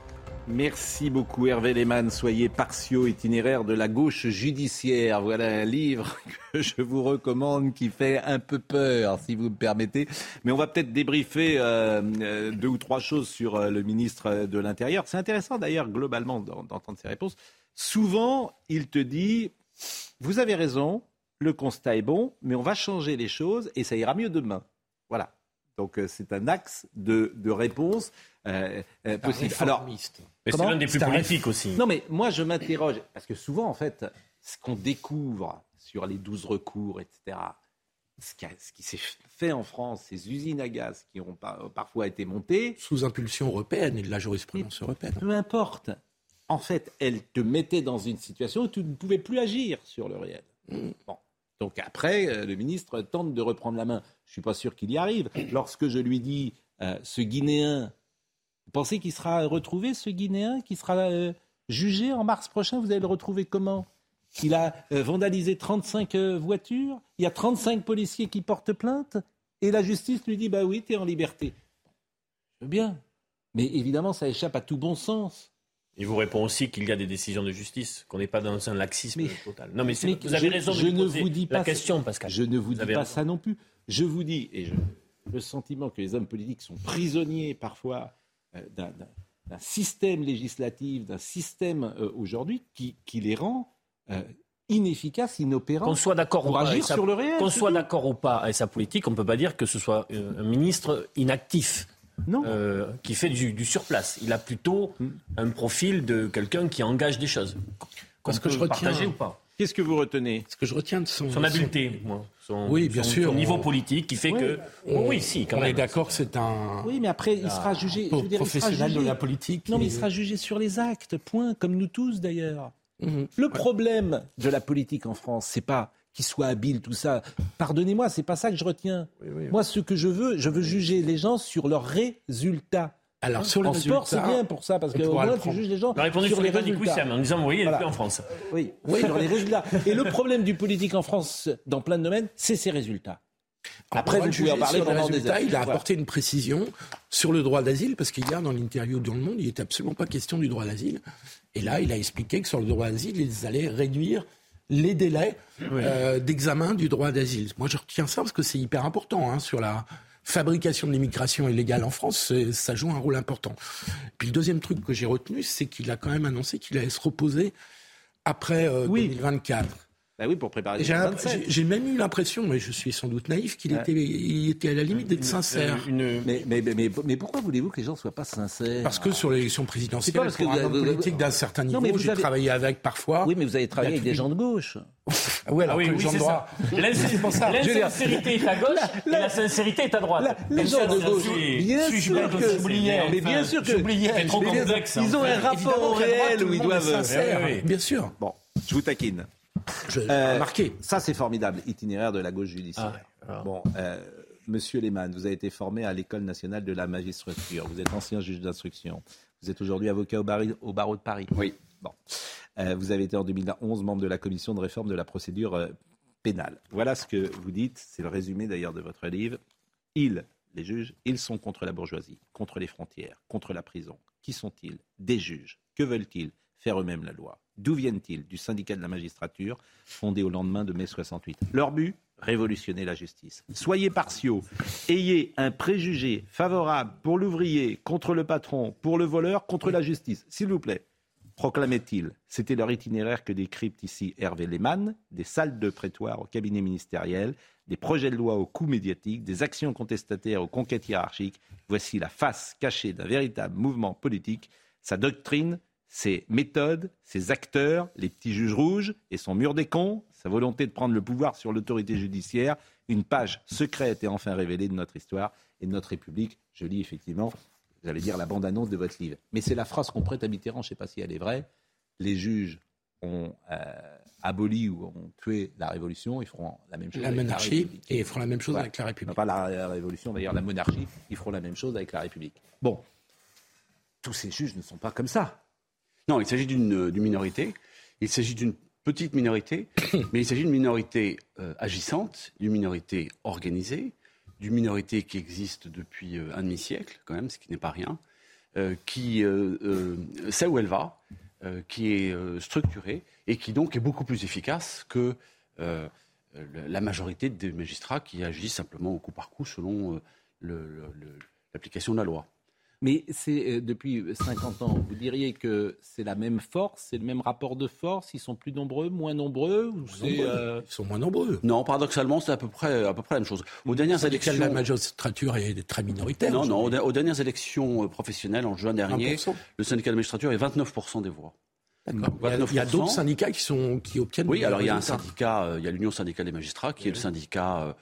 A: Merci beaucoup Hervé Lehmann. Soyez partiaux itinéraire de la gauche judiciaire. Voilà un livre que je vous recommande qui fait un peu peur, si vous me permettez. Mais on va peut-être débriefer euh, euh, deux ou trois choses sur euh, le ministre de l'Intérieur. C'est intéressant d'ailleurs globalement d'entendre ses réponses. Souvent, il te dit, vous avez raison, le constat est bon, mais on va changer les choses et ça ira mieux demain. Voilà. Donc c'est un axe de, de réponse euh, euh, possible.
C: Alors, mais c'est l'un des plus politiques aussi.
A: Non, mais moi je m'interroge parce que souvent en fait, ce qu'on découvre sur les 12 recours, etc. Ce qui, s'est fait en France, ces usines à gaz qui ont parfois été montées.
L: Sous impulsion européenne et de la jurisprudence européenne.
A: Peu importe. En fait, elle te mettait dans une situation où tu ne pouvais plus agir sur le réel. Mm. Bon. Donc après, euh, le ministre tente de reprendre la main. Je ne suis pas sûr qu'il y arrive. Lorsque je lui dis, ce Guinéen vous pensez qu'il sera retrouvé, ce Guinéen, qui sera euh, jugé en mars prochain? Vous allez le retrouver comment? Il a euh, vandalisé 35 euh, voitures, il y a 35 policiers qui portent plainte, et la justice lui dit, bah oui, tu es en liberté. Je veux bien. Mais évidemment, ça échappe à tout bon sens.
C: Il vous répond aussi qu'il y a des décisions de justice, qu'on n'est pas dans un laxisme total. Non, mais, vous
A: avez
C: raison
A: je, ne vous dis
C: la
A: pas
C: question, Pascal.
A: Je ne vous, dis pas ça non plus. Je vous dis, et je, le sentiment que les hommes politiques sont prisonniers parfois euh, d'un système législatif, d'un système euh, aujourd'hui qui, les rend euh, inefficaces, inopérants.
C: Qu'on soit d'accord ou
A: pas, sur le réel.
C: Qu'on soit d'accord ou pas avec sa politique, on ne peut pas dire que ce soit un ministre inactif. Non. qui fait du, surplace. Il a plutôt hmm. un profil de quelqu'un qui engage des choses.
L: Parce que je retiens.
C: ou pas
A: Qu'est-ce que vous retenez
L: Ce que je retiens de son.
C: Son habileté, moi.
L: Son, oui, bien sûr.
C: Son niveau politique qui fait que. oui, si, quand
L: on
C: même.
L: est d'accord que c'est un.
A: Oui, mais après, il sera jugé.
L: Je professionnel de la politique.
A: Non, mais il sera jugé sur les actes, point, comme nous tous d'ailleurs. Mhm. Le problème de la politique en France, c'est pas qu'il soit habile, tout ça. Pardonnez-moi, c'est pas ça que je retiens. Moi, ce que je veux, je veux juger les gens sur leurs résultats
L: Alors, sur
R: en sport, c'est bien pour ça, parce
L: on
R: que au
L: pourra
R: moins,
L: le
R: tu juges les gens
C: Il a répondu
R: sur
C: sur
R: les résultats.
C: En disant, il plus en France.
R: Oui,
L: Oui,
R: les résultats. Et le problème du politique en France, dans plein de domaines, c'est ses résultats. Après, vous pouvez en parler pendant des heures.
L: Il a
R: Voilà.
L: apporté une précision sur le droit d'asile, parce qu'hier, dans l'interview dans Le Monde, il n'était absolument pas question du droit d'asile. Et là, il a expliqué que sur le droit d'asile, ils allaient réduire les délais euh, d'examen du droit d'asile. Moi, je retiens ça parce que c'est hyper important hein, sur la fabrication de l'immigration illégale en France, ça joue un rôle important. Puis le deuxième truc que j'ai retenu, c'est qu'il a quand même annoncé qu'il allait se reposer après euh, 2024.
R: Bah oui, pour préparer
L: J'ai
R: les
L: un-
R: 27.
L: j'ai- j'ai même eu l'impression, mais je suis sans doute naïf, qu'il
R: Ouais.
L: était, il était à la limite d'être sincère.
R: Mais, mais, mais, mais, mais pourquoi voulez-vous que les gens ne soient pas sincères
L: Parce que sur l'élection présidentielle,
R: pas parce que
L: pour
R: vous
L: un
R: avez-
L: politique d'un certain niveau, j'ai
R: avez-
L: travaillé avec parfois.
R: Oui, mais vous avez travaillé avec des gens de gauche.
L: Ah oui, alors
C: Ah oui,
L: que les
C: oui,
L: gens de droite.
C: L'insincérité est à gauche et la sincérité est à droite.
R: les gens de gauche, bien sûr que-
C: j'oubliais,
R: mais bien sûr que-
C: j'oubliais. Complexe.
R: ils ont un rapport au réel où ils doivent.
L: sincère,
C: Oui, oui.
L: Bien sûr.
A: Bon, je vous taquine.
L: Je,
A: Euh,
L: remarqué.
A: Ça, c'est formidable, itinéraire de la gauche judiciaire.
C: Ah,
A: bon, euh, Monsieur Lehmann, vous avez été formé à l'École nationale de la magistrature. Vous êtes ancien juge d'instruction. Vous êtes aujourd'hui avocat au, barri- au barreau de Paris.
S: Oui.
A: Bon. Euh, vous avez été en 2011 membre de la commission de réforme de la procédure euh, pénale. Voilà ce que vous dites. C'est le résumé d'ailleurs de votre livre. Ils, les juges, ils sont contre la bourgeoisie, contre les frontières, contre la prison. Qui sont-ils? Des juges. Que veulent-ils? Faire eux-mêmes la loi. D'où viennent-ils? Du syndicat de la magistrature, fondé au lendemain de mai 68. Leur but? Révolutionner la justice. Soyez partiaux. Ayez un préjugé favorable pour l'ouvrier, contre le patron, pour le voleur, contre la justice. S'il vous plaît proclamaient-ils. C'était leur itinéraire que décrypte ici Hervé Lehmann, des salles de prétoire au cabinet ministériel, des projets de loi au coût médiatique, des actions contestataires aux conquêtes hiérarchiques. Voici la face cachée d'un véritable mouvement politique, sa doctrine, ses méthodes, ses acteurs, les petits juges rouges et son mur des cons, sa volonté de prendre le pouvoir sur l'autorité judiciaire, une page secrète et enfin révélée de notre histoire et de notre République. Je lis effectivement j'allais dire la bande-annonce de votre livre. Mais c'est la phrase qu'on prête à Mitterrand, je ne sais pas si elle est vraie. Les juges ont euh, aboli ou ont tué la Révolution, ils feront la même chose
L: La
A: avec
L: monarchie,
A: la République.
L: et ils feront la même chose
A: Ouais.
L: avec la République.
A: Non, pas la, la Révolution, d'ailleurs la monarchie, ils feront la même chose avec la République. Bon, tous ces juges ne sont pas comme ça.
S: Non, il s'agit d'une d'une minorité. Il s'agit d'une petite minorité, mais il s'agit d'une minorité euh, agissante, d'une minorité organisée, d'une minorité qui existe depuis euh, un demi-siècle, quand même, ce qui n'est pas rien, euh, qui euh, euh, sait où elle va, euh, qui est euh, structurée et qui donc est beaucoup plus efficace que euh, la majorité des magistrats qui agissent simplement au coup par coup selon euh, l'application de la loi.
A: Mais c'est euh, depuis 50 ans, vous diriez que c'est la même force, c'est le même rapport de force, ils sont plus nombreux, moins nombreux ou euh,
L: Ils sont moins nombreux.
S: Non, paradoxalement, c'est à peu près, à peu près la même chose. Aux dernières
L: syndicat
S: élections,
L: de la magistrature est très minoritaire.
S: non, non, aux, dernières élections euh, professionnelles en juin dernier,
L: 1%.
S: le syndicat de la magistrature est 29% des voix.
L: D'accord. Il y a- Il y a,
S: 29%.
L: d'autres syndicats qui, sont, qui obtiennent.
S: Oui,
L: des
S: alors il y a un syndicat, euh, il y a l'Union syndicale des magistrats, qui est le syndicat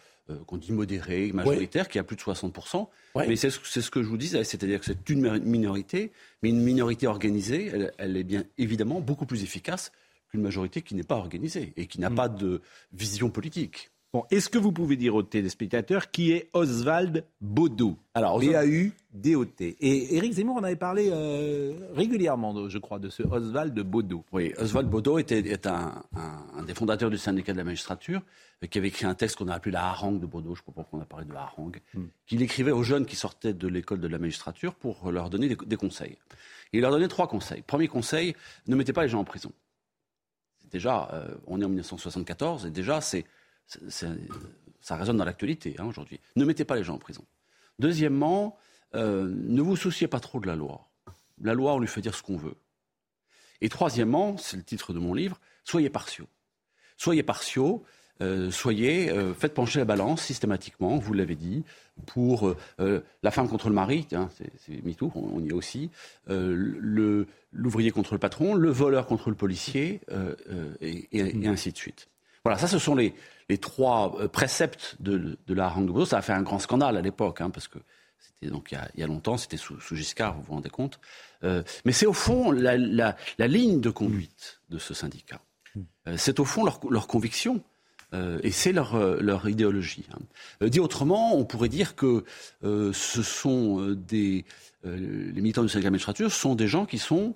S: qu'on dit modéré, majoritaire, qui a plus de 60%.
L: Ouais.
S: Mais c'est ce, que je vous disais, c'est-à-dire que c'est une mi- minorité, mais une minorité organisée, elle, elle est bien évidemment beaucoup plus efficace qu'une majorité qui n'est pas organisée et qui n'a pas de vision politique.
A: Bon, est-ce que vous pouvez dire aux téléspectateurs qui est Oswald Baudot
S: Alors,
A: B-A-U-D-O-T. Et Éric Zemmour en avait parlé euh, régulièrement, je crois, de ce Oswald Baudot.
S: Oui, Oswald Baudot était, est un, un- un des fondateurs du syndicat de la magistrature, euh, qui avait écrit un texte qu'on a appelé la harangue de Baudot, je ne sais pas pourquoi on a parlé de la harangue, qu'il écrivait aux jeunes qui sortaient de l'école de la magistrature pour leur donner des, des conseils. Et il leur donnait trois conseils. Premier conseil, ne mettez pas les gens en prison. Déjà, euh, on est en 1974 et déjà, c'est- ça résonne dans l'actualité hein, aujourd'hui. Ne mettez pas les gens en prison. Deuxièmement, euh, ne vous souciez pas trop de la loi. La loi, on lui fait dire ce qu'on veut. Et troisièmement, c'est le titre de mon livre, soyez partiaux. Soyez partiaux, euh, soyez, euh, faites pencher la balance systématiquement, vous l'avez dit, pour la femme contre le mari, c'est, MeToo, on, on y est aussi, l'ouvrier contre le patron, le voleur contre le policier, et ainsi de suite. Voilà, ça ce sont les, trois euh, préceptes de, de la harangue de. Ça a fait un grand scandale à l'époque, hein, parce que c'était donc il y a, longtemps, c'était sous, Giscard, vous vous rendez compte. Euh, mais c'est au fond la, ligne de conduite de ce syndicat. Euh, c'est au fond leur, conviction. et c'est leur, idéologie. Hein. dit autrement, on pourrait dire que ce sont des... les militants du syndicat magistrature sont des gens qui sont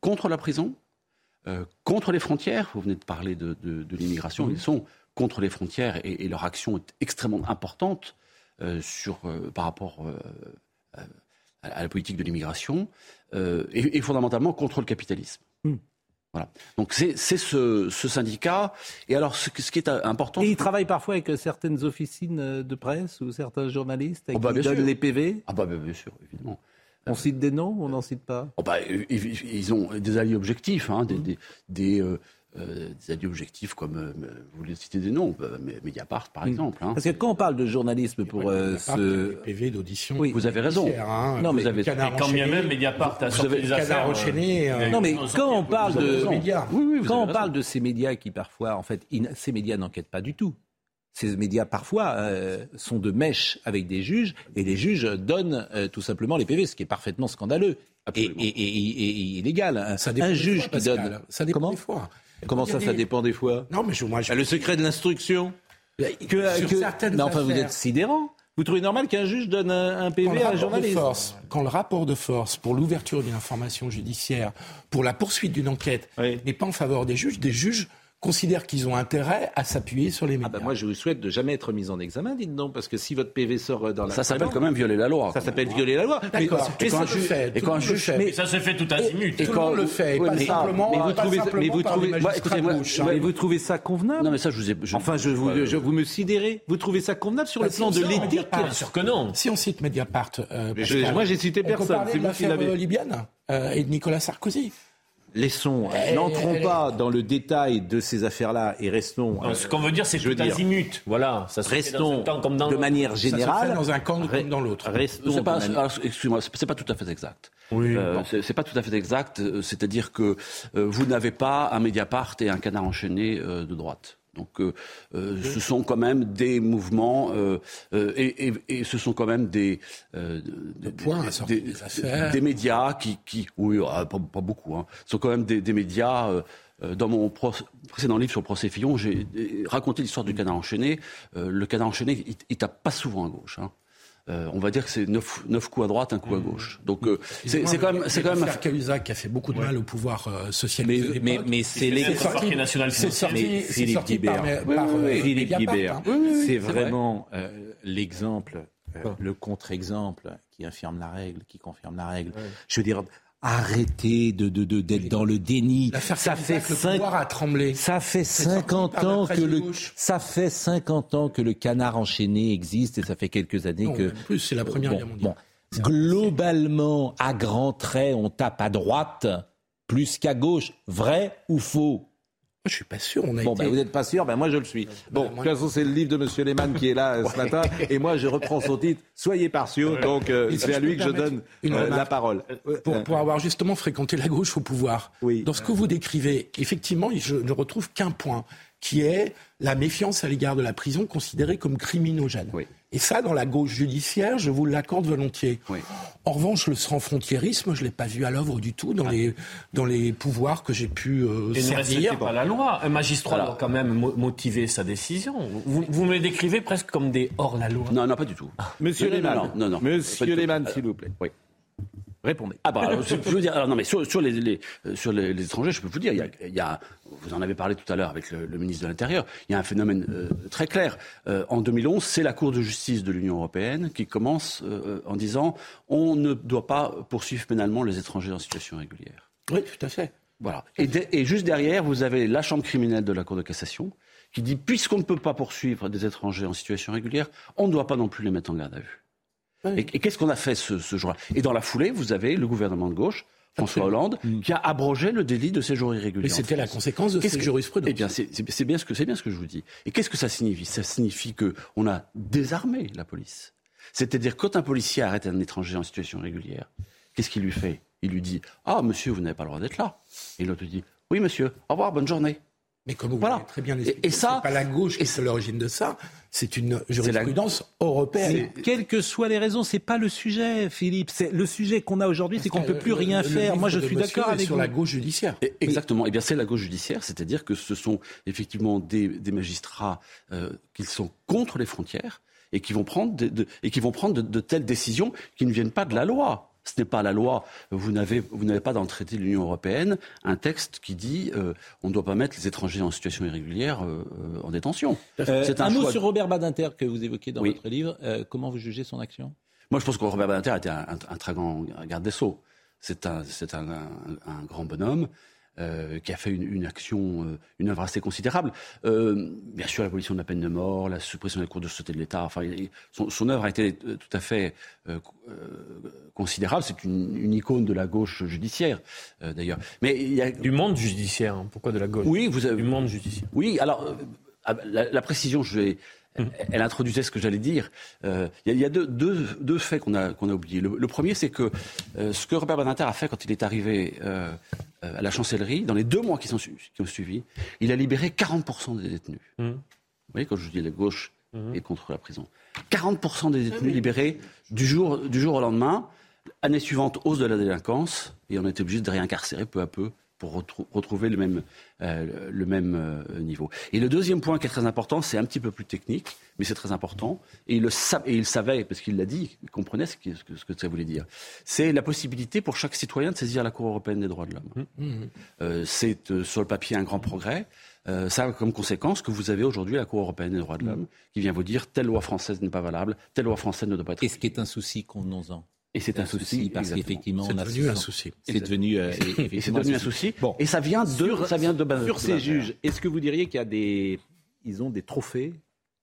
S: contre la prison, contre les frontières. Vous venez de parler de, l'immigration. Ils sont contre les frontières et, leur action est extrêmement importante sur, par rapport à la politique de l'immigration et, fondamentalement contre le capitalisme. Hmm. Voilà. Donc c'est ce, syndicat. Et alors ce, qui est important.
A: Et il travaille parfois avec certaines officines de presse ou certains journalistes qui oh bah, donnent les PV.
S: Ah bah bien sûr, évidemment.
A: On cite des noms ou on n'en cite pas
S: oh bah, ils, ont des alliés objectifs, hein, des, des, euh, euh, des alliés objectifs comme, euh, vous voulez citer des noms, bah, Mediapart par mm. exemple. Hein.
A: Parce que quand on parle de journalisme pour euh, ce...
L: PV d'audition.
S: Oui, vous avez raison.
C: Hein, non, mais vous avez... quand bien même Mediapart a sorti des affaires...
A: Non, mais quand on parle de... quand on parle de ces médias qui parfois, en fait, ces médias n'enquêtent pas du tout ces médias parfois sont de mèche avec des juges et les juges donnent tout simplement les PV, ce qui est parfaitement scandaleux et, et, illégal. un juge qui donne.
L: Ça dépend des fois.
A: Comment ça, ça dépend des fois
L: Non, mais je, moi, je...
A: Le secret de l'instruction
L: que, Sur certaines
A: enfin, vous êtes sidérant. Vous trouvez normal qu'un juge donne un, PV à un journaliste
L: force, Quand le rapport de force pour l'ouverture d'une information judiciaire, pour la poursuite d'une enquête, n'est pas en faveur des juges, des juges considèrent qu'ils ont intérêt à s'appuyer sur les ah bah médias.
A: moi, je vous souhaite de jamais être mis en examen, dites donc, parce que si votre PV sort dans la...
S: Ça s'appelle quand même violer la loi.
A: Ça s'appelle violer la loi.
L: D'accord. Et, quand juge fait, et quand un juge
C: fait... Mais ça se fait tout azimut.
L: Et, quand... le fait, pas simplement, mais vous trouvez, mais vous trouvez,
A: mais vous trouvez ça convenable
S: Non, mais ça, je vous ai...
A: Enfin, je vous, je vous me sidérez. Vous trouvez ça convenable sur le plan de l'éthique
C: Bien sûr que non.
L: Si on cite Mediapart...
A: Moi, j'ai cité personne.
L: C'est vous qui l'avez... libyenne et de Nicolas Sarkozy
A: laissons, euh, n'entrons pas dans le détail de ces affaires-là et restons.
C: ce qu'on veut dire, c'est tout azimut. Voilà,
A: ça se restons dans comme dans de manière générale.
L: dans un camp comme dans l'autre.
S: Restons. Pas, excusez-moi, c'est pas tout à fait exact. Oui. Euh, c'est pas tout à fait exact. Euh, c'est-à-dire que vous n'avez pas un Mediapart et un canard enchaîné de droite. Donc euh, euh, ce sont quand même des mouvements euh, et, ce sont quand même des,
L: des, points,
S: des, des, médias qui, qui oui, ah, pas, beaucoup, hein, sont quand même des, médias. dans mon précédent livre sur le procès Fillon, j'ai raconté l'histoire du canard enchaîné. le canard enchaîné, il, il tape pas souvent à gauche. Hein. Euh, on va dire que c'est neuf, coups à droite, un coup à gauche. Donc euh, c'est quand même, c'est quand même.
L: Cahuzac qui a fait beaucoup de mal au pouvoir euh, social.
A: Mais, mais, mais c'est les
C: C'est
A: sorti, Philippe Guibert. Philippe Guibert. C'est vraiment l'exemple, le contre-exemple qui infirme la règle, qui confirme la règle. Je veux dire, Arrêtez de, de, d'être dans le déni.
L: Ça fait, cinq...
A: ça fait 50 ans que le ça fait 50 ans que le canard enchaîné existe et ça fait quelques années que
L: plus c'est la première guerre mondiale.
A: Globalement, à grands traits, on tape à droite plus qu'à gauche. Vrai ou faux?
L: Je suis pas sûr. On a
A: bon, ben, vous n'êtes pas sûr, ben moi je le suis. Bon, de toute façon, c'est le livre de M. Lehmann qui est là euh, ce matin, et moi je reprends son titre. Soyez partiaux. Donc euh, c'est à lui que je donne euh, la parole.
L: Pour, pour, avoir justement fréquenté la gauche au pouvoir, oui. dans ce que vous décrivez, effectivement, je ne retrouve qu'un point, qui est la méfiance à l'égard de la prison considérée comme criminogène. Oui. Et ça, dans la gauche judiciaire, je vous l'accorde volontiers. En revanche, le sans-frontiérisme, je ne l'ai pas vu à l'œuvre du tout dans, ah. les, dans les pouvoirs que j'ai pu euh, Et servir.
C: ne pas la loi. Un magistrat doit quand même motiver sa décision. Vous, vous, me les décrivez presque comme des hors-la-loi.
S: Non, non, pas du tout.
A: Monsieur Lehmann, non, non, Monsieur Lehmann, s'il vous plaît. Oui. Répondez.
S: Ah bah, je peux vous dire, alors non, mais sur, les, euh, sur les, étrangers, je peux vous dire, il y a, vous en avez parlé tout à l'heure avec le, ministre de l'Intérieur, il y a un phénomène euh, très clair. Euh, en 2011, c'est la Cour de justice de l'Union européenne qui commence en disant on ne doit pas poursuivre pénalement les étrangers en situation régulière.
L: Oui, tout à fait.
S: Voilà. Et, et juste derrière, vous avez la Chambre criminelle de la Cour de cassation qui dit puisqu'on ne peut pas poursuivre des étrangers en situation régulière, on ne doit pas non plus les mettre en garde à vue. Et, qu'est-ce qu'on a fait ce, ce jour-là? Et dans la foulée, vous avez le gouvernement de gauche, François Hollande, mm. qui a abrogé le délit de séjour irrégulier.
L: Et c'était la conséquence de cette jurisprudence.
S: Eh bien, c'est bien, ce que, bien ce que je vous dis. Et qu'est-ce que ça signifie? Ça signifie qu'on a désarmé la police. C'est-à-dire, quand un policier arrête un étranger en situation régulière, qu'est-ce qu'il lui fait? Il lui dit Ah, monsieur, vous n'avez pas le droit d'être là. Et l'autre dit Oui, monsieur, au revoir, bonne journée.
L: Mais comme vous voilà. très bien expliqué, et, ça, c'est pas la gauche qui est l'origine de ça, c'est une jurisprudence européenne.
A: quelles que soient les raisons, c'est pas le sujet, Philippe. C'est le sujet qu'on a aujourd'hui, c'est qu'on ne peut plus rien faire. Moi, je suis d'accord avec
L: sur la gauche judiciaire.
S: exactement. Et eh bien, c'est la gauche judiciaire, c'est-à-dire que ce sont effectivement des, magistrats euh, qui sont contre les frontières et qui vont prendre de, et qui vont prendre de telles décisions qui ne viennent pas de la loi. Ce n'est pas la loi. Vous n'avez, pas dans le traité de l'Union européenne un texte qui dit euh, on ne doit pas mettre les étrangers en situation irrégulière euh, euh, en détention.
A: C'est un, mot sur Robert Badinter que vous évoquez dans votre livre. comment vous jugez son action?
S: Moi, je pense que Robert Badinter était un, un, très grand garde des Sceaux. C'est un, grand bonhomme. Euh, qui a fait une, action, euh, une œuvre assez considérable. Euh, bien sûr, l'abolition de la peine de mort, la suppression des cours de sûreté de l'État. Enfin, son, son, œuvre a été tout à fait considérable. C'est une, icône de la gauche judiciaire, d'ailleurs.
C: Mais il y a du monde judiciaire. Hein. Pourquoi de la gauche?
S: Oui, vous avez
C: du monde judiciaire.
S: Oui, alors. La, la, précision, je vais, elle introduisait ce que j'allais dire. Euh, il y, a, deux, faits qu'on a, qu'on a oubliés. Le, premier, c'est que euh, ce que Robert Badinter a fait quand il est arrivé euh, à la chancellerie, dans les deux mois qui, sont, qui ont suivi, il a libéré 40% des détenus. Mmh. Vous voyez, quand je dis la gauche mmh. est contre la prison. 40% des détenus libérés du jour, du jour au lendemain. Année suivante, hausse de la délinquance, et on était obligé de réincarcérer peu à peu pour retrouver le même, euh, le même euh, niveau. Et le deuxième point qui est très important, c'est un petit peu plus technique, mais c'est très important, et il, le et il savait, parce qu'il l'a dit, il comprenait ce que, ce que, ça voulait dire, c'est la possibilité pour chaque citoyen de saisir la Cour européenne des droits de l'homme. Mmh. Mmh. Euh, c'est sur le papier un grand progrès. ça a comme conséquence que vous avez aujourd'hui la Cour européenne des droits de l'homme qui vient vous dire telle loi française n'est pas valable, telle loi française ne doit pas être.
A: Et ce qui est un souci qu'on nous en
S: et c'est un souci
A: parce qu'effectivement,
L: c'est devenu un souci.
A: C'est devenu, euh,
S: devenu un souci. Bon. Et ça vient de, sur, ça vient de
A: Sur ces juges, est-ce que vous diriez qu'il y a des, ils ont des trophées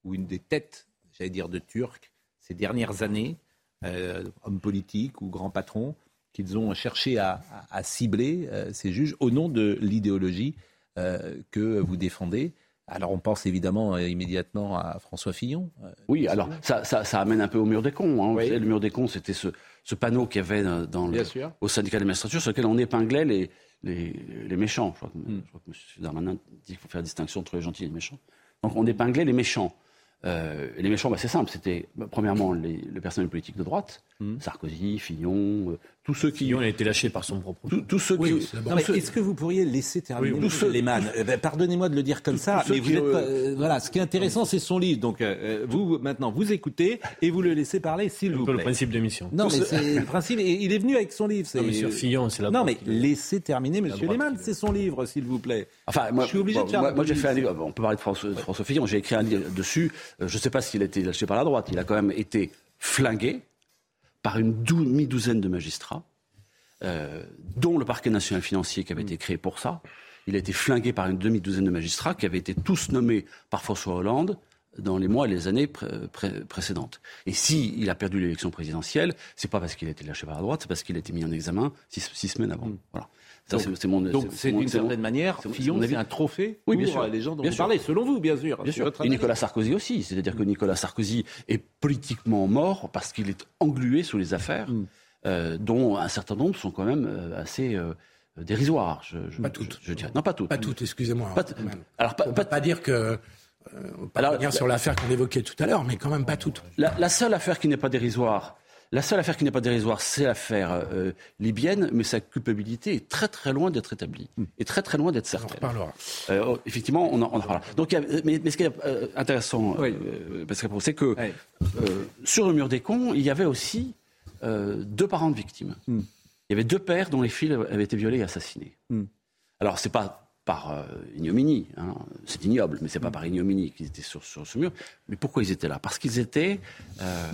A: ou une des têtes, j'allais dire, de Turcs ces dernières années, euh, hommes politiques ou grands patrons, qu'ils ont cherché à, cibler euh, ces juges au nom de l'idéologie que vous défendez? Alors on pense évidemment euh, immédiatement à François Fillon.
S: Euh, oui, alors ça, ça, amène un peu au mur des cons. Hein. le mur des cons, c'était ce, panneau qu'il y avait dans le, au syndicat de magistrature sur lequel on épinglait les, les, méchants. Je crois, que, hmm. M. Darmanin dit qu'il faut faire distinction entre les gentils et les méchants. Donc on épinglait les méchants. Euh, les méchants, bah, c'est simple. C'était bah, premièrement les, le personnel politique de droite, hmm. Sarkozy, Fillon, euh, tous ceux qui
C: Fillon a été lâché par son propre.
S: Tous ceux qui.
A: Est-ce que vous pourriez laisser terminer tous ceux... Lehmann euh, ben, Pardonnez-moi de le dire comme ça, mais vous êtes voilà. Ce qui est intéressant, c'est son livre. Donc vous maintenant, vous écoutez et vous le laissez parler, s'il vous plaît.
C: le principe d'émission.
A: Non, mais c'est le principe. Il est venu avec son livre.
C: Non, mais sur Fillon, c'est la.
A: Non, mais laissez terminer, Monsieur Lehmann. C'est son livre, s'il vous plaît.
S: Enfin, moi, je suis obligé de faire. Moi, j'ai fait un livre. On peut parler de François, François Fillon. J'ai écrit un livre dessus. Je ne sais pas s'il a été lâché par la droite. Il a quand même été flingué par une demi-douzaine de magistrats, euh, dont le parquet national financier qui avait été créé pour ça. Il a été flingué par une demi-douzaine de magistrats qui avaient été tous nommés par François Hollande dans les mois et les années précédentes. Et s'il il a perdu l'élection présidentielle, c'est pas parce qu'il a été lâché par la droite, c'est parce qu'il a été mis en examen six, semaines avant. Mm. Voilà.
A: Donc, c'est d'une certaine manière, Fillon, c'est un trophée pour bien sûr. les gens dont vous parlez, selon vous, bien sûr.
S: Et Nicolas Sarkozy aussi. C'est-à-dire que Nicolas Sarkozy est politiquement mort parce qu'il est englué sous les affaires, mm. euh, dont un certain nombre sont quand même euh, assez euh, dérisoires.
L: pas toutes.
S: Je, dirais. Non, pas toutes.
L: Pas toutes, excusez-moi. Alors, pas, pas, pas dire que. on peut Alors, sur l'affaire qu'on évoquait tout à l'heure, mais quand même pas toutes.
S: la seule affaire qui n'est pas dérisoire, la seule affaire qui n'est pas dérisoire, c'est l'affaire euh, libyenne, mais sa culpabilité est très très loin d'être établie, hmm. et très très loin d'être certaine.
L: On en reparlera.
S: Euh, oh, effectivement, on en, reparlera. Donc, mais, ce qui est euh, intéressant, parce que c'est que sur le mur des cons, il y avait aussi deux parents de victimes. Hmm. Il y avait deux pères dont les filles avaient été violées et assassinées. Hmm. Alors, c'est pas par euh, ignominie. Hein. C'est ignoble, mais c'est pas par ignominie qu'ils étaient sur, ce mur. Mais pourquoi ils étaient là? Parce qu'ils étaient, euh,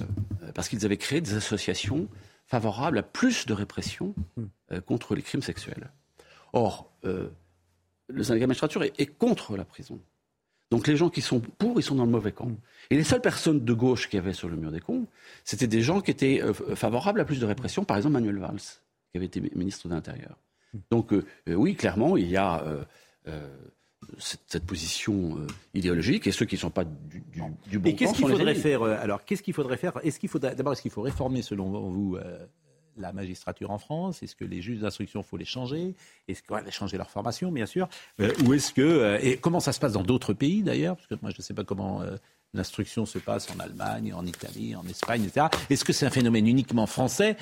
S: parce qu'ils avaient créé des associations favorables à plus de répression euh, contre les crimes sexuels. Or, le syndicat magistrature est, contre la prison. Donc les gens qui sont pour, ils sont dans le mauvais camp. Et les seules personnes de gauche qui avaient sur le mur des cons, c'était des gens qui étaient favorables à plus de répression. Par exemple, Manuel Valls, qui avait été ministre de l'Intérieur. Donc oui, clairement, il y a euh, cette, position euh, idéologique et ceux qui ne sont pas du, du, du bon
A: et qu'est-ce qu'il faudrait faire euh, Alors, qu'est-ce qu'il faudrait faire? Est-ce qu'il faut d'abord est-ce qu'il faut réformer selon vous la magistrature en France? Est-ce que les juges d'instruction, faut les changer? Est-ce qu'il faut changer leur formation, bien sûr. Euh, Ou est-ce que euh, et comment ça se passe dans d'autres pays d'ailleurs? Parce que moi, je ne sais pas comment euh, l'instruction se passe en Allemagne, en Italie, en Espagne, etc. Est-ce que c'est un phénomène uniquement français?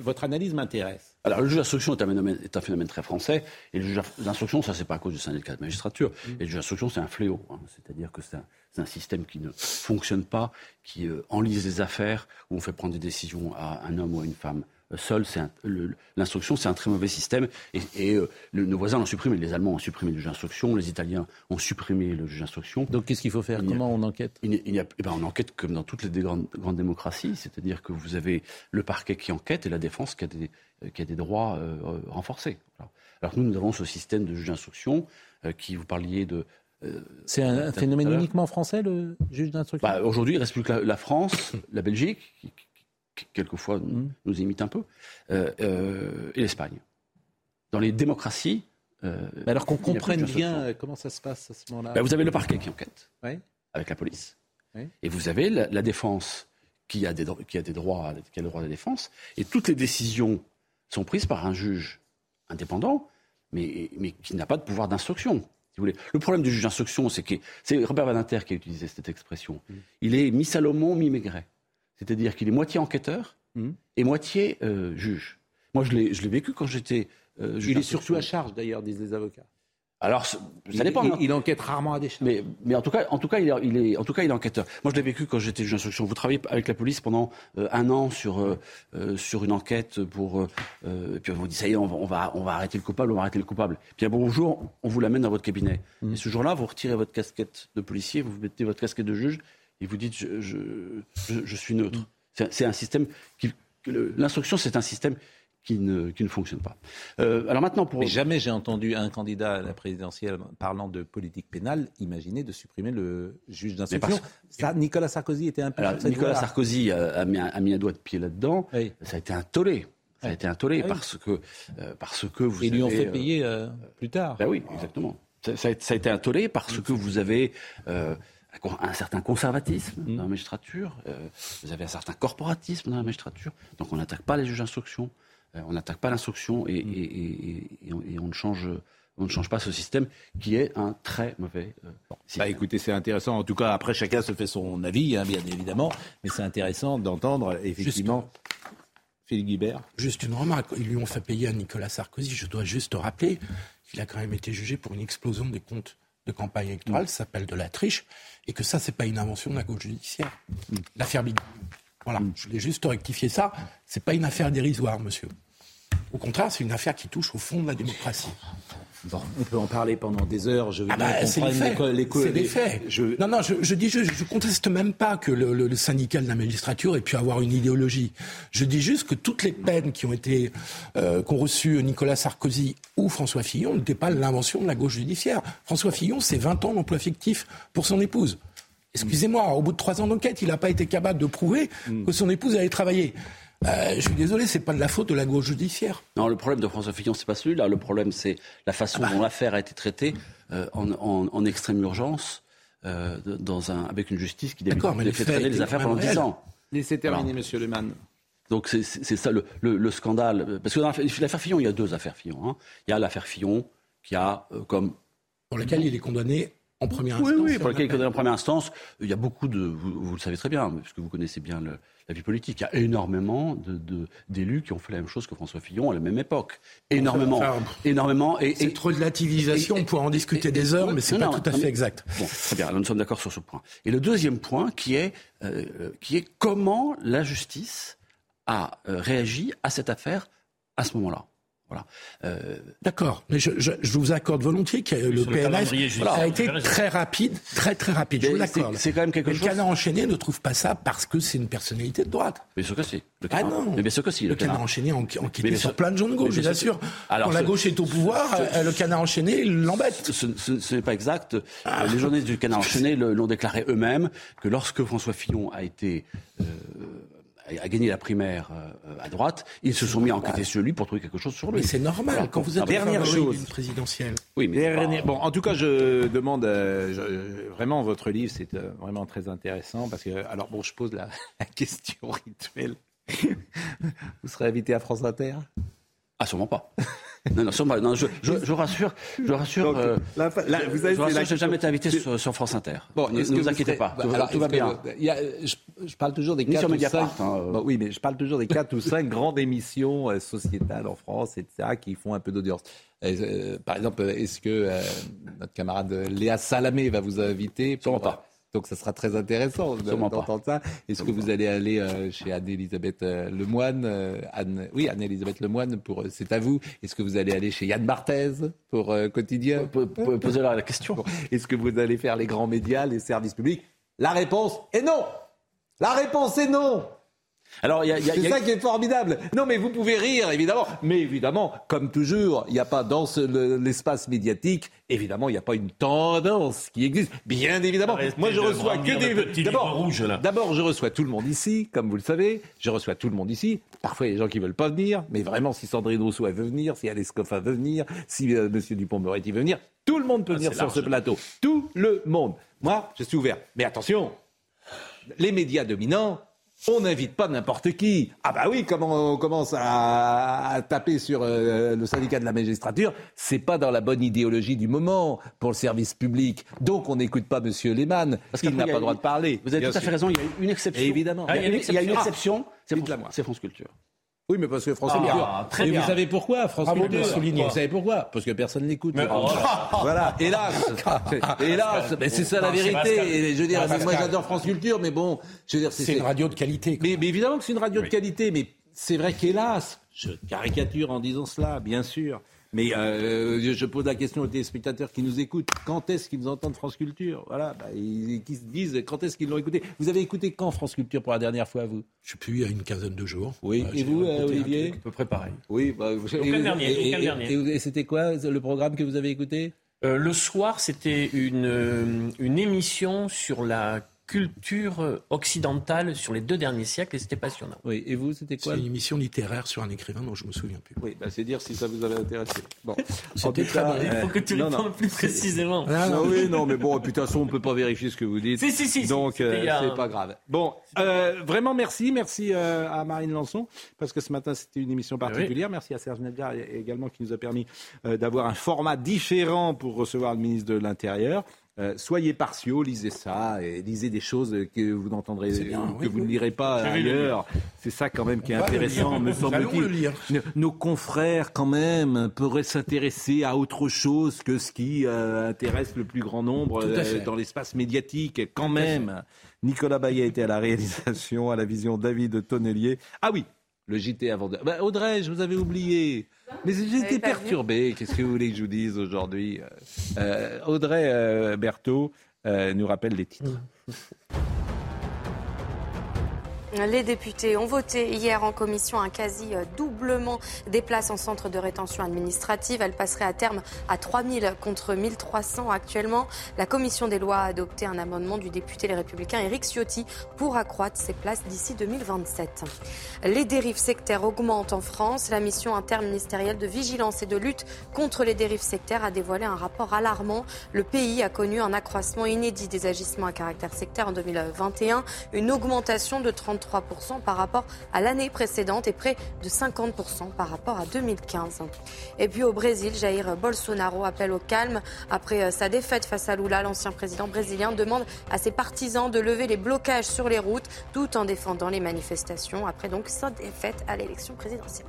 A: Votre analyse m'intéresse.
S: Alors, le juge d'instruction est, est, un phénomène très français. Et le juge d'instruction, ça, c'est pas à cause du syndicat de magistrature. Mmh. Et le juge d'instruction, c'est un fléau. Hein. C'est-à-dire que c'est un, un, système qui ne fonctionne pas, qui enlise les affaires, où on fait prendre des décisions à un homme ou à une femme seul, l'instruction, c'est un très mauvais système. Et, euh, nos voisins l'ont supprimé. Les Allemands ont supprimé le juge d'instruction, les Italiens ont supprimé le juge d'instruction.
A: Donc qu'est-ce qu'il faut faire? Comment on enquête?
S: Il y a, eh ben, On enquête comme dans toutes les grandes, grandes démocraties, c'est-à-dire que vous avez le parquet qui enquête et la défense qui a des, qui a des droits euh, renforcés. Alors nous, nous avons ce système de juge d'instruction euh, qui, vous parliez de,
A: c'est un, phénomène uniquement français, le juge d'instruction?
S: Bah, Aujourd'hui, il ne reste plus que la, France, la Belgique, qui, quelquefois mmh. nous imite un peu, euh, euh, et l'Espagne. Dans les démocraties.
A: Euh, alors qu'on comprenne bien comment ça se passe à ce moment-là.
S: Bah, vous avez le parquet qui enquête avec la police. Et vous avez la, défense qui a, des, qui a des droits, qui a le droit de la défense. Et toutes les décisions sont prises par un juge indépendant, mais, mais qui n'a pas de pouvoir d'instruction. Si vous voulez. Le problème du juge d'instruction, c'est que c'est Robert Badinter qui a utilisé cette expression. Mmh. Il est mi-Salomon, mi-Maigret. C'est-à-dire qu'il est moitié enquêteur hmm. et moitié euh, juge. Moi, je l'ai vécu quand j'étais
A: euh, juge. Il est surtout à charge, d'ailleurs, disent les avocats.
S: Alors, ça dépend.
A: Il, il, enquête rarement à des charges.
S: Mais, mais en tout cas, en tout cas, il est, il est, en tout cas, il est enquêteur. Moi, je l'ai vécu quand j'étais juge d'instruction. Vous travaillez avec la police pendant euh, un an sur sur une enquête pour. et puis on vous dit ça y est, on va, on va, arrêter le coupable, on va arrêter le coupable. Puis un bon jour, on vous l'amène dans votre cabinet. Hmm. Et ce jour-là, vous retirez votre casquette de policier, vous mettez votre casquette de juge et vous dites je, je, je, suis neutre. C'est un système qui. L'instruction, c'est un système qui ne, qui ne fonctionne pas.
A: Euh, alors maintenant, pour... Mais jamais j'ai entendu un candidat à la présidentielle parlant de politique pénale imaginer de supprimer le juge d'instruction. Nicolas Sarkozy était un peu.
S: Nicolas Sarkozy a, mis un, doigt de pied là-dedans. Ça a été un tollé. Ça a été un tollé ah parce que euh, parce que vous.
A: Ils lui ont fait euh, payer plus tard.
S: Ben oui, exactement. Ça, ça, a, été un tollé parce que vous avez un certain conservatisme dans la magistrature, euh, vous avez un certain corporatisme dans la magistrature, donc on n'attaque pas les juges d'instruction, euh, on n'attaque pas l'instruction et, et, on, ne change on ne change pas ce système qui est un très mauvais euh,
A: bah, écoutez, c'est intéressant. En tout cas, après, chacun se fait son avis, hein, bien évidemment. Mais c'est intéressant d'entendre, effectivement, Philippe Guibert.
L: Juste une remarque. Ils lui ont fait payer à Nicolas Sarkozy. Je dois juste rappeler qu'il a quand même été jugé pour une explosion des comptes de campagne électorale, ça s'appelle de la triche, et que ça, c'est pas une invention de la gauche judiciaire. L'affaire Big. Voilà, je voulais juste rectifier ça. C'est pas une affaire dérisoire, monsieur. Au contraire, c'est une affaire qui touche au fond de la démocratie.
A: Bon, on peut en parler pendant des heures. Je veux ah
L: bah, c'est des faits. Je... Non, non, je, dis je, je conteste même pas que le, syndicat de la magistrature ait pu avoir une idéologie. Je dis juste que toutes les peines qui ont été euh, qu'ont reçues Nicolas Sarkozy ou François Fillon n'étaient pas l'invention de la gauche judiciaire. François Fillon, c'est 20 ans d'emploi fictif pour son épouse. Excusez-moi, au bout de trois ans d'enquête, il n'a pas été capable de prouver mm. que son épouse allait travailler. Euh, je suis désolé, c'est pas de la faute de la gauche judiciaire.
S: Non, le problème de François Fillon, c'est pas celui-là. Le problème, c'est la façon ah bah. dont l'affaire a été traitée euh, en, extrême urgence, euh, dans un, avec une justice qui d'habitude fait traîner les affaires pendant 10 ans.
A: Laissez terminer, Monsieur Leman.
S: Donc c'est ça le, scandale. Parce que dans l'affaire Fillon, il y a deux affaires Fillon. Hein. Il y a l'affaire Fillon qui a comme
L: pour laquelle il est condamné en première instance.
S: Oui, oui, pour laquelle il est condamné en première instance. Il y a beaucoup de, vous, le savez très bien, parce que vous connaissez bien le, la vie politique. Il y a énormément d'élus de, qui ont fait la même chose que François Fillon à la même époque. Énormément. énormément.
L: Et, c'est trop de relativisation, on pourrait en discuter des heures, mais c'est pas tout à fait exact.
S: Bon, très bien, nous sommes d'accord sur ce point. Et le deuxième point qui est, euh, qui est comment la justice a euh, réagi à cette affaire à ce moment-là.
L: Euh, D'accord, mais je, vous accorde volontiers que le PNF a été très rapide, très très rapide. Je vous l'accorde.
S: C'est quand même quelque
L: mais
S: chose.
L: Le canard enchaîné ne trouve pas ça parce que c'est une personnalité de droite.
S: Bien sûr que.
L: Le ah canard, non.
S: Mais bien sûr que si.
L: Le, canard, enchaîné enquêté sur plein de gens de gauche, je vous assure. Alors, Quand la gauche est au pouvoir, euh, le canard enchaîné l'embête.
S: Ce, n'est pas exact. Ah. Les journalistes du canard enchaîné l'ont déclaré eux-mêmes que lorsque François Fillon a été euh, a gagné la primaire euh, à droite, ils se sont mis à enquêter sur lui pour trouver quelque chose sur lui.
L: Mais c'est normal quand vous êtes
A: dernière chose
L: présidentielle.
A: Oui, mais bon, en tout cas, je demande euh, vraiment votre livre, c'est euh, vraiment très intéressant parce que alors bon, je pose la, question rituelle. Vous serez invité à France Inter?
S: Ah, sûrement pas. Non, non, sûrement, non je, je, je rassure, je rassure. euh,
A: là, là, vous
S: je
A: avez-
S: rassure,
A: c'est la
S: jamais été invité sur, sur France Inter.
A: Bon,
S: ne
A: que
S: vous
A: vous
S: inquiétez
A: serez-
S: pas,
A: bah,
S: tout,
A: alors,
S: tout va
A: que
S: bien.
A: il y a- je, je parle toujours des
S: Ni sur
A: 4 ou 5...
S: Mediapart, hein, euh.
A: Bon, oui, mais je parle toujours des 4 ou 5 grandes émissions euh, sociétales en France, etc., qui font un peu d'audience. Euh, par exemple, est-ce que euh, notre camarade Léa Salamé va vous inviter pour-
S: pas.
A: Donc ça sera très intéressant d'entendre ça. Est-ce que vous allez aller euh, chez Anne-Elisabeth euh, Lemoine euh, Anne, Oui, Anne-Elisabeth Lemoine, pour C'est à vous. Est-ce que vous allez aller chez Yann Barthez pour Quotidien
S: Posez-leur la question.
A: Est-ce que vous allez faire les grands médias, les services publics? La réponse est non La réponse est non
S: Alors, il y a, y a-
A: c'est
S: y a-
A: ça qui est formidable. Non, mais vous pouvez rire, évidemment. Mais évidemment, comme toujours, il n'y a pas dans ce- le- l'espace médiatique, évidemment, il n'y a pas une tendance qui existe. Bien évidemment.
C: Arrêtez
A: Moi, je
C: de
A: reçois que des. D'abord,
C: rouge, là.
A: d'abord, je reçois tout le monde ici, comme vous le savez. Je reçois tout le monde ici. Parfois, il y a des gens qui veulent pas venir. Mais vraiment, si Sandrine Rousseau veut venir, si Alice Coffin veut venir, si euh, Monsieur Dupont-Moretti veut venir, tout le monde peut venir
C: c'est
A: sur
C: large.
A: ce plateau. Tout le monde. Moi, je suis ouvert. Mais attention, les médias dominants, on n'invite pas n'importe qui. Ah bah oui, comment on commence à, à taper sur euh, le syndicat de la magistrature, c'est pas dans la bonne idéologie du moment pour le service public. Donc on n'écoute pas Monsieur Lehmann, parce qu'il n'a pas le droit de parler.
S: Vous avez
A: Bien
S: tout à fait
A: sûr.
S: raison, il y a une exception.
A: Évidemment.
S: Ah, il y a une, il y a une
A: Ah,
S: exception, c'est
A: dites-la
S: France,
A: moi.
S: c'est France Culture.
A: Oui, mais parce que France
C: Ah,
A: Culture.
C: très
A: Et
C: bien.
A: vous savez pourquoi France Culture. Vous savez pourquoi Parce que personne n'écoute.
C: Oh là.
A: Voilà, hélas. Hélas, mais c'est ça la
C: Non,
A: vérité. Et je veux dire,
L: Non,
A: moi j'adore France Culture, mais bon, je veux dire,
L: C'est une radio de qualité.
A: mais évidemment que c'est une radio de qualité, mais c'est vrai qu'hélas, je caricature en disant cela, bien sûr. Mais euh, je- je pose la question aux téléspectateurs qui nous écoutent. Quand est-ce qu'ils entendent France Culture? Voilà, bah, ils, qui se disent quand est-ce qu'ils l'ont écouté. Vous avez écouté quand France Culture pour la dernière fois, vous?
L: Je suis plus il y a une quinzaine de jours.
A: Oui.
L: Euh,
A: et vous, euh, Olivier?
C: À peu près pareil.
A: Oui. Bah, vous- et vous-
C: dernier,
A: et-
C: le week-end
A: et-
C: dernier.
A: et- et c'était quoi le programme que vous avez écouté?
C: Euh, le soir, c'était une, euh, une émission sur la culture occidentale sur les deux derniers siècles et c'était passionnant.
A: Oui. Et vous, c'était quoi
L: C'est une émission littéraire sur un écrivain dont je me souviens plus.
A: Oui, bah, c'est dire si ça vous avait intéressé. Bon,
L: C'était très bon.
C: Il faut que tu répondes
A: non.
C: plus précisément.
L: Ah,
A: Non,
L: non,
A: oui, non, mais bon, de toute façon, on peut pas vérifier ce que vous dites.
C: Si, si, si.
A: Donc, euh, c'est
C: un-
A: pas grave. Bon, euh, vraiment merci. Merci euh, à Marine Lançon, parce que ce matin, c'était une émission particulière. Merci à Serge Nedgar également, qui nous a permis euh, d'avoir un format différent pour recevoir le ministre de l'Intérieur. Euh, soyez partiaux, lisez ça, et lisez des choses que vous n'entendrez,
L: bien,
A: que
L: oui,
A: vous ne lirez pas ailleurs. C'est ça quand même qui est intéressant, me semble-t-il. Nos- confrères, quand même, pourraient s'intéresser à autre chose que ce qui euh, intéresse le plus grand nombre euh, dans l'espace médiatique. Quand même, Nicolas Bayet était à la réalisation, à la vision David Tonnelier. Ah oui, le JT avant. de- Bah, Audrey, je vous avais oublié. Mais j'étais perturbé. Qu'est-ce que vous voulez que je vous dise aujourd'hui Euh, Audrey euh, Berthaud euh, nous rappelle les titres.
B: Les députés ont voté hier en commission un quasi euh, doublement des places en centre de rétention administrative. Elle passerait à terme à 3000 contre 1300 actuellement. La commission des lois a adopté un amendement du député Les Républicains Éric Ciotti pour accroître ces places d'ici 2027. Les dérives sectaires augmentent en France. La mission interministérielle de vigilance et de lutte contre les dérives sectaires a dévoilé un rapport alarmant. Le pays a connu un accroissement inédit des agissements à caractère sectaire en 2021, une augmentation de 33% par rapport à l'année précédente et près de 50% par rapport à 2015. Et puis au Brésil, Jair Bolsonaro appelle au calme. Après euh, sa défaite face à Lula, l'ancien président brésilien demande à ses partisans de lever les blocages sur les routes tout en défendant les manifestations après donc sa défaite à l'élection présidentielle.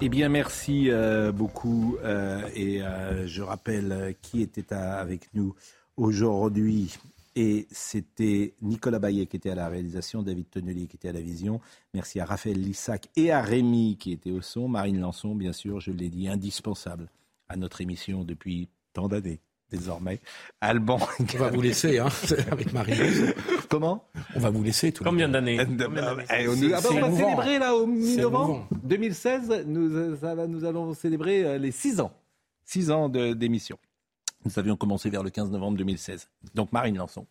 A: Eh bien, merci euh, beaucoup. euh, et je rappelle qui était avec nous aujourd'hui. Et c'était Nicolas Bayet qui était à la réalisation, David Tonnelier qui était à la vision. Merci à Raphaël Lissac et à Rémi qui était au son. Marine Lançon, bien sûr, je l'ai dit, indispensable à notre émission depuis tant d'années désormais. Alban.
L: On va vous laisser, hein, avec Marie.
A: Comment?
L: On va vous laisser tout
C: Combien d'années?
A: Eh, on, ah bah, va célébrer là au mi-novembre
L: émouvant.
A: 2016. Nous, euh, ça va- nous allons célébrer euh, les 6 ans. 6 ans d'émission. Nous avions commencé vers le 15 novembre 2016. Donc Marine Lançon.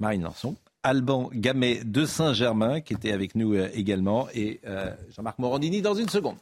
A: Marine Lançon. Alban Gamet de Saint-Germain qui était avec nous euh, également et euh, Jean-Marc Morandini dans une seconde.